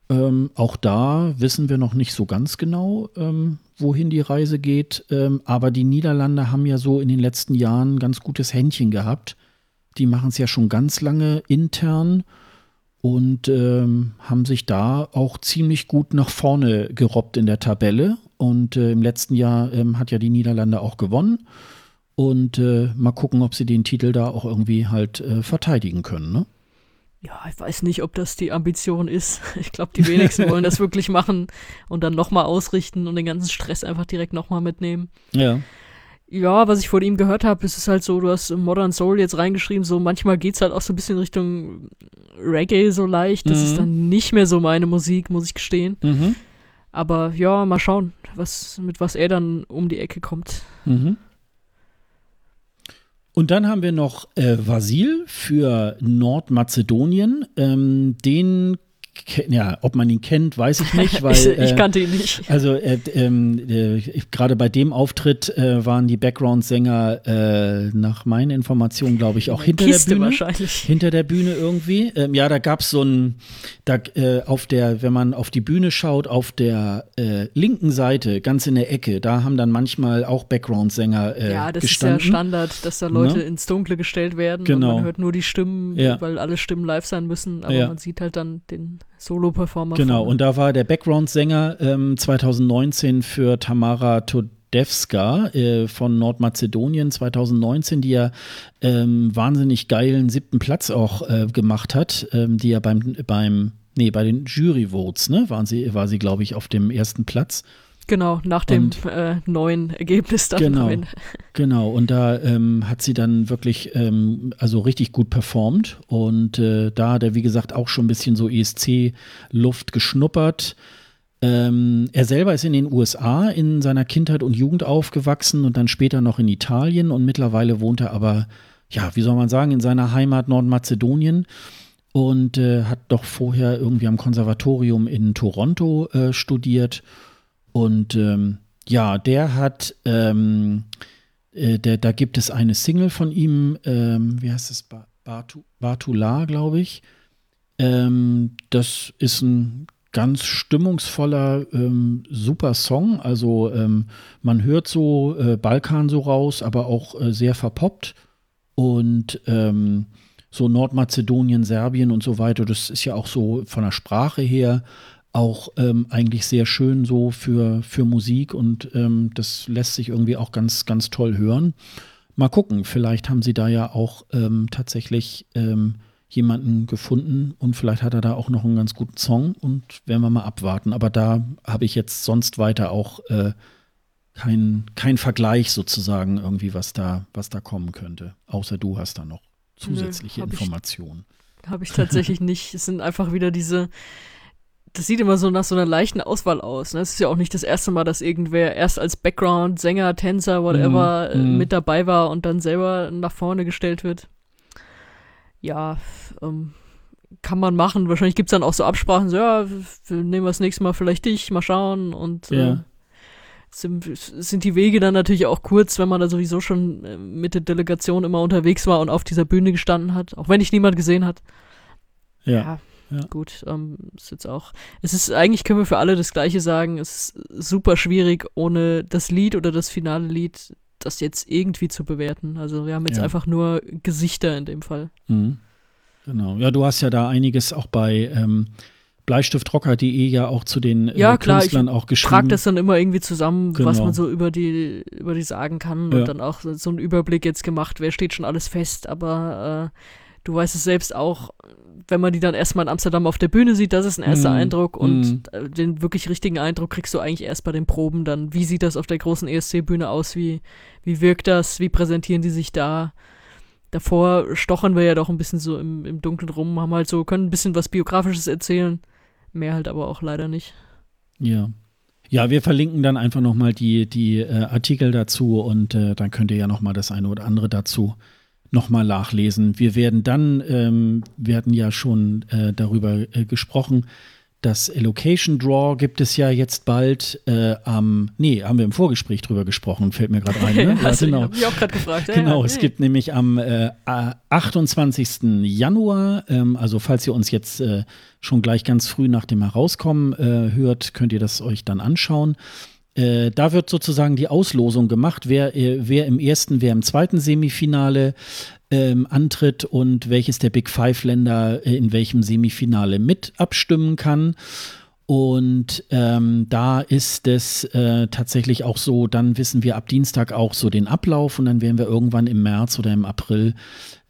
Ähm, auch da wissen wir noch nicht so ganz genau, ähm, wohin die Reise geht. Ähm, aber die Niederlande haben ja so in den letzten Jahren ein ganz gutes Händchen gehabt. Die machen es ja schon ganz lange intern und ähm, haben sich da auch ziemlich gut nach vorne gerobbt in der Tabelle. Und äh, im letzten Jahr ähm, hat ja die Niederlande auch gewonnen. Und äh, mal gucken, ob sie den Titel da auch irgendwie halt äh, verteidigen können. Ne? Ja, ich weiß nicht, ob das die Ambition ist. Ich glaube, die wenigsten wollen das wirklich machen und dann nochmal ausrichten und den ganzen Stress einfach direkt nochmal mitnehmen. Ja. Ja, was ich von ihm gehört habe, ist es halt so, du hast Modern Soul jetzt reingeschrieben, so manchmal geht es halt auch so ein bisschen Richtung Reggae so leicht. Das mhm. ist dann nicht mehr so meine Musik, muss ich gestehen. Mhm. Aber ja, mal schauen, was, mit was er dann um die Ecke kommt. Mhm. Und dann haben wir noch äh, Vasil für Nordmazedonien. Ähm, den ja, ob man ihn kennt, weiß ich nicht, weil ich, ich kannte ihn nicht. Äh, also äh, ähm, äh, gerade bei dem Auftritt äh, waren die Background-Sänger äh, nach meinen Informationen, glaube ich, auch hinter Kiste der Bühne. Wahrscheinlich. Hinter der Bühne irgendwie. Ähm, ja, da gab es so ein, da äh, auf der, wenn man auf die Bühne schaut, auf der linken Seite, ganz in der Ecke, da haben dann manchmal auch Background-Sänger äh, Ja, das gestanden. ist ja Standard, dass da Leute ne? ins Dunkle gestellt werden genau. und man hört nur die Stimmen, ja. weil alle Stimmen live sein müssen, aber ja. man sieht halt dann den Solo-Performer. Genau, und da war der Background-Sänger ähm, 2019 für Tamara Todevska äh, von Nordmazedonien 2019, die ja ähm, wahnsinnig geilen siebten Platz auch äh, gemacht hat, ähm, die ja beim, beim, nee, bei den Jury-Votes, ne, waren sie, war sie, glaube ich, auf dem ersten Platz. Genau, nach dem äh, neuen Ergebnis dann. Genau, genau. und da ähm, hat sie dann wirklich ähm, also richtig gut performt und äh, da hat er, wie gesagt, auch schon ein bisschen so ESC-Luft geschnuppert. Ähm, er selber ist in den USA in seiner Kindheit und Jugend aufgewachsen und dann später noch in Italien und mittlerweile wohnt er aber ja, wie soll man sagen, in seiner Heimat Nordmazedonien und äh, hat doch vorher irgendwie am Konservatorium in Toronto äh, studiert. Und ähm, ja, der hat, ähm, äh, der, da gibt es eine Single von ihm, ähm, wie heißt es, Batu, Batula, glaube ich. Ähm, das ist ein ganz stimmungsvoller, ähm, super Song. Also ähm, man hört so äh, Balkan so raus, aber auch äh, sehr verpoppt. Und ähm, so Nordmazedonien, Serbien und so weiter, das ist ja auch so von der Sprache her auch ähm, eigentlich sehr schön so für, für Musik und ähm, das lässt sich irgendwie auch ganz, ganz toll hören. Mal gucken, vielleicht haben sie da ja auch ähm, tatsächlich ähm, jemanden gefunden und vielleicht hat er da auch noch einen ganz guten Song und werden wir mal abwarten. Aber da habe ich jetzt sonst weiter auch äh, kein, kein Vergleich sozusagen irgendwie, was da, was da kommen könnte. Außer du hast da noch zusätzliche Nö, Informationen. Habe ich tatsächlich nicht. Es sind einfach wieder diese, das sieht immer so nach so einer leichten Auswahl aus. Ne? Es ist ja auch nicht das erste Mal, dass irgendwer erst als Background, Sänger, Tänzer, whatever mm, mm. mit dabei war und dann selber nach vorne gestellt wird ja, ähm, kann man machen. Wahrscheinlich gibt es dann auch so Absprachen, so, ja, wir nehmen das nächste Mal vielleicht dich, mal schauen. Und ja. äh, sind, sind die Wege dann natürlich auch kurz, wenn man da sowieso schon äh, mit der Delegation immer unterwegs war und auf dieser Bühne gestanden hat, auch wenn ich niemand gesehen hat. Ja. ja. Ja. Gut, ähm, ist jetzt auch. Es ist eigentlich können wir für alle das Gleiche sagen. Es ist super schwierig, ohne das Lied oder das finale Lied das jetzt irgendwie zu bewerten. Also wir haben jetzt ja. einfach nur Gesichter in dem Fall. Mhm. Genau. Ja, du hast ja da einiges auch bei ähm, bleistiftrocker.de ja auch zu den äh, ja, klar, Künstlern auch geschrieben. Ich trage das dann immer irgendwie zusammen, genau. was man so über die, über die sagen kann ja. und dann auch so einen Überblick jetzt gemacht, wer steht schon alles fest, aber äh, du weißt es selbst auch, wenn man die dann erstmal in Amsterdam auf der Bühne sieht, das ist ein erster mm, Eindruck und mm. den wirklich richtigen Eindruck kriegst du eigentlich erst bei den Proben dann. Wie sieht das auf der großen ESC-Bühne aus? Wie, wie wirkt das? Wie präsentieren die sich da? Davor stochern wir ja doch ein bisschen so im, im Dunkeln rum, haben halt so, können ein bisschen was Biografisches erzählen, mehr halt aber auch leider nicht. Ja. Ja, wir verlinken dann einfach nochmal die, die äh, Artikel dazu und äh, dann könnt ihr ja nochmal das eine oder andere dazu nochmal nachlesen. Wir werden dann, ähm, wir hatten ja schon äh, darüber äh, gesprochen, das Location Draw gibt es ja jetzt bald äh, am, nee, haben wir im Vorgespräch drüber gesprochen, fällt mir gerade ein. Ne? ja, genau. Hab ich auch gerade gefragt. genau, ja, es gibt nämlich am äh, 28. Januar, ähm, also falls ihr uns jetzt äh, schon gleich ganz früh nach dem Herauskommen äh, hört, könnt ihr das euch dann anschauen. Äh, da wird sozusagen die Auslosung gemacht, wer, äh, wer im ersten, wer im zweiten Semifinale ähm, antritt und welches der Big Five-Länder äh, in welchem Semifinale mit abstimmen kann. Und ähm, da ist es äh, tatsächlich auch so, dann wissen wir ab Dienstag auch so den Ablauf und dann werden wir irgendwann im März oder im April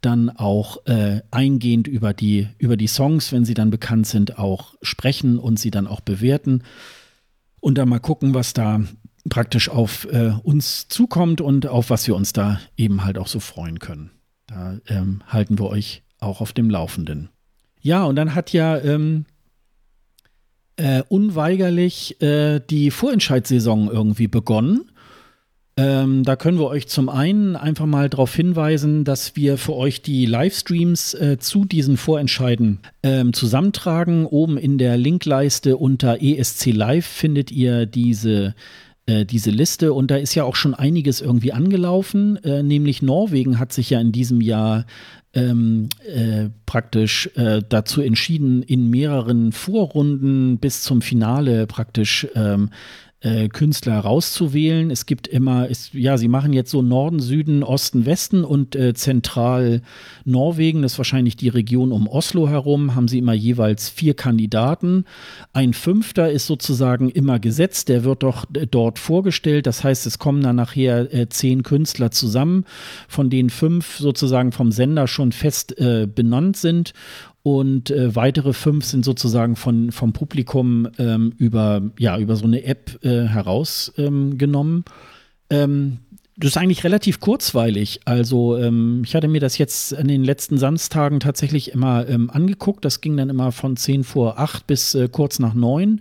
dann auch äh, eingehend über die, über die Songs, wenn sie dann bekannt sind, auch sprechen und sie dann auch bewerten und dann mal gucken, was da praktisch auf äh, uns zukommt und auf was wir uns da eben halt auch so freuen können. Da ähm, halten wir euch auch auf dem Laufenden. Ja, und dann hat ja ähm, äh, unweigerlich äh, die Vorentscheidssaison irgendwie begonnen. Ähm, da können wir euch zum einen einfach mal darauf hinweisen, dass wir für euch die Livestreams äh, zu diesen Vorentscheiden ähm, zusammentragen. Oben in der Linkleiste unter ESC Live findet ihr diese äh, diese Liste und da ist ja auch schon einiges irgendwie angelaufen, äh, nämlich Norwegen hat sich ja in diesem Jahr ähm, äh, praktisch äh, dazu entschieden, in mehreren Vorrunden bis zum Finale praktisch ähm, äh, Künstler rauszuwählen. Es gibt immer, ist, ja, sie machen jetzt so Norden, Süden, Osten, Westen und äh, zentral Norwegen, das ist wahrscheinlich die Region um Oslo herum, haben sie immer jeweils vier Kandidaten. Ein fünfter ist sozusagen immer gesetzt, der wird doch äh, dort vorgestellt. Das heißt, es kommen dann nachher äh, zehn Künstler zusammen, von denen fünf sozusagen vom Sender schon fest äh, benannt sind und äh, weitere fünf sind sozusagen von, vom Publikum ähm, über, ja, über so eine App äh, herausgenommen. Ähm, Das ist eigentlich relativ kurzweilig. Also ähm, ich hatte mir das jetzt in den letzten Samstagen tatsächlich immer ähm, angeguckt. Das ging dann immer von 10 vor 8 bis äh, kurz nach 9.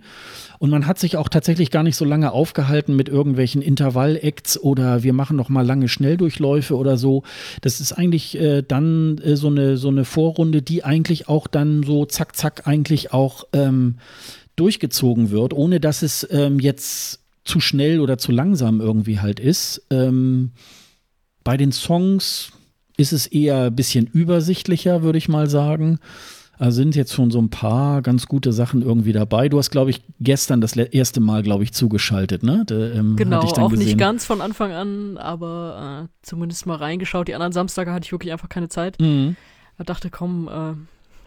Und man hat sich auch tatsächlich gar nicht so lange aufgehalten mit irgendwelchen Intervall-Acts oder wir machen noch mal lange Schnelldurchläufe oder so. Das ist eigentlich äh, dann äh, so, eine, so eine Vorrunde, die eigentlich auch dann so zack, zack eigentlich auch ähm, durchgezogen wird, ohne dass es ähm, jetzt zu schnell oder zu langsam irgendwie halt ist. Ähm, bei den Songs ist es eher ein bisschen übersichtlicher, würde ich mal sagen. Da sind jetzt schon so ein paar ganz gute Sachen irgendwie dabei. Du hast, glaube ich, gestern das erste Mal, glaube ich, zugeschaltet, ne? De, ähm, genau, auch gesehen. nicht ganz von Anfang an, aber äh, zumindest mal reingeschaut. Die anderen Samstage hatte ich wirklich einfach keine Zeit. Mhm. Da dachte, komm, äh,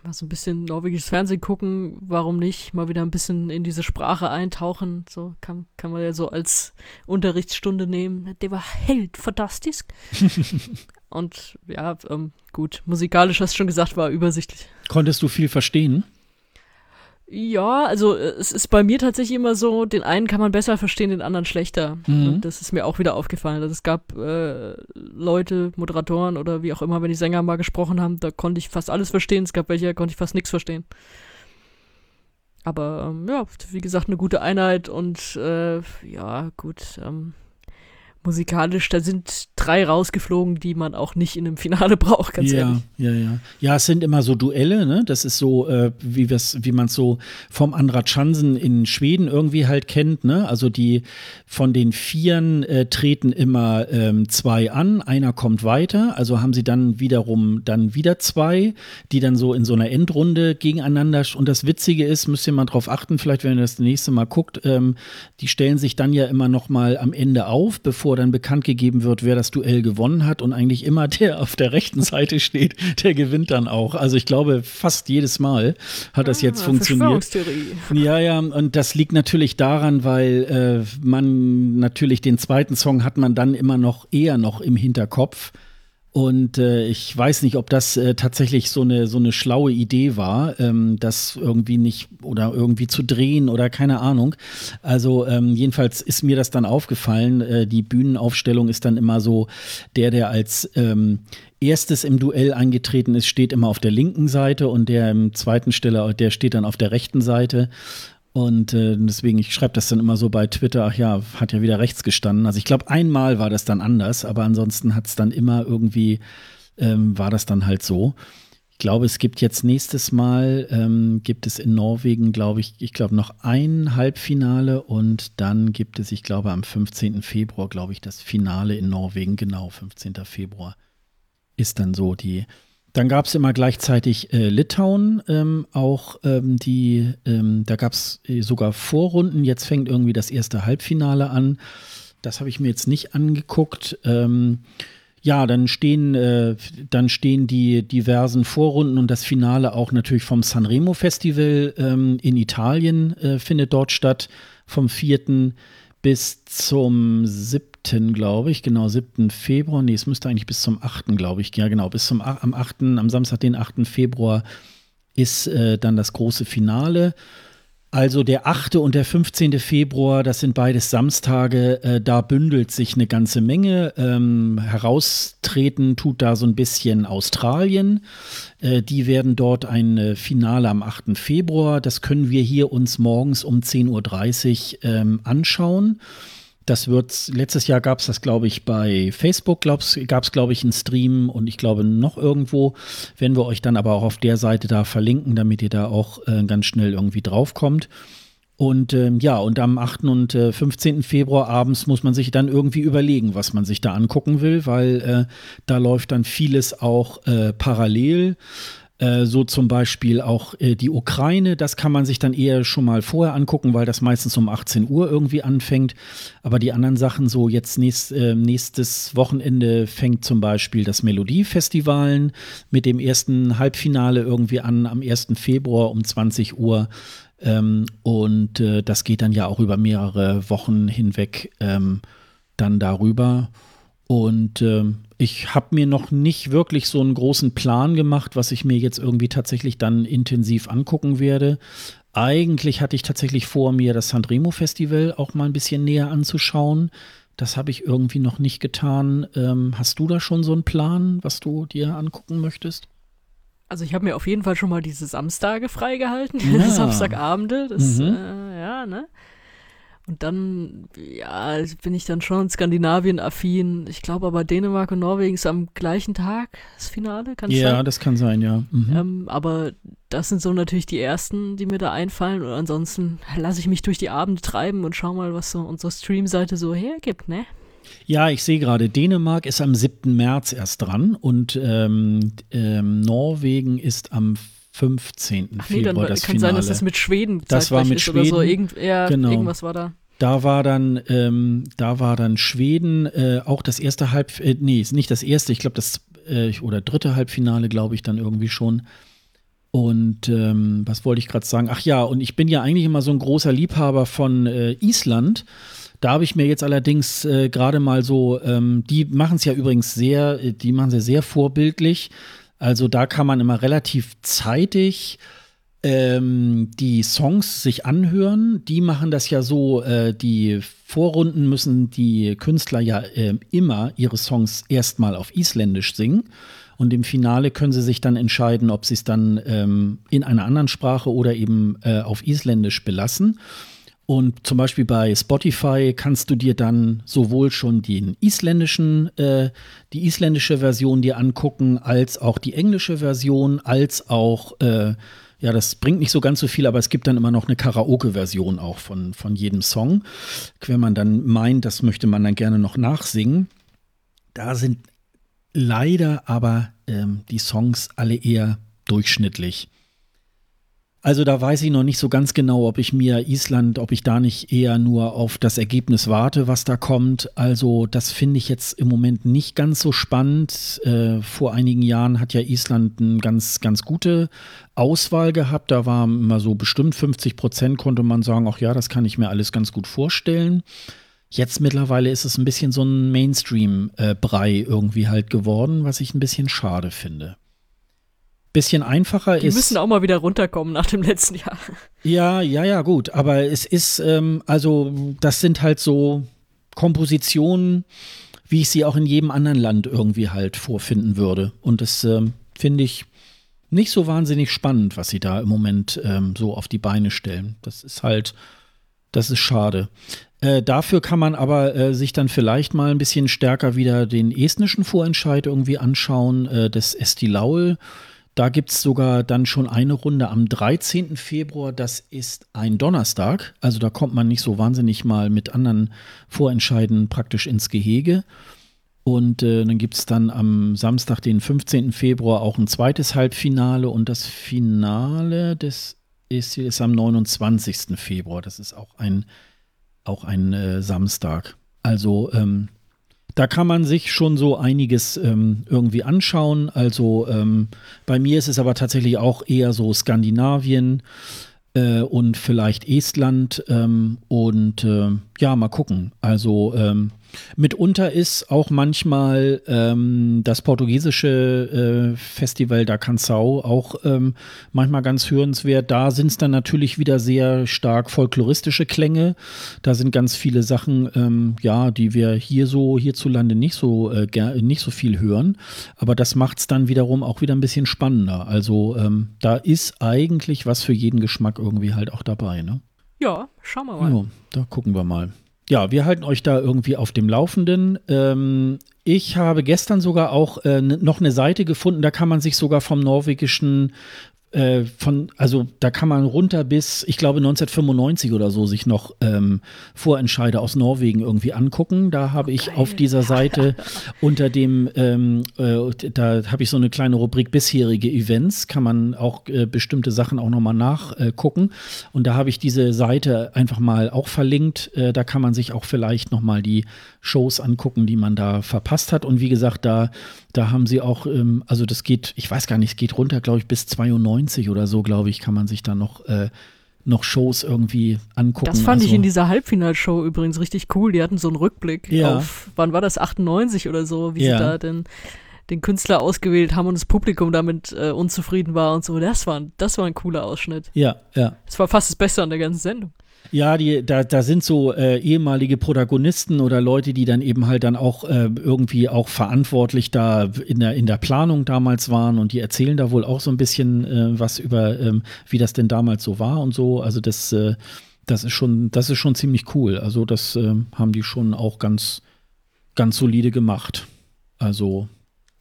mal so ein bisschen norwegisches Fernsehen gucken, warum nicht? Mal wieder ein bisschen in diese Sprache eintauchen. So kann, kann man ja so als Unterrichtsstunde nehmen. Der war held, fantastisch. Und ja, ähm, gut, musikalisch hast du schon gesagt, war übersichtlich. Konntest du viel verstehen? Ja, also äh, es ist bei mir tatsächlich immer so, den einen kann man besser verstehen, den anderen schlechter. Mhm. Das ist mir auch wieder aufgefallen. Also es gab äh, Leute, Moderatoren oder wie auch immer, wenn die Sänger mal gesprochen haben, da konnte ich fast alles verstehen. Es gab welche, da konnte ich fast nichts verstehen. Aber ähm, ja, wie gesagt, eine gute Einheit und äh, ja, gut. Ähm, musikalisch, da sind drei rausgeflogen, die man auch nicht in einem Finale braucht, ganz ja, ehrlich. Ja, ja, ja. es sind immer so Duelle, ne? Das ist so, äh, wie, wie man es so vom Andrat Schansen in Schweden irgendwie halt kennt, ne? Also die von den Vieren äh, treten immer ähm, zwei an, einer kommt weiter, also haben sie dann wiederum dann wieder zwei, die dann so in so einer Endrunde gegeneinander und das Witzige ist, müsst ihr mal drauf achten, vielleicht wenn ihr das nächste Mal guckt, ähm, die stellen sich dann ja immer noch mal am Ende auf, bevor bevor dann bekannt gegeben wird, wer das Duell gewonnen hat und eigentlich immer der auf der rechten Seite steht, der gewinnt dann auch. Also ich glaube, fast jedes Mal hat das ah, jetzt funktioniert. Ja, ja, und das liegt natürlich daran, weil äh, man natürlich den zweiten Song hat man dann immer noch eher noch im Hinterkopf. Und äh, ich weiß nicht, ob das äh, tatsächlich so eine, so eine schlaue Idee war, ähm, das irgendwie nicht oder irgendwie zu drehen oder keine Ahnung. Also ähm, jedenfalls ist mir das dann aufgefallen. Äh, die Bühnenaufstellung ist dann immer so, der, der als ähm, erstes im Duell eingetreten ist, steht immer auf der linken Seite und der im zweiten Stelle, der steht dann auf der rechten Seite. Und äh, deswegen, ich schreibe das dann immer so bei Twitter, ach ja, hat ja wieder rechts gestanden. Also ich glaube, einmal war das dann anders, aber ansonsten hat es dann immer irgendwie, ähm, war das dann halt so. Ich glaube, es gibt jetzt nächstes Mal, ähm, gibt es in Norwegen, glaube ich, ich glaube noch ein Halbfinale und dann gibt es, ich glaube, am 15. Februar, glaube ich, das Finale in Norwegen, genau, 15. Februar ist dann so die dann gab es immer gleichzeitig äh, Litauen, ähm, auch ähm, die, ähm, da gab es äh, sogar Vorrunden. Jetzt fängt irgendwie das erste Halbfinale an. Das habe ich mir jetzt nicht angeguckt. Ähm, ja, dann stehen, äh, dann stehen die diversen Vorrunden und das Finale auch natürlich vom Sanremo Festival ähm, in Italien äh, findet dort statt, vom 4. bis zum 7 glaube ich, genau, 7. Februar. Nee, es müsste eigentlich bis zum 8. glaube ich. Ja, genau, bis zum am 8., am Samstag, den 8. Februar ist äh, dann das große Finale. Also der 8. und der 15. Februar, das sind beides Samstage, äh, da bündelt sich eine ganze Menge. Ähm, heraustreten tut da so ein bisschen Australien. Äh, die werden dort ein äh, Finale am 8. Februar. Das können wir hier uns morgens um 10.30 Uhr ähm, anschauen. Das wird, letztes Jahr gab es das, glaube ich, bei Facebook, gab es, glaube ich, einen Stream und ich glaube noch irgendwo. Werden wir euch dann aber auch auf der Seite da verlinken, damit ihr da auch äh, ganz schnell irgendwie draufkommt. Und ähm, ja, und am 8. und äh, 15. Februar abends muss man sich dann irgendwie überlegen, was man sich da angucken will, weil äh, da läuft dann vieles auch äh, parallel. Äh, so zum Beispiel auch äh, die Ukraine, das kann man sich dann eher schon mal vorher angucken, weil das meistens um 18 Uhr irgendwie anfängt. Aber die anderen Sachen, so jetzt nächst, äh, nächstes Wochenende fängt zum Beispiel das Melodiefestivalen mit dem ersten Halbfinale irgendwie an, am 1. Februar um 20 Uhr. Ähm, und äh, das geht dann ja auch über mehrere Wochen hinweg ähm, dann darüber. Und ähm, ich habe mir noch nicht wirklich so einen großen Plan gemacht, was ich mir jetzt irgendwie tatsächlich dann intensiv angucken werde. Eigentlich hatte ich tatsächlich vor, mir das Sanremo Festival auch mal ein bisschen näher anzuschauen. Das habe ich irgendwie noch nicht getan. Ähm, hast du da schon so einen Plan, was du dir angucken möchtest? Also ich habe mir auf jeden Fall schon mal diese Samstage freigehalten, ja. Samstagabende, das, mhm. äh, ja, ne? Und dann, ja, bin ich dann schon Skandinavien-affin. Ich glaube aber Dänemark und Norwegen ist am gleichen Tag das Finale, kann Ja, sein? das kann sein, ja. Mhm. Ähm, aber das sind so natürlich die ersten, die mir da einfallen. Und ansonsten lasse ich mich durch die Abende treiben und schau mal, was so unsere Streamseite so hergibt, ne? Ja, ich sehe gerade, Dänemark ist am 7. März erst dran und ähm, ähm, Norwegen ist am 15. Ach nee, Februar dann das kann Finale. sein, dass das mit Schweden das war mit Schweden. So. Irgend, ja, genau. Irgendwas war da. Da war dann, ähm, da war dann Schweden äh, auch das erste Halb, äh, nee, nicht das erste, ich glaube das äh, oder dritte Halbfinale, glaube ich, dann irgendwie schon. Und ähm, was wollte ich gerade sagen? Ach ja, und ich bin ja eigentlich immer so ein großer Liebhaber von äh, Island. Da habe ich mir jetzt allerdings äh, gerade mal so, ähm, die machen es ja übrigens sehr, äh, die machen es sehr vorbildlich. Also da kann man immer relativ zeitig ähm, die Songs sich anhören. Die machen das ja so, äh, die Vorrunden müssen die Künstler ja äh, immer ihre Songs erstmal auf Isländisch singen. Und im Finale können sie sich dann entscheiden, ob sie es dann ähm, in einer anderen Sprache oder eben äh, auf Isländisch belassen. Und zum Beispiel bei Spotify kannst du dir dann sowohl schon den isländischen, äh, die isländische Version dir angucken, als auch die englische Version, als auch äh, ja, das bringt nicht so ganz so viel, aber es gibt dann immer noch eine Karaoke-Version auch von, von jedem Song. Wenn man dann meint, das möchte man dann gerne noch nachsingen. Da sind leider aber ähm, die Songs alle eher durchschnittlich. Also da weiß ich noch nicht so ganz genau, ob ich mir Island, ob ich da nicht eher nur auf das Ergebnis warte, was da kommt. Also das finde ich jetzt im Moment nicht ganz so spannend. Äh, vor einigen Jahren hat ja Island eine ganz, ganz gute Auswahl gehabt. Da war immer so bestimmt 50 Prozent, konnte man sagen, ach ja, das kann ich mir alles ganz gut vorstellen. Jetzt mittlerweile ist es ein bisschen so ein Mainstream-Brei äh, irgendwie halt geworden, was ich ein bisschen schade finde bisschen einfacher die ist. Die müssen auch mal wieder runterkommen nach dem letzten Jahr. Ja, ja, ja, gut. Aber es ist, ähm, also, das sind halt so Kompositionen, wie ich sie auch in jedem anderen Land irgendwie halt vorfinden würde. Und das ähm, finde ich nicht so wahnsinnig spannend, was sie da im Moment ähm, so auf die Beine stellen. Das ist halt, das ist schade. Äh, dafür kann man aber äh, sich dann vielleicht mal ein bisschen stärker wieder den estnischen Vorentscheid irgendwie anschauen, äh, des Esti Laul. Da gibt es sogar dann schon eine Runde am 13. Februar. Das ist ein Donnerstag. Also da kommt man nicht so wahnsinnig mal mit anderen Vorentscheiden praktisch ins Gehege. Und äh, dann gibt es dann am Samstag, den 15. Februar, auch ein zweites Halbfinale. Und das Finale des ist, ist am 29. Februar. Das ist auch ein, auch ein äh, Samstag. Also ähm, da kann man sich schon so einiges ähm, irgendwie anschauen. Also ähm, bei mir ist es aber tatsächlich auch eher so Skandinavien äh, und vielleicht Estland ähm, und äh, ja, mal gucken. Also ähm, Mitunter ist auch manchmal ähm, das portugiesische äh, Festival da Canção auch ähm, manchmal ganz hörenswert. Da sind es dann natürlich wieder sehr stark folkloristische Klänge. Da sind ganz viele Sachen, ähm, ja, die wir hier so hierzulande nicht so äh, nicht so viel hören. Aber das macht es dann wiederum auch wieder ein bisschen spannender. Also ähm, da ist eigentlich was für jeden Geschmack irgendwie halt auch dabei. Ne? Ja, schauen wir mal. Ja, da gucken wir mal ja, wir halten euch da irgendwie auf dem Laufenden. Ähm, ich habe gestern sogar auch äh, noch eine Seite gefunden, da kann man sich sogar vom norwegischen äh, von, also da kann man runter bis, ich glaube 1995 oder so, sich noch ähm, Vorentscheide aus Norwegen irgendwie angucken. Da habe ich auf dieser Seite unter dem, ähm, äh, da habe ich so eine kleine Rubrik bisherige Events, kann man auch äh, bestimmte Sachen auch nochmal nachgucken. Und da habe ich diese Seite einfach mal auch verlinkt. Äh, da kann man sich auch vielleicht nochmal die Shows angucken, die man da verpasst hat. Und wie gesagt, da, da haben sie auch, ähm, also das geht, ich weiß gar nicht, es geht runter, glaube ich, bis 92 90 oder so, glaube ich, kann man sich da noch, äh, noch Shows irgendwie angucken. Das fand also, ich in dieser Halbfinalshow übrigens richtig cool. Die hatten so einen Rückblick ja. auf, wann war das, 98 oder so, wie ja. sie da den, den Künstler ausgewählt haben und das Publikum damit äh, unzufrieden war und so. Das war, das war ein cooler Ausschnitt. Ja, ja. Das war fast das Beste an der ganzen Sendung. Ja, die, da, da sind so äh, ehemalige Protagonisten oder Leute, die dann eben halt dann auch äh, irgendwie auch verantwortlich da in der, in der Planung damals waren und die erzählen da wohl auch so ein bisschen äh, was über, ähm, wie das denn damals so war und so. Also das, äh, das ist schon, das ist schon ziemlich cool. Also das äh, haben die schon auch ganz, ganz solide gemacht. Also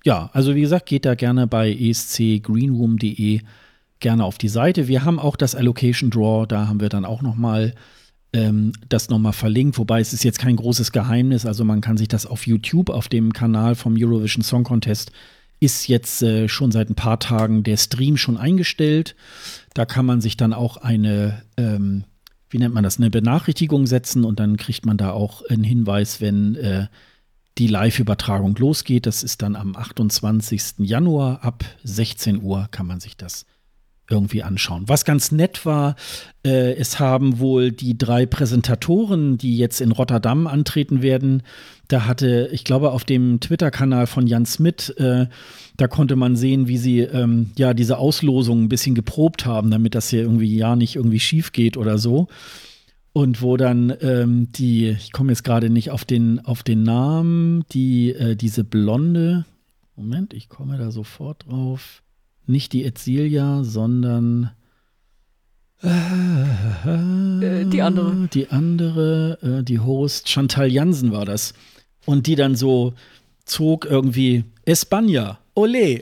ja, also wie gesagt, geht da gerne bei escgreenroom.de gerne auf die Seite. Wir haben auch das Allocation Draw, da haben wir dann auch noch mal ähm, das nochmal verlinkt, wobei es ist jetzt kein großes Geheimnis, also man kann sich das auf YouTube, auf dem Kanal vom Eurovision Song Contest, ist jetzt äh, schon seit ein paar Tagen der Stream schon eingestellt. Da kann man sich dann auch eine, ähm, wie nennt man das, eine Benachrichtigung setzen und dann kriegt man da auch einen Hinweis, wenn äh, die Live-Übertragung losgeht. Das ist dann am 28. Januar ab 16 Uhr kann man sich das irgendwie anschauen. Was ganz nett war, äh, es haben wohl die drei Präsentatoren, die jetzt in Rotterdam antreten werden, da hatte, ich glaube, auf dem Twitter-Kanal von Jan Smith, äh, da konnte man sehen, wie sie ähm, ja diese Auslosung ein bisschen geprobt haben, damit das hier irgendwie ja nicht irgendwie schief geht oder so. Und wo dann ähm, die, ich komme jetzt gerade nicht auf den, auf den Namen, die, äh, diese blonde, Moment, ich komme da sofort drauf nicht die Ezilia, sondern äh, die andere. Die andere, äh, die Host, Chantal Jansen war das. Und die dann so zog irgendwie Espanja, ole.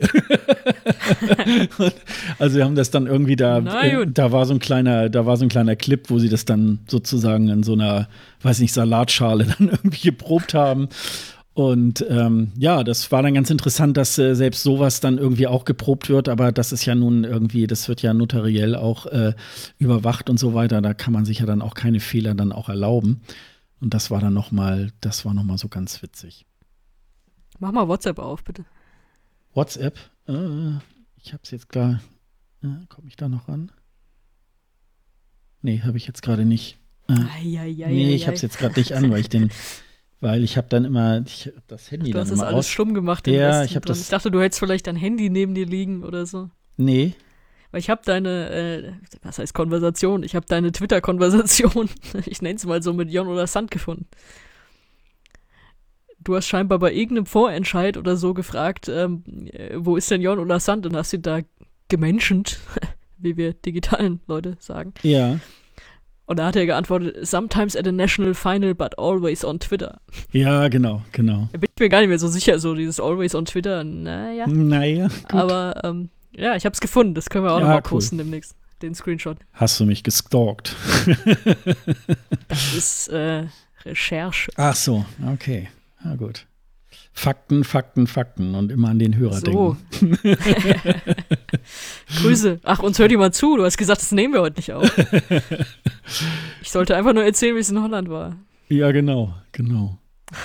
also wir haben das dann irgendwie da, äh, da war so ein kleiner, da war so ein kleiner Clip, wo sie das dann sozusagen in so einer, weiß nicht, Salatschale dann irgendwie geprobt haben. Und ähm, ja, das war dann ganz interessant, dass äh, selbst sowas dann irgendwie auch geprobt wird, aber das ist ja nun irgendwie, das wird ja notariell auch äh, überwacht und so weiter. Da kann man sich ja dann auch keine Fehler dann auch erlauben. Und das war dann noch mal, das war noch mal so ganz witzig. Mach mal WhatsApp auf, bitte. WhatsApp? Äh, ich hab's jetzt klar. Äh, Komme ich da noch ran? Nee, habe ich jetzt gerade nicht. Äh, ai, ai, ai, nee, ich hab's jetzt gerade nicht an, weil ich den Weil ich habe dann immer ich, das Handy du dann hast immer das alles aus. stumm gemacht. Ja, ich habe das. Ich dachte, du hättest vielleicht dein Handy neben dir liegen oder so. Nee. Weil ich habe deine, äh, was heißt Konversation? Ich habe deine Twitter-Konversation, ich nenne es mal so, mit Jon oder Sand gefunden. Du hast scheinbar bei irgendeinem Vorentscheid oder so gefragt, ähm, äh, wo ist denn Jon oder Sand? Und hast ihn da gemenschent, wie wir digitalen Leute sagen. Ja. Und da hat er geantwortet, sometimes at a national final, but always on Twitter. Ja, genau, genau. Da bin ich mir gar nicht mehr so sicher, so dieses always on Twitter, naja. Naja. Gut. Aber ähm, ja, ich habe es gefunden, das können wir auch Ja, noch mal cool. posten demnächst, den Screenshot. Hast du mich gestalkt? Das ist äh, Recherche. Ach so, okay. Na gut. Fakten, Fakten, Fakten und immer an den Hörer So. denken. Grüße. Ach, uns hört jemand zu. Du hast gesagt, das nehmen wir heute nicht auf. Ich sollte einfach nur erzählen, wie es in Holland war. Ja, genau, genau.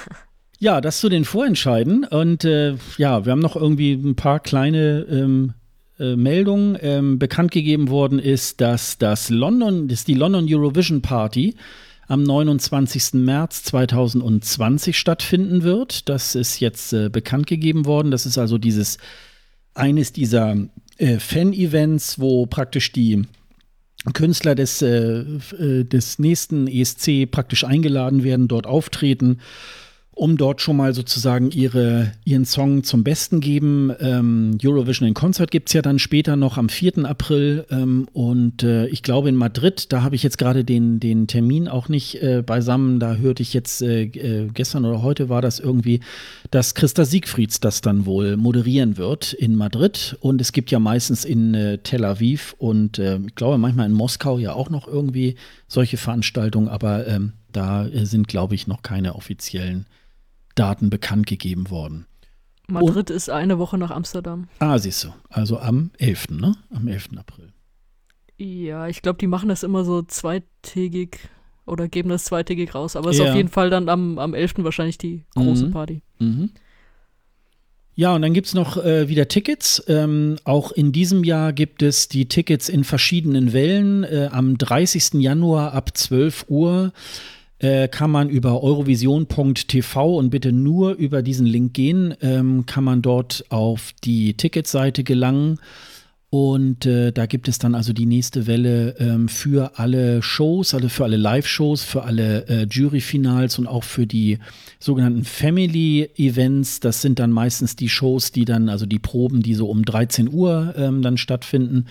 Ja, das zu den Vorentscheiden. Und äh, ja, wir haben noch irgendwie ein paar kleine ähm, äh, Meldungen. Ähm, bekannt gegeben worden ist, dass das London, dass die London Eurovision Party am 29. März 2020 stattfinden wird. Das ist jetzt äh, bekannt gegeben worden. Das ist also dieses eines dieser äh, Fan-Events, wo praktisch die Künstler des, äh, äh, des nächsten ESC praktisch eingeladen werden, dort auftreten, um dort schon mal sozusagen ihre, ihren Song zum Besten geben. Ähm, Eurovision in Concert gibt es ja dann später noch am 4. April. Ähm, und äh, ich glaube in Madrid, da habe ich jetzt gerade den, den Termin auch nicht äh, beisammen. Da hörte ich jetzt äh, äh, gestern oder heute war das irgendwie, dass Christa Siegfrieds das dann wohl moderieren wird in Madrid. Und es gibt ja meistens in äh, Tel Aviv und äh, ich glaube manchmal in Moskau ja auch noch irgendwie solche Veranstaltungen, aber ähm, da sind, glaube ich, noch keine offiziellen Daten bekannt gegeben worden. Madrid ist eine Woche nach Amsterdam. Ah, siehst du. Also am 11., ne? Am 11. April. Ja, ich glaube, die machen das immer so zweitägig oder geben das zweitägig raus. Aber es ist Ja. auf jeden Fall dann am, am 11. wahrscheinlich die große Mhm. Party. Mhm. Ja, und dann gibt es noch äh, wieder Tickets. Ähm, auch in diesem Jahr gibt es die Tickets in verschiedenen Wellen. Äh, am 30. Januar ab 12 Uhr äh, kann man über eurovision.tv und bitte nur über diesen Link gehen, ähm, kann man dort auf die Ticketseite gelangen. Und äh, da gibt es dann also die nächste Welle ähm, für alle Shows, also für alle Live-Shows, für alle äh, Jury-Finals und auch für die sogenannten Family-Events. Das sind dann meistens die Shows, die dann, also die Proben, die so um 13 Uhr ähm, dann stattfinden.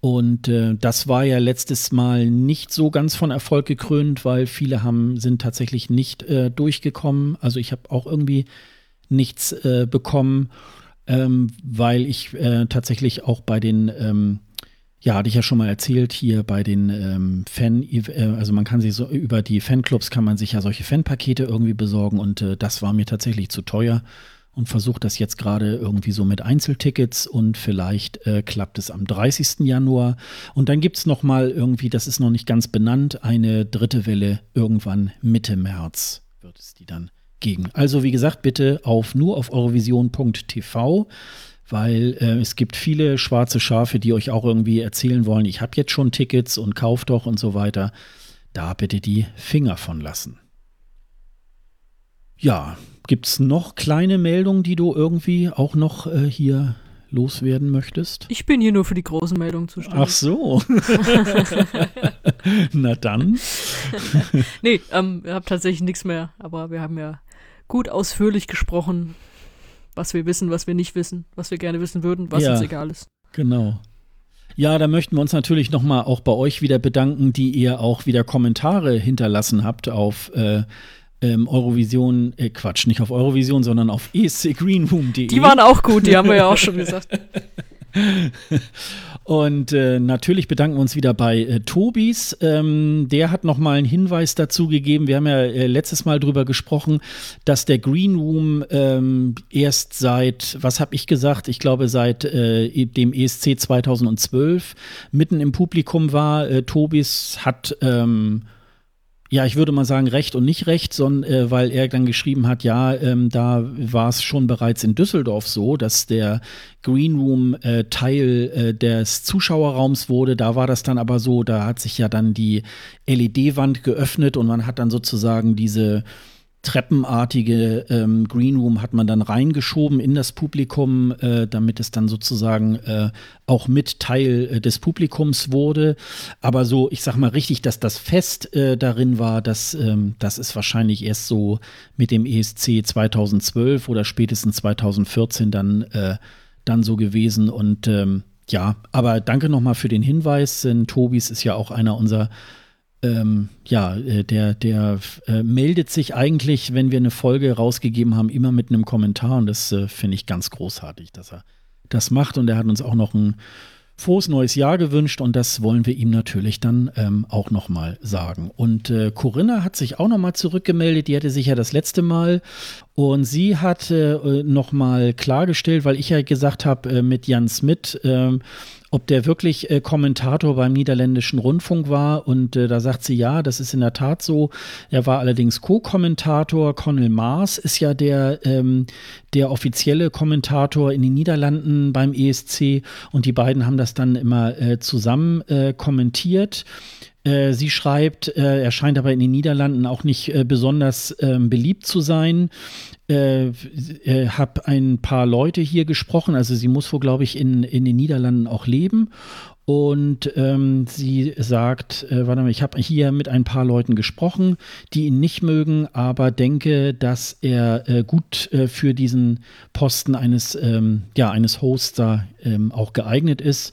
Und äh, das war ja letztes Mal nicht so ganz von Erfolg gekrönt, weil viele haben, sind tatsächlich nicht äh, durchgekommen. Also ich habe auch irgendwie nichts äh, bekommen ähm, weil ich äh, tatsächlich auch bei den, ähm, ja, hatte ich ja schon mal erzählt, hier bei den ähm, Fan, äh, also man kann sich so über die Fanclubs kann man sich ja solche Fanpakete irgendwie besorgen und äh, das war mir tatsächlich zu teuer und versuche das jetzt gerade irgendwie so mit Einzeltickets und vielleicht äh, klappt es am 30. Januar. Und dann gibt es nochmal irgendwie, das ist noch nicht ganz benannt, eine dritte Welle irgendwann Mitte März wird es die dann gegen. Also wie gesagt, bitte auf nur auf eurovision.tv, weil äh, es gibt viele schwarze Schafe, die euch auch irgendwie erzählen wollen, ich habe jetzt schon Tickets und kauf doch und so weiter. Da bitte die Finger von lassen. Ja, gibt es noch kleine Meldungen, die du irgendwie auch noch äh, hier loswerden möchtest? Ich bin hier nur für die großen Meldungen zuständig. Ach so. Na dann. nee, ähm, ich habe tatsächlich nichts mehr, aber wir haben ja gut ausführlich gesprochen, was wir wissen, was wir nicht wissen, was wir gerne wissen würden, was ja, uns egal ist. Genau. Ja, da möchten wir uns natürlich nochmal auch bei euch wieder bedanken, die ihr auch wieder Kommentare hinterlassen habt auf äh, ähm, Eurovision, äh, Quatsch, nicht auf Eurovision, sondern auf escgreenroom.de. Die waren auch gut, die haben wir ja auch schon gesagt. Und äh, natürlich bedanken wir uns wieder bei äh, Tobis. Ähm, der hat nochmal einen Hinweis dazu gegeben. Wir haben ja äh, letztes Mal drüber gesprochen, dass der Green Room ähm, erst seit, was habe ich gesagt? Ich glaube, seit äh, dem ESC 2012 mitten im Publikum war. Äh, Tobis hat. Ähm, ja, ich würde mal sagen, recht und nicht recht, sondern äh, weil er dann geschrieben hat, ja, ähm, da war es schon bereits in Düsseldorf so, dass der Green Room äh, Teil äh, des Zuschauerraums wurde. Da war das dann aber so, da hat sich ja dann die LED-Wand geöffnet und man hat dann sozusagen diese treppenartige ähm, Green Room hat man dann reingeschoben in das Publikum, äh, damit es dann sozusagen äh, auch mit Teil äh, des Publikums wurde. Aber so, ich sag mal richtig, dass das Fest äh, darin war, das, ähm, das ist wahrscheinlich erst so mit dem ESC 2012 oder spätestens 2014 dann, äh, dann so gewesen. Und ähm, ja, aber danke nochmal für den Hinweis. Denn Tobis ist ja auch einer unserer ähm, ja, äh, der, der äh, meldet sich eigentlich, wenn wir eine Folge rausgegeben haben, immer mit einem Kommentar und das äh, finde ich ganz großartig, dass er das macht und er hat uns auch noch ein frohes neues Jahr gewünscht und das wollen wir ihm natürlich dann ähm, auch nochmal sagen. Und äh, Corinna hat sich auch nochmal zurückgemeldet, die hatte sich ja das letzte Mal und sie hat äh, nochmal klargestellt, weil ich ja gesagt habe äh, mit Jan Smith, äh, ob der wirklich äh, Kommentator beim niederländischen Rundfunk war. Und äh, da sagt sie, ja, das ist in der Tat so. Er war allerdings Co-Kommentator. Connell Maas ist ja der, ähm, der offizielle Kommentator in den Niederlanden beim ESC. Und die beiden haben das dann immer äh, zusammen äh, kommentiert. Äh, sie schreibt, äh, er scheint aber in den Niederlanden auch nicht äh, besonders ähm, beliebt zu sein. Äh, äh, habe ein paar Leute hier gesprochen, also sie muss wohl, glaube ich, in, in den Niederlanden auch leben. Und ähm, sie sagt, äh, warte mal, ich habe hier mit ein paar Leuten gesprochen, die ihn nicht mögen, aber denke, dass er äh, gut äh, für diesen Posten eines, ähm, ja, eines Hosts da ähm, auch geeignet ist.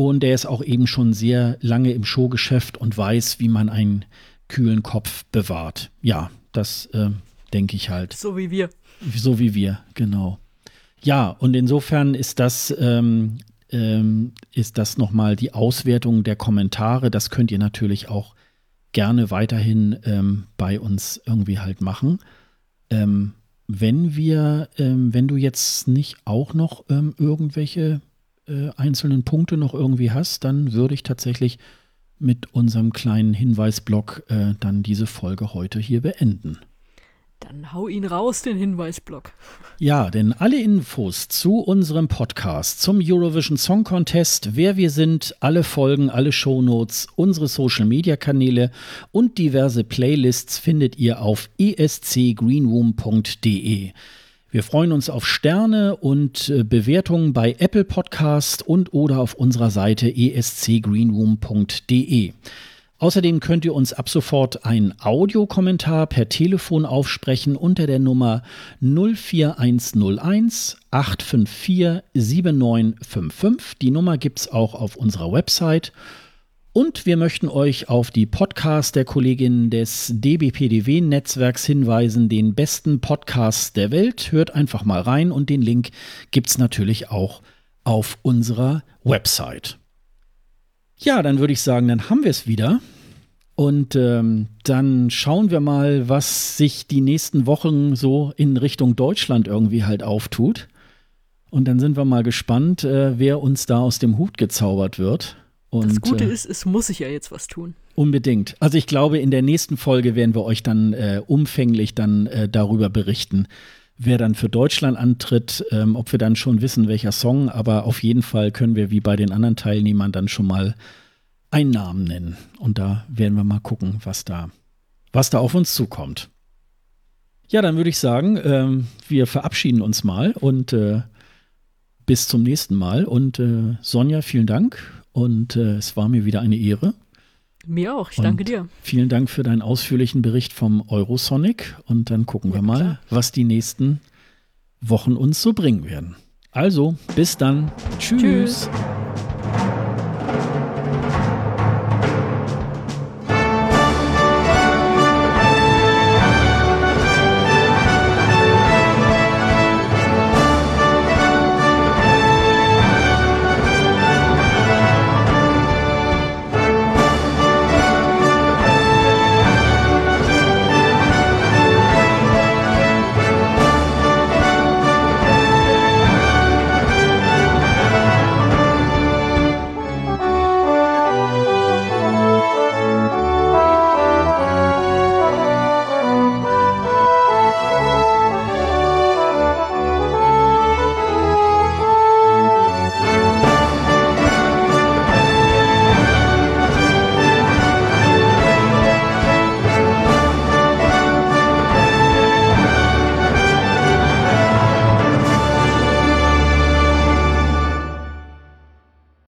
Und er ist auch eben schon sehr lange im Showgeschäft und weiß, wie man einen kühlen Kopf bewahrt. Ja, das äh, denke ich halt. So wie wir. So wie wir, genau. Ja, und insofern ist das, ähm, ähm, ist das nochmal die Auswertung der Kommentare. Das könnt ihr natürlich auch gerne weiterhin ähm, bei uns irgendwie halt machen. Ähm, wenn wir, ähm, wenn du jetzt nicht auch noch ähm, irgendwelche äh, einzelnen Punkte noch irgendwie hast, dann würde ich tatsächlich mit unserem kleinen Hinweisblock äh, dann diese Folge heute hier beenden. Dann hau ihn raus, den Hinweisblock. Ja, denn alle Infos zu unserem Podcast, zum Eurovision Song Contest, wer wir sind, alle Folgen, alle Shownotes, unsere Social Media Kanäle und diverse Playlists findet ihr auf escgreenroom.de. Wir freuen uns auf Sterne und äh, Bewertungen bei Apple Podcast und oder auf unserer Seite escgreenroom.de. Außerdem könnt ihr uns ab sofort einen Audiokommentar per Telefon aufsprechen unter der Nummer 04101 854 7955. Die Nummer gibt es auch auf unserer Website. Und wir möchten euch auf die Podcasts der Kolleginnen des DBPDW-Netzwerks hinweisen, den besten Podcasts der Welt. Hört einfach mal rein und den Link gibt es natürlich auch auf unserer Website. Ja, dann würde ich sagen, dann haben wir es wieder. Und ähm, dann schauen wir mal, was sich die nächsten Wochen so in Richtung Deutschland irgendwie halt auftut. Und dann sind wir mal gespannt, äh, wer uns da aus dem Hut gezaubert wird. Und, das Gute äh, ist, es muss sich ja jetzt was tun. Unbedingt. Also ich glaube, in der nächsten Folge werden wir euch dann äh, umfänglich dann äh, darüber berichten, wer dann für Deutschland antritt, ähm, ob wir dann schon wissen, welcher Song, aber auf jeden Fall können wir wie bei den anderen Teilnehmern dann schon mal einen Namen nennen. Und da werden wir mal gucken, was da, was da auf uns zukommt. Ja, dann würde ich sagen, ähm, wir verabschieden uns mal und äh, bis zum nächsten Mal. Und äh, Sonja, vielen Dank und äh, es war mir wieder eine Ehre. Mir auch, ich Und danke dir. Vielen Dank für deinen ausführlichen Bericht vom Eurosonic. Und dann gucken Ja, wir mal, klar. was die nächsten Wochen uns so bringen werden. Also, bis dann. Tschüss. Tschüss.